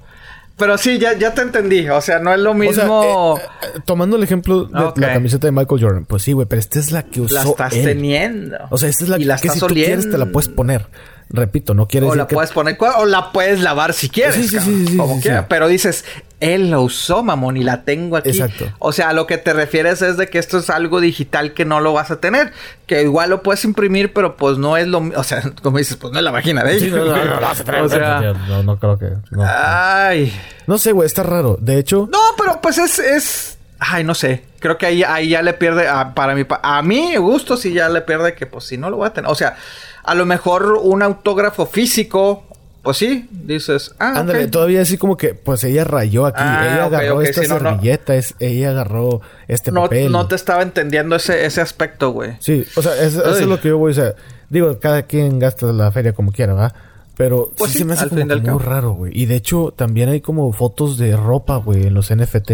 Pero sí, ya, ya te entendí. O sea, no es lo O sea, mismo. eh, eh, tomando el ejemplo de la camiseta de Michael Jordan, pues sí, güey, pero esta es la que usó la estás él. teniendo. O sea, esta es la y que, la que estás si tú quieres te la puedes poner. Repito, no quiere O decir la que... puedes poner o la puedes lavar si quieres. Sí, sí, cabrón, sí, como sí, quiera. sí. Pero dices, él la usó, mamón, y la tengo aquí. Exacto. O sea, a lo que te refieres es de que esto es algo digital que no lo vas a tener. Que igual lo puedes imprimir, pero pues no es lo O sea, como dices, pues no es la vagina de ella. Sí, no, no, no, no, o sea, no, no creo que... No, ay. No sé, güey, está raro. De hecho... No, pero pues es, es. Ay, no sé. Creo que ahí, ahí ya le pierde. A, para mi a mí, gusto, sí ya le pierde que, pues, si no lo voy a tener. O sea, a lo mejor un autógrafo físico. Pues sí, dices. Ah, Ándale, ok. todavía así como que, pues ella rayó aquí, Ah, ella agarró ok, esta sí, no, no. servilleta, es- ella agarró este no, papel. no te estaba entendiendo ese, ese aspecto, güey. Sí, o sea, es- eso es lo que yo voy a decir. Digo, cada quien gasta la feria como quiera, ¿va? Pero Pues sí, sí, se me hace al como que muy raro, güey. Y de hecho, también hay como fotos de ropa, güey, en los NFT.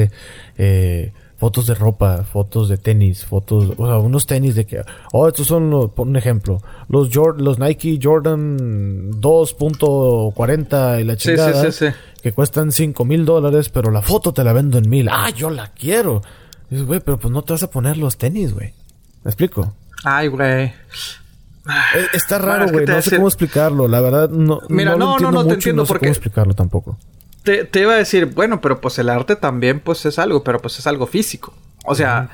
Eh, fotos de ropa, fotos de tenis, fotos, o sea, unos tenis de que, oh, estos son, los, por un ejemplo, los los Nike Jordan 2.40 y la chingada, que cuestan 5 mil dólares, pero la foto te la vendo en mil. Ah, yo la quiero. Dices, güey, pero pues no te vas a poner los tenis, güey. ¿Me explico? Ay, güey. Eh, está raro, güey. no sé cómo explicarlo. La verdad, no. Mira, no, no, no, te entiendo no sé cómo explicarlo tampoco. Te, te, iba a decir, bueno, pero pues el arte también, pues es algo, pero pues es algo físico. O sea,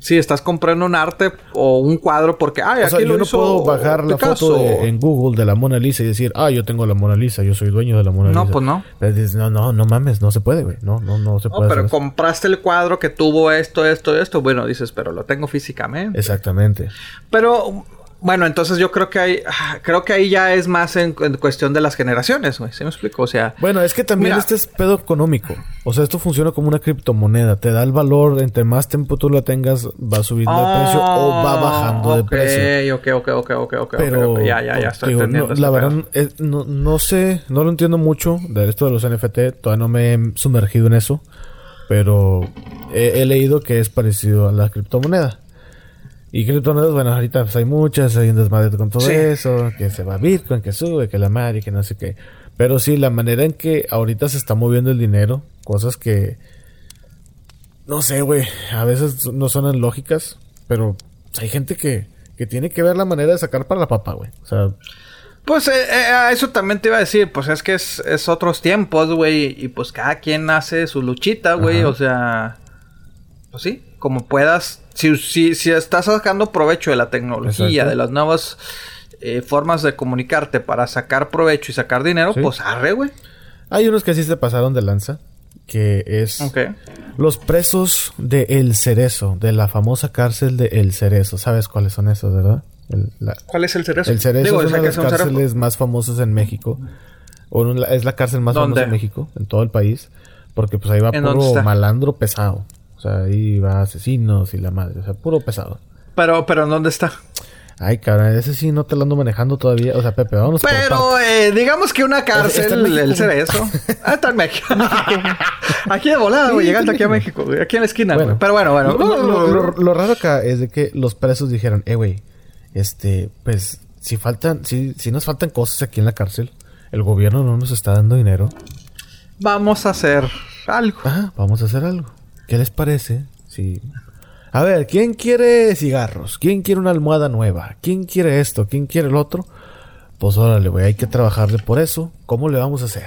si estás comprando un arte o un cuadro porque, ay, aquí lo yo no puedo bajar la foto en Google de la Mona Lisa y decir, ah, yo tengo la Mona Lisa, yo soy dueño de la Mona Lisa. No, pues no. no, no, no mames, no se puede, güey. No, no, no se puede. pero compraste el cuadro que tuvo esto, esto, esto. Bueno, dices, pero lo tengo físicamente. Exactamente. Pero bueno, entonces yo creo que hay, ah, creo que ahí ya es más en, cuestión de las generaciones, güey. ¿Sí me explico? O sea. Bueno, es que también este es pedo económico. O sea, esto funciona como una criptomoneda. Te da el valor, entre más tiempo tú la tengas, va subiendo de precio o va bajando de precio. Ok, ok, ok, ok, ok, Pero, ya, ya, ya estoy entendiendo. la verdad, no, no sé, no lo entiendo mucho de esto de los NFT. Todavía no me he sumergido en eso. Pero he leído que es parecido a la criptomoneda. Y criptomonedas, bueno, ahorita pues hay muchas, hay un desmadre con todo eso, que se va Bitcoin, que sube, que la madre, que no sé qué. Pero sí, la manera en que ahorita se está moviendo el dinero, cosas que, no sé, güey, a veces no suenan lógicas, pero hay gente que, que tiene que ver la manera de sacar para la papa, güey. O sea... Pues eh, eh, eso también te iba a decir, pues es que es, es otros tiempos, güey, y pues cada quien hace su luchita, güey, o sea, pues sí, como puedas si, si, estás sacando provecho de la tecnología, de las nuevas eh, formas de comunicarte para sacar provecho y sacar dinero, pues arre, güey. Hay unos que sí se pasaron de lanza, que es los presos de El Cerezo, de la famosa cárcel de El Cerezo. ¿Sabes cuáles son esos, verdad? ¿Cuál es El Cerezo? El Cerezo es una de las cárceles más famosas en México. es la cárcel más famosa en México, en todo el país. Porque pues ahí va puro malandro pesado. O sea, ahí va asesinos y la madre. O sea, puro pesado. Pero, pero ¿dónde está? Ay, cabrón, ese sí no te lo ando manejando todavía. O sea, Pepe, vamos Pero, eh, digamos que una cárcel, el cerezo. ah, está en México. aquí de volada, güey, llegando aquí a México, güey. Aquí en la esquina, güey. Pero bueno, bueno. Lo, raro acá es de que los presos dijeron, eh, güey, este, pues, si faltan, si, si nos faltan cosas aquí en la cárcel, el gobierno no nos está dando dinero. Vamos a hacer algo. Ah, vamos a hacer algo. ¿Qué les parece? Sí. A ver, ¿quién quiere cigarros? ¿Quién quiere una almohada nueva? ¿Quién quiere esto? ¿Quién quiere el otro? Pues órale, güey, hay que trabajarle por eso. ¿Cómo le vamos a hacer?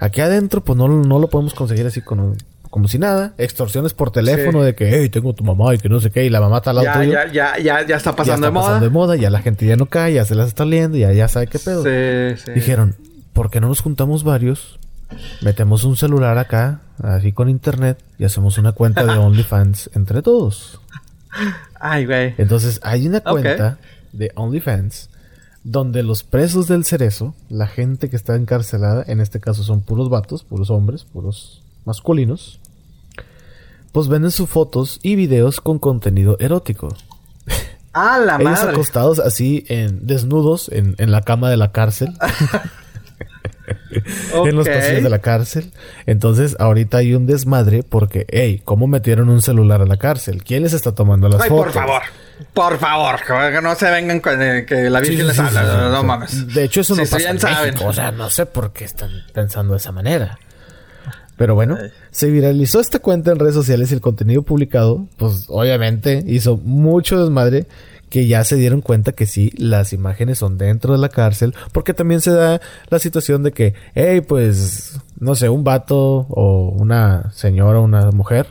Aquí adentro, pues no, no lo podemos conseguir así como, como si nada. Extorsiones por teléfono de que, hey, tengo tu mamá y que no sé qué, y la mamá está al lado ya, Ya, ya, ya, está pasando ya está de pasando de moda, ya la gente ya no cae, ya se las está liendo, ya, ya sabe qué pedo. Sí, sí. Dijeron, ¿por qué no nos juntamos varios? Metemos un celular acá, así con internet, y hacemos una cuenta de OnlyFans entre todos. Ay, güey. Entonces, hay una cuenta de OnlyFans donde los presos del cerezo, la gente que está encarcelada, en este caso son puros vatos, puros hombres, puros masculinos, pues venden sus fotos y videos con contenido erótico. ¡Ah, la Ellos acostados así, en, desnudos, en, en la cama de la cárcel. en los pasillos de la cárcel. Entonces, ahorita hay un desmadre porque, hey, ¿cómo metieron un celular a la cárcel? ¿Quién les está tomando las fotos? Por favor. Por favor, que no se vengan con eh, que la Virgen les habla. no, mames. De hecho, eso no pasa en México. O sea, no sé por qué están pensando de esa manera. Pero bueno, se viralizó esta cuenta en redes sociales y el contenido publicado, pues obviamente hizo mucho desmadre que ya se dieron cuenta que sí, las imágenes son dentro de la cárcel, porque también se da la situación de que, hey, pues, no sé, un vato o una señora o una mujer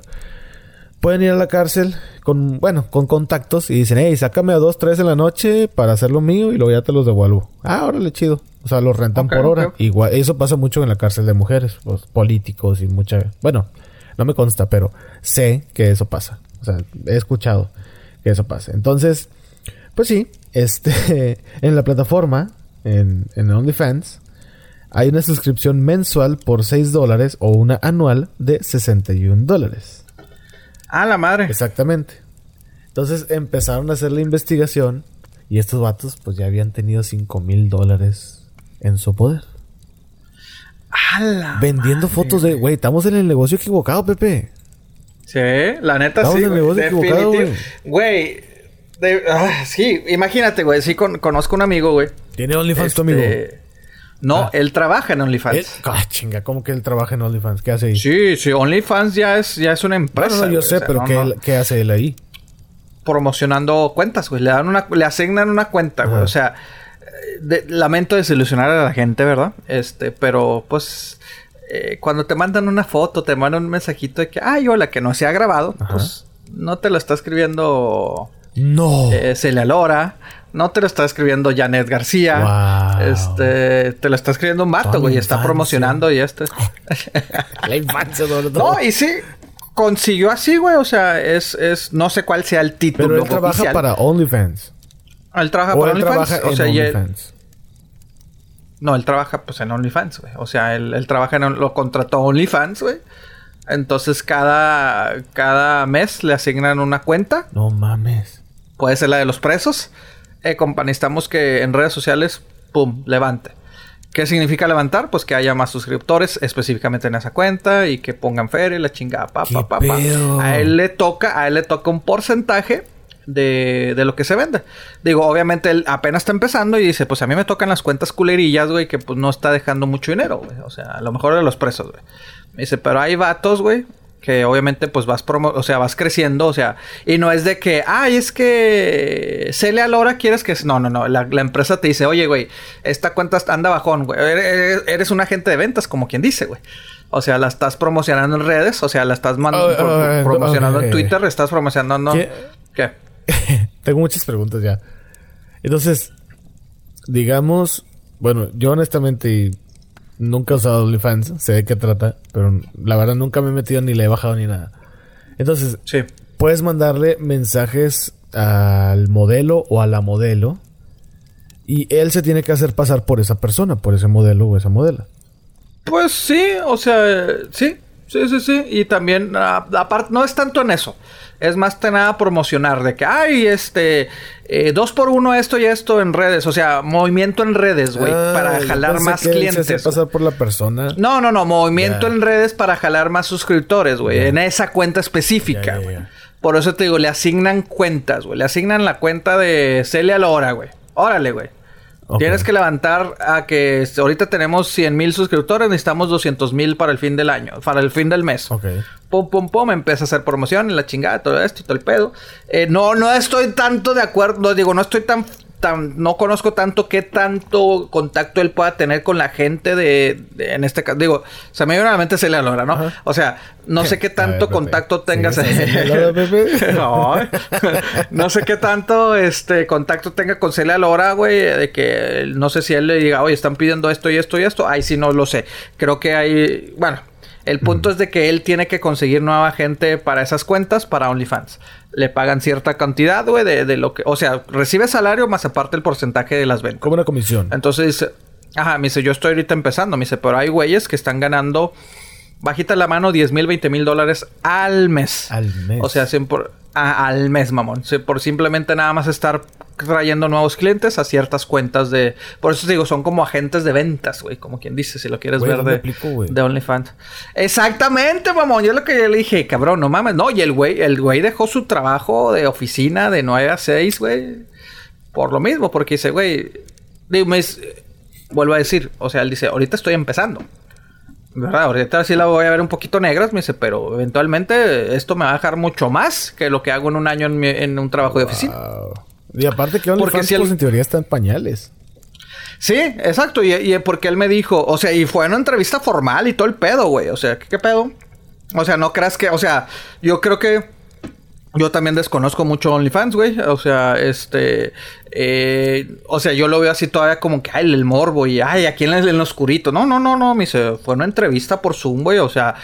pueden ir a la cárcel con, bueno, con contactos y dicen, hey, sácame a dos, tres en la noche para hacer lo mío y luego ya te los devuelvo. Ah, órale, chido. O sea, los rentan por hora. Igual, eso pasa mucho en la cárcel de mujeres, los políticos y mucha, bueno, no me consta, pero sé que eso pasa. O sea, he escuchado que eso pasa. Entonces, pues sí, este, en la plataforma, en, en OnlyFans, hay una suscripción mensual por 6 dólares o una anual de 61 dólares. Ah, la madre. Exactamente. Entonces empezaron a hacer la investigación y estos vatos pues ya habían tenido 5 mil dólares en su poder. ¡A la Vendiendo fotos de, güey, estamos en el negocio equivocado, Pepe. Sí, la neta Estamos sí. en el negocio equivocado. Güey. De- ah, sí, imagínate, güey. Sí, con- conozco un amigo, güey. ¿Tiene OnlyFans tu Este, amigo? No, Ah. él trabaja en OnlyFans. Ah, chinga, ¿cómo que él trabaja en OnlyFans? ¿Qué hace ahí? Sí, sí, OnlyFans ya es, ya es una empresa. Bueno, no, yo güey, sé, o sea, pero no, ¿qué, no. ¿qué hace él ahí? promocionando cuentas, güey. Le dan una, le asignan una cuenta, güey. O sea, de- lamento desilusionar a la gente, ¿verdad? Este, pero pues eh, cuando te mandan una foto, te mandan un mensajito de que, ay, hola, que no se ha grabado, Ajá. pues no te lo está escribiendo No. eh, Celia Lora, no te lo está escribiendo Janet García. Wow. Este, te lo está escribiendo un vato, Toda güey, está promocionando y este. La infancia, todo. No, y sí, consiguió así, güey. O sea, es, es, no sé cuál sea el título Pero él trabaja para OnlyFans. Él trabaja O para él OnlyFans. trabaja O en él- OnlyFans. no, él trabaja pues en OnlyFans, güey. O sea, él, él trabaja en... Lo contrató OnlyFans, güey. Entonces, cada, cada mes le asignan una cuenta. No mames. Puede ser la de los presos. Eh, compa, necesitamos que en redes sociales, pum, levante. ¿Qué significa levantar? Pues que haya más suscriptores específicamente en esa cuenta y que pongan feria y la chingada, pa, ¿Qué pa, pa, pa. A él le toca, a él le toca un porcentaje de, de lo que se vende. Digo, obviamente él apenas está empezando y dice, pues a mí me tocan las cuentas culerillas, güey, que pues no está dejando mucho dinero, güey. O sea, a lo mejor de los presos, güey. Me dice, pero hay vatos, güey, que obviamente pues vas promo o sea, vas creciendo, o sea, y no es de que, ay, es que Celia Lora quieres que no, no, no, la, la empresa te dice, "Oye, güey, esta cuenta anda bajón, güey. Eres, eres un agente de ventas como quien dice, güey." O sea, la estás promocionando en redes, o sea, la estás Oh, pro- promocionando en Twitter, estás promocionando ¿Qué? ¿Qué? Tengo muchas preguntas ya. Entonces, digamos, bueno, yo honestamente nunca he usado OnlyFans, sé de qué trata, pero la verdad nunca me he metido ni le he bajado ni nada. Entonces, Sí. puedes mandarle mensajes al modelo o a la modelo y él se tiene que hacer pasar por esa persona, por ese modelo o esa modela. Pues sí, o sea, sí, sí, sí, sí. Y también, ah, aparte, no es tanto en eso. Es más que nada promocionar de que, ay, este, eh, dos por uno esto y esto en redes. O sea, movimiento en redes, güey, Ah, para jalar más que Se clientes. güey. pasar por la persona. No, no, no, movimiento en redes para jalar más suscriptores, güey, en esa cuenta específica, güey. Por eso te digo, le asignan cuentas, güey. Le asignan la cuenta de Celia Lora, güey. Órale, güey. Tienes que levantar a que ahorita tenemos 100 mil suscriptores, necesitamos 200 mil para el fin del año, para el fin del mes. Ok. Pum, pum, pum, empieza a hacer promoción y la chingada, todo esto y todo el pedo. Eh, no, no estoy tanto de acuerdo, no, digo, no estoy tan, tan, no conozco tanto qué tanto contacto él pueda tener con la gente de, de- en este caso, digo, se me viene a la mente Celia Lora, ¿no? Ajá. O sea, no sé qué ver, tanto contacto tengas. ¿Sigues a Celia Lora, no, no sé qué tanto este contacto tenga con Celia Lora, güey, de que no sé si él le diga, oye, están pidiendo esto y esto y esto. Ahí sí no lo sé. Creo que hay, bueno, el punto es de que él tiene que conseguir nueva gente para esas cuentas, para OnlyFans. Le pagan cierta cantidad, güey, de, de lo que, o sea, recibe salario más aparte el porcentaje de las ventas. Como una comisión. Entonces dice, ajá, me dice, yo estoy ahorita empezando, me dice, pero hay güeyes que están ganando, bajita la mano, 10 mil, 20 mil dólares al mes. Al mes. O sea, por- ah, al mes, mamón. Por simplemente nada más estar trayendo nuevos clientes a ciertas cuentas de... Por eso te digo, son como agentes de ventas, güey. Como quien dice, si lo quieres ver ¿dónde de, aplico, de OnlyFans. Exactamente, mamón. Yo lo que yo le dije, cabrón, no mames. No, y el güey, el güey dejó su trabajo de oficina de 9 a 6, güey. Por lo mismo, porque dice, güey... digo, vuelvo a decir, o sea, él dice, ahorita estoy empezando. ¿Verdad? Ahorita sí la voy a ver un poquito negras, me dice, pero eventualmente esto me va a dejar mucho más que lo que hago en un año en, mi- en un trabajo de oficina. Y aparte que OnlyFans si el- pues, en teoría está en pañales. Sí, exacto. Y, y porque él me dijo, o sea, y fue una entrevista formal y todo el pedo, güey. O sea, ¿qué, qué pedo? O sea, no creas que, o sea, yo creo que yo también desconozco mucho OnlyFans, güey. O sea, este, eh, o sea, yo lo veo así todavía como que, ay, el morbo y, ay, aquí en el, en lo oscurito. No, no, no, no, me dice, fue una entrevista por Zoom, güey. O sea,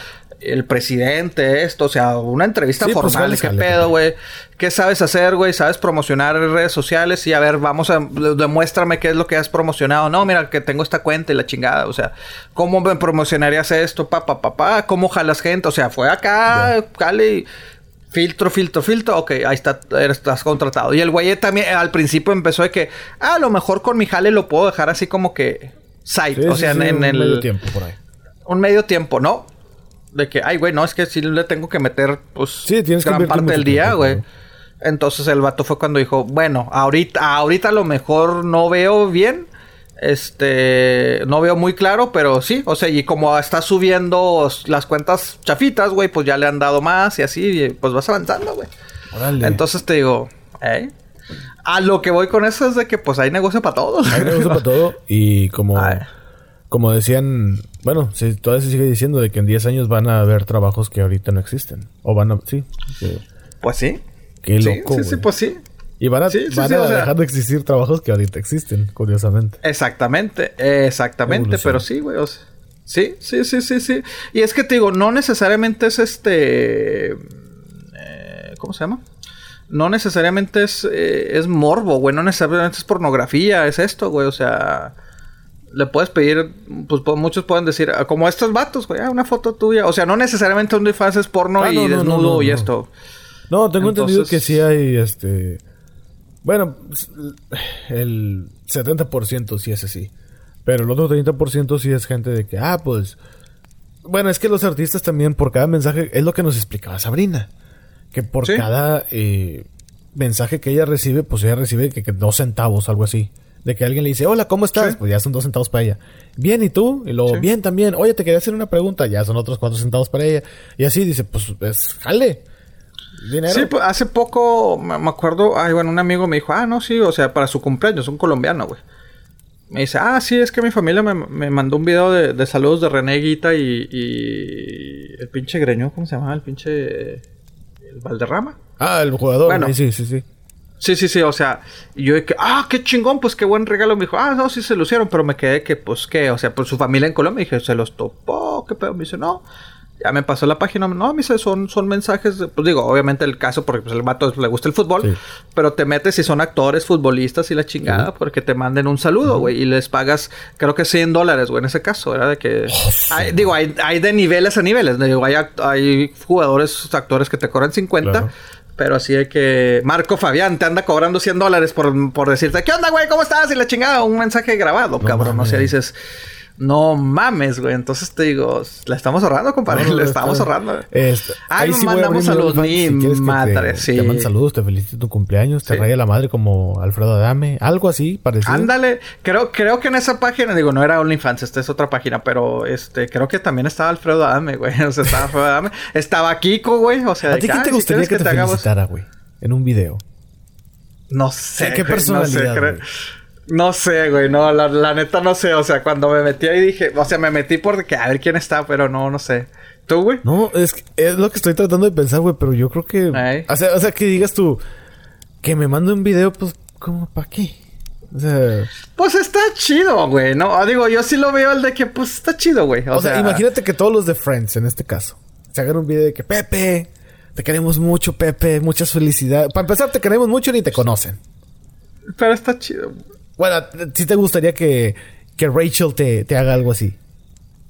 el presidente, esto, o sea, una entrevista Sí, pues, formal. ¿Qué pedo, jale. güey? ¿Qué sabes hacer, güey? ¿Sabes promocionar redes sociales? Y a ver, vamos a... Demuéstrame qué es lo que has promocionado. No, mira, que tengo esta cuenta y la chingada. O sea, ¿cómo me promocionarías esto? Pa, pa, pa, pa. ¿Cómo jalas gente? O sea, fue acá, jale y... Filtro, filtro, filtro. Ok, ahí está, estás contratado. Y el güey también eh, al principio empezó de que... Ah, a lo mejor con mi jale lo puedo dejar así como que... Side. Sí, o sea, sí, en, en un el... medio tiempo por ahí. Un medio tiempo, ¿no? De que, ay, güey, no, es que sí le tengo que meter, pues, Sí, tienes que gran parte del día, güey. Entonces el vato fue cuando dijo, bueno, ahorita, ahorita a lo mejor no veo bien. Este, no veo muy claro, pero sí, o sea, y como está subiendo las cuentas chafitas, güey, pues ya le han dado más y así, y pues vas avanzando, güey. Entonces te digo, ¿eh? A lo que voy con eso es de que pues hay negocio para todos. Hay negocio para todo. Y como, Ay. Como decían, bueno, sí, todavía se sigue diciendo de que en 10 años van a haber trabajos que ahorita no existen. O van a, sí. que- Pues sí. Qué Sí, loco. sí, sí, güey. pues sí. Y van a, Sí, sí, van sí, a o sea- dejar de existir trabajos que ahorita existen, curiosamente. Exactamente, exactamente, Evolución. pero sí, güey. o sea, sí, sí, sí, sí, sí. Y es que te digo, no necesariamente es este. eh, ¿Cómo se llama? No necesariamente es, eh, es morbo, güey. No necesariamente es pornografía, es esto, güey. O sea, le puedes pedir, pues muchos pueden decir, ah, como estos vatos, güey, ah, una foto tuya. O sea, no necesariamente OnlyFans es porno Ah, y no, no, no, desnudo no, y esto. No, tengo entendido que sí hay este. Bueno, el 70% sí es así. Pero el otro 30% sí es gente de que, ah, pues. Bueno, es que los artistas también, por cada mensaje, es lo que nos explicaba Sabrina. Que por Sí. cada eh, mensaje que ella recibe, pues ella recibe que, que dos centavos, algo así. De que alguien le dice, hola, ¿cómo estás? Sí. Pues ya son dos centavos para ella. Bien, ¿y tú? Y luego, Sí. bien también. Oye, te quería hacer una pregunta. Ya son otros cuatro centavos para ella. Y así dice, pues, es jale. Dinero. Sí, pues hace poco me acuerdo, ay, bueno, un amigo me dijo, ah, no, sí, o sea, para su cumpleaños, un colombiano, güey. Me dice, ah, sí, es que mi familia me, me mandó un video de, de saludos de René Guita y, y el pinche Greño, ¿cómo se llama? El pinche... El Valderrama. Ah, el jugador. Bueno. sí, sí, sí, sí. Sí, sí, o sea, yo que, ah, qué chingón, pues qué buen regalo. Me dijo, ah, no, sí se lo hicieron, pero me quedé que, pues, ¿qué? O sea, por su familia en Colombia, dije, se los topó, qué pedo. Me dice, no, ya me pasó la página, no, me dice, son, son mensajes, de- pues digo, obviamente el caso, porque pues el vato le gusta el fútbol, Sí. pero te metes si son actores, futbolistas y la chingada, porque te manden un saludo, güey, y les pagas, creo que 100 dólares, güey, en ese caso, era de que, hay- digo, hay, hay de niveles a niveles, digo, hay, act- hay jugadores, actores que te cobran 50. Claro. Pero así de que Marco Fabián te anda cobrando 100 dólares por, por decirte, ¿qué onda, güey? ¿Cómo estás? Y la chingada, un mensaje grabado, cabrón. O sea, dices, no mames, güey. Entonces te digo, la estamos ahorrando, compadre. No, está- estamos ahorrando. Este, Ay, sí mandamos saludos, ni si madre, te, sí. Te mando saludos, te felicito tu cumpleaños, te Sí. raya la madre como Alfredo Adame, algo así parecido. Ándale, creo, creo que en esa página, digo, no era OnlyFans, esta es otra página, pero este, creo que también estaba Alfredo Adame, güey. O sea, estaba Alfredo Adame. Estaba Kiko, güey. O sea, ¿A ti qué "Ay, te gustaría que, te hagamos-" felicitara, güey? En un video. No sé. ¿Qué güey, personalidad, No sé, creo-? No sé, güey. No, la, la neta no sé. O sea, cuando me metí ahí dije... O sea, me metí por que a ver quién está, pero no, no sé. ¿Tú, güey? No, es, es lo que estoy tratando de pensar, güey, pero yo creo que... O sea, o sea, que digas tú, que me mande un video, pues, ¿cómo? ¿Para qué? O sea, Pues está chido, güey. No, Ah, digo, yo sí lo veo el de que, pues, está chido, güey. O, o sea, imagínate que todos los de Friends, en este caso, se hagan un video de que, Pepe, te queremos mucho, Pepe, muchas felicidades. Para empezar, te queremos mucho ni te conocen. Pero está chido. Bueno, si te gustaría que, que Rachel te, te haga algo así.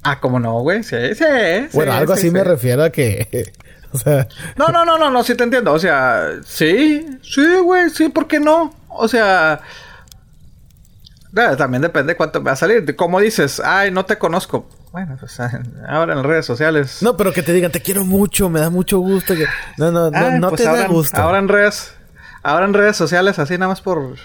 Ah, ¿cómo no, güey? Sí, sí. sí, Bueno, algo sí, así me sí. refiero a que... o sea... No, no, no, no, no, sí te entiendo. O sea, sí, sí, güey, sí, ¿por qué no? O sea, también depende cuánto me va a salir. Como dices, ay, no te conozco. Bueno, pues ahora en las redes sociales. No, pero que te digan, te quiero mucho, me da mucho gusto. Que... No, no, no, Ay, no pues te ahora, da gusto. Ahora en redes, ahora en redes sociales, así nada más por.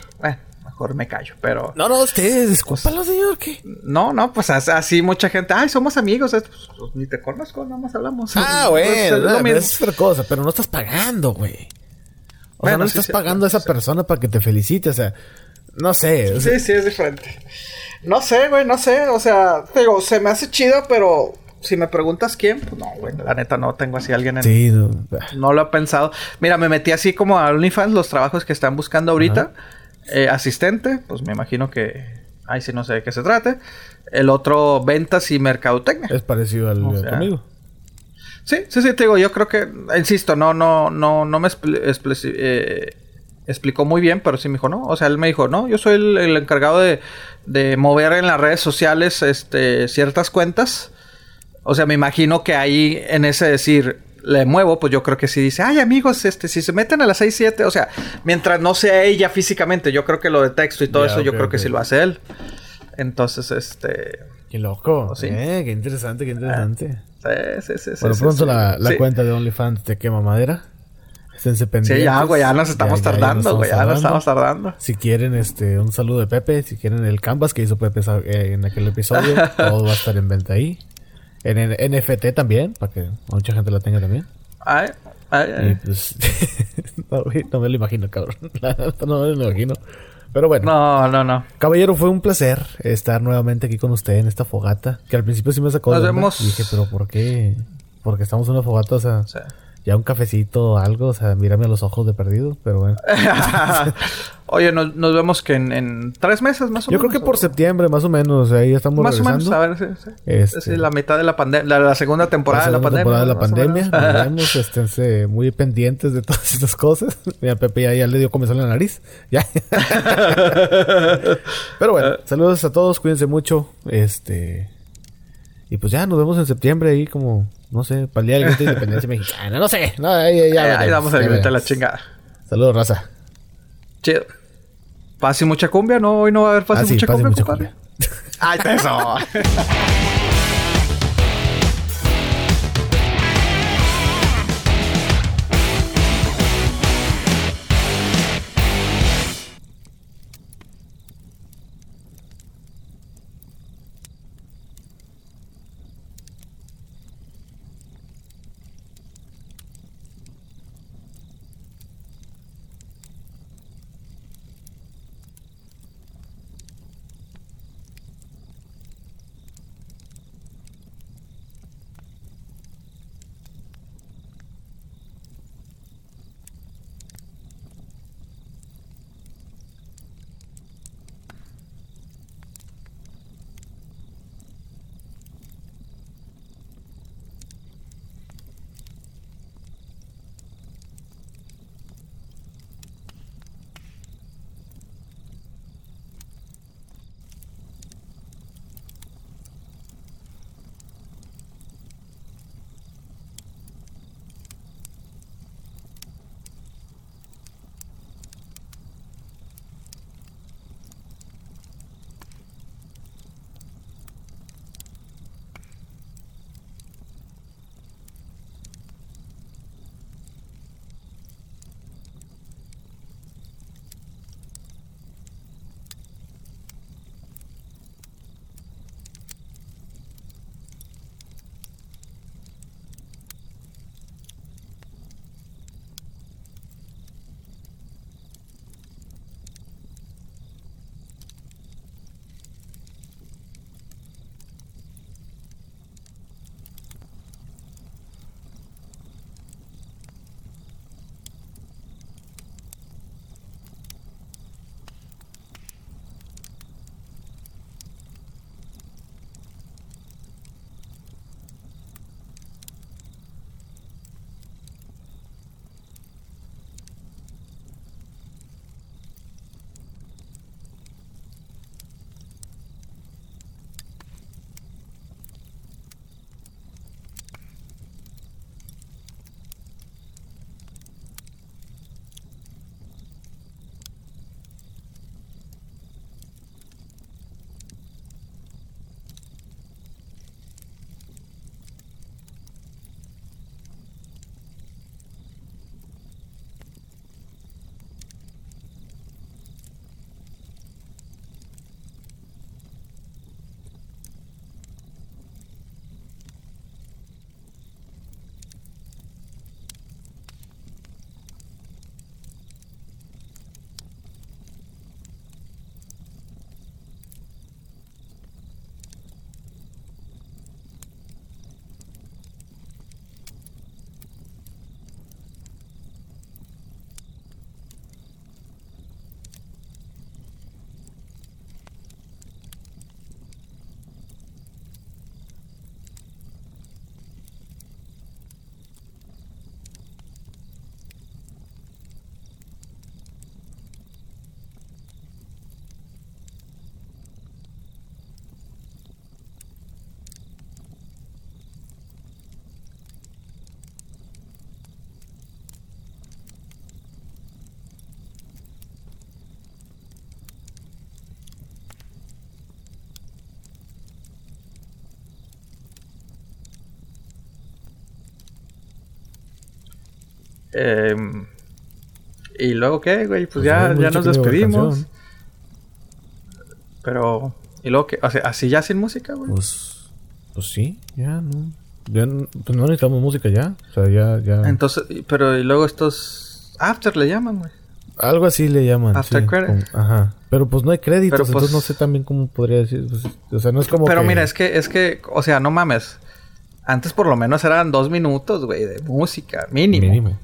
Mejor me callo, pero. No, no, usted, discúlpalo, señor, ¿qué? No, no, pues as- así mucha gente, ay, somos amigos, es- pues, pues, ni te conozco, nada más hablamos. Ah, Pues, lo no, es otra cosa, pero no estás pagando, güey. O sea, no sí, estás sí, pagando a esa persona para que te felicite, o sea, no sé. o sea, Sí, sí, es diferente. No sé, güey, no sé. O sea, digo, se me hace chido, pero si me preguntas quién, pues no, güey, la neta no tengo así alguien en. sí, no. No lo he pensado. Mira, me metí así como a OnlyFans, los trabajos que están buscando ahorita. Eh, asistente, pues me imagino que. Ay, sí, no sé de qué se trate. El otro, ventas y mercadotecnia. Es parecido al O de sea, tu amigo. Sí, sí, sí, te digo, yo creo que, insisto, no, no, no, no me eh, explicó muy bien, pero sí me dijo, no, o sea, él me dijo, no, yo soy el, el encargado de, de mover en las redes sociales, este, ciertas cuentas. O sea, me imagino que ahí, en ese decir, le muevo, pues yo creo que sí dice, ay, amigos, este, si se meten a las 6, 7, o sea, mientras no sea ella físicamente, yo creo que lo de texto y todo Ya, eso, yo creo que sí lo hace él. Entonces, este, Qué loco. Sí. Eh, qué interesante, qué interesante. Sí, sí, sí. Bueno, sí, pronto sí, la, cuenta de OnlyFans te quema madera. Esténse pendientes. Sí, ya, güey, ya nos estamos Ya- ya- ya tardando, nos güey, ya nos tardando. estamos tardando. Si quieren este un saludo de Pepe, si quieren el canvas que hizo Pepe eh, en aquel episodio, todo va a estar en venta ahí. En, el NFT también, para que mucha gente la tenga también. Ay, ay, ay. pues no, me lo imagino, cabrón. No me lo imagino. Pero bueno, No, no, no. caballero, fue un placer estar nuevamente aquí con usted en esta fogata. Que al principio sí me sacó Nos de vemos. Y dije, pero ¿por qué? Porque estamos en una fogata, o sea, Sí. Ya un cafecito o algo, o sea, mírame a los ojos de perdido, pero bueno. Oye, nos, nos vemos que en, en tres meses más o Yo menos. creo que por ¿o? septiembre, más o menos, ahí estamos Más o menos, regresando. a ver, sí, sí. Este- Sí, la mitad de la pandemia, la, la segunda temporada, La de la pandemia. temporada de la pandemia. menos. Nos vemos, esténse muy pendientes de todas estas cosas. Mira, Pepe ya, ya le dio comezón en la nariz. Ya. Pero bueno, saludos a todos, cuídense mucho. Este. Y pues ya nos vemos en septiembre ahí como, no sé, para el día del grito de independencia mexicana. No sé, no, ahí, ahí, ya Ahí veremos, vamos a gritar la chingada. Saludos, raza. Chido. Paz y mucha cumbia, ¿no? Hoy no va a haber paz Ah, y sí, mucha cumbia, mucha compadre. cumbia. Ay, eso. Em, y luego qué, güey, pues, Pues ya, ya nos despedimos. Pero, ¿y luego qué? O sea, así ya sin música, güey. Pues, pues sí, ya no. Ya no, pues no necesitamos música ya. O sea, ya, ya. Entonces, pero y luego estos after le llaman, güey. Algo así le llaman. After sí, credit. como- ajá. Pero pues no hay créditos, Pero, pues- entonces no sé también cómo podría decir. pues, o sea, no es como. Pero que- mira, es que, es que, o sea, no mames. Antes por lo menos eran dos minutos, güey, de música, mínimo. Mínimo.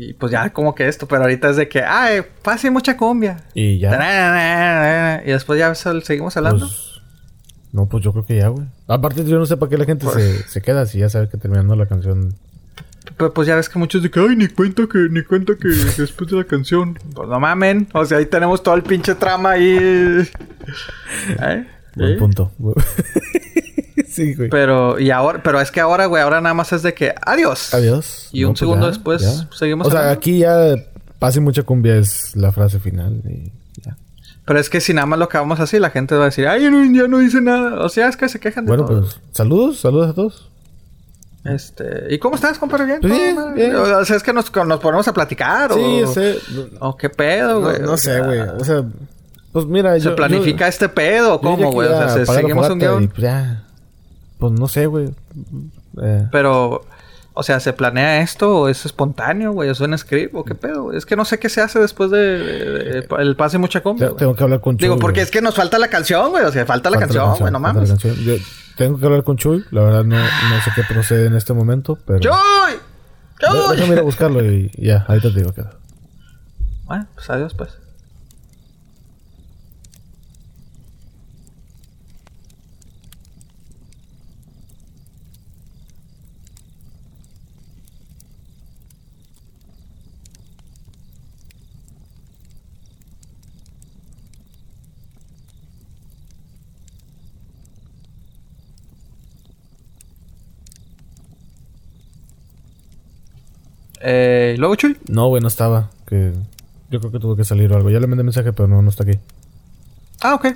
Y pues ya como que esto, pero ahorita es de que, ay, pase mucha cumbia. Y ya. Y después ya seguimos hablando. Pues, no, pues yo creo que ya, güey. Aparte, yo no sé para qué la gente Pues- se, se queda si ya sabe que terminando la canción. Pero pues ya ves que muchos de que, ay, ni cuenta que, ni cuenta que después de la canción. Pues no mamen. O sea, ahí tenemos todo el pinche trama ahí. ¿Eh? Buen punto. sí, güey. Pero, y ahora, pero es que ahora, güey, ahora nada más es de que, adiós. Adiós. Y un pues segundo ya, después ya. seguimos O sea, hablando. aquí ya pase mucha cumbia es la frase final. Y ya. Pero es que si nada más lo acabamos así, la gente va a decir, ay, ya no, ya no dice nada. O sea, es que se quejan de Bueno, todo. pues saludos, saludos a todos. Este, ¿y cómo estás, compadre? ¿Bien? Pues ¿Todo bien. O sea, es que nos, nos ponemos a platicar Sí, o... sé. ¿O qué pedo, No, güey? no O sé, sea, güey. O sea, pues mira, ¿Se yo- planifica yo- este pedo cómo, que güey? O sea, ya ¿se- apagar la ¿seguimos un guion? pues. Pues no sé, güey. Eh, Pero, o sea, ¿se planea esto o es espontáneo, güey? ¿O es un script o qué pedo? güey? Es que no sé qué se hace después de, de- de- el pase mucha compra, te- tengo que hablar con Chuy. Digo, porque es que nos falta la canción, güey. O sea, falta la Falta canción, güey. No mames. Yo tengo que hablar con Chuy. La verdad, no, no sé qué procede en este momento, pero. ¡Chuy! ¡Chuy! Déjame ir a buscarlo y ya, ahorita te digo qué. Bueno, pues adiós, pues. Eh, ¿y luego, Chuy? No, güey, no estaba. Que yo creo que tuvo que salir o algo. Ya le mandé mensaje, pero no, no está aquí. Ah, ok.